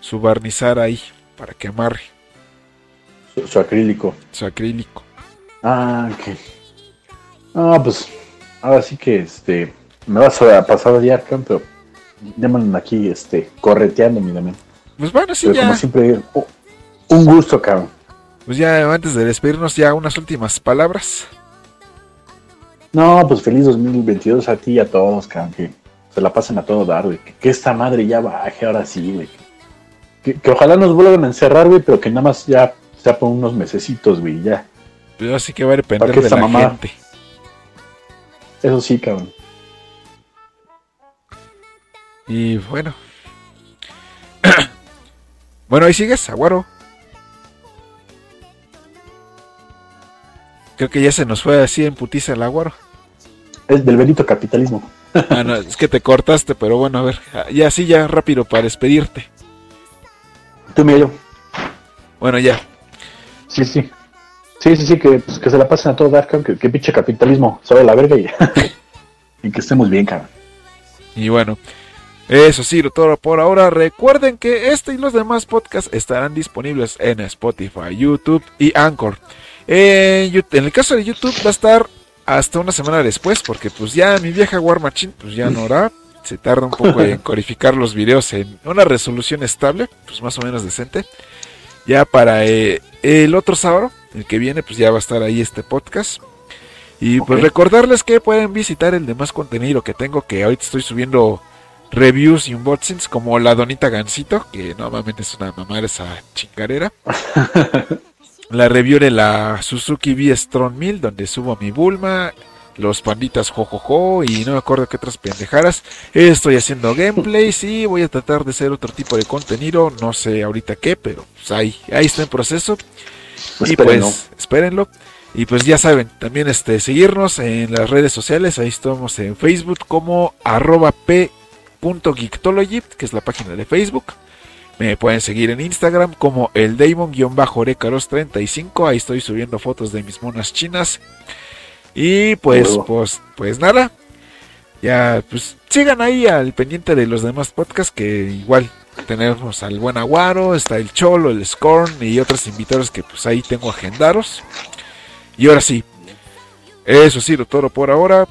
su barnizar ahí. Para que amarre Su, su acrílico. su acrílico. Ah, ok. Ah, pues ahora sí que este me vas a pasar a día, pero llaman aquí este correteando mi. Pues bueno, sí, Pero ya. como siempre, oh, Un gusto, cabrón. Pues ya antes de despedirnos, ya unas últimas palabras. No, pues feliz 2022 a ti y a todos, cabrón, que se la pasen a todo dar, güey. Que, que esta madre ya baje ahora sí, güey. Que, que ojalá nos vuelvan a encerrar, güey, pero que nada más ya sea por unos mesecitos, güey, ya. Pero así que va a depender ¿Para qué de la mamada? gente. Eso sí, cabrón. Y bueno. (clears throat) bueno, ahí sigues, Aguaro. Creo que ya se nos fue así en putiza el Aguaro. Es del bendito capitalismo. Ah, no, es que te cortaste, pero bueno, a ver. Ya sí, ya rápido para despedirte. Tú, mira yo. Bueno, ya. Sí, sí. Sí, sí, sí, que, pues, que se la pasen a todo dar. Que, que pinche capitalismo a la verga y, (laughs) y que estemos bien, cabrón. Y bueno, eso sí, todo por ahora. Recuerden que este y los demás podcasts estarán disponibles en Spotify, YouTube y Anchor. En, el caso de YouTube va a estar hasta una semana después, porque pues ya mi vieja War Machine pues ya no hará. Se tarda un poco en (laughs) codificar los videos en una resolución estable, pues más o menos decente. Ya para eh, el otro sábado, el que viene, pues ya va a estar ahí este podcast. Y pues recordarles que pueden visitar el demás contenido que tengo, que ahorita estoy subiendo reviews y unboxings como la Donita Gansito, que normalmente es una mamá esa chingarera. (laughs) la review de la Suzuki V Strong 1000, donde subo mi Bulma, los panditas jojojo y no me acuerdo qué otras pendejadas. Estoy haciendo gameplays y voy a tratar de hacer otro tipo de contenido, no sé ahorita qué, pero pues ahí, ahí está en proceso. Y Espérenlo. pues, espérenlo. Y pues ya saben, también este seguirnos en las redes sociales. Ahí estamos en Facebook como arroba p.geektology, que es la página de Facebook. Me pueden seguir en Instagram como el Damon-Orecaros35. Ahí estoy subiendo fotos de mis monas chinas. Y pues, pues, pues nada. Ya, pues sigan ahí al pendiente de los demás podcasts que igual tenemos al buen Aguaro, está el Cholo, el Scorn y otros invitados que pues ahí tengo agendados. Y ahora sí, eso ha sido todo por ahora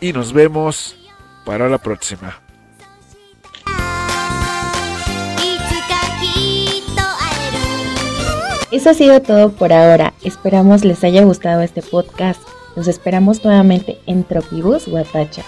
y nos vemos para la próxima. Eso ha sido todo por ahora. Esperamos les haya gustado este podcast. Nos esperamos nuevamente en Tropibus Guatacha.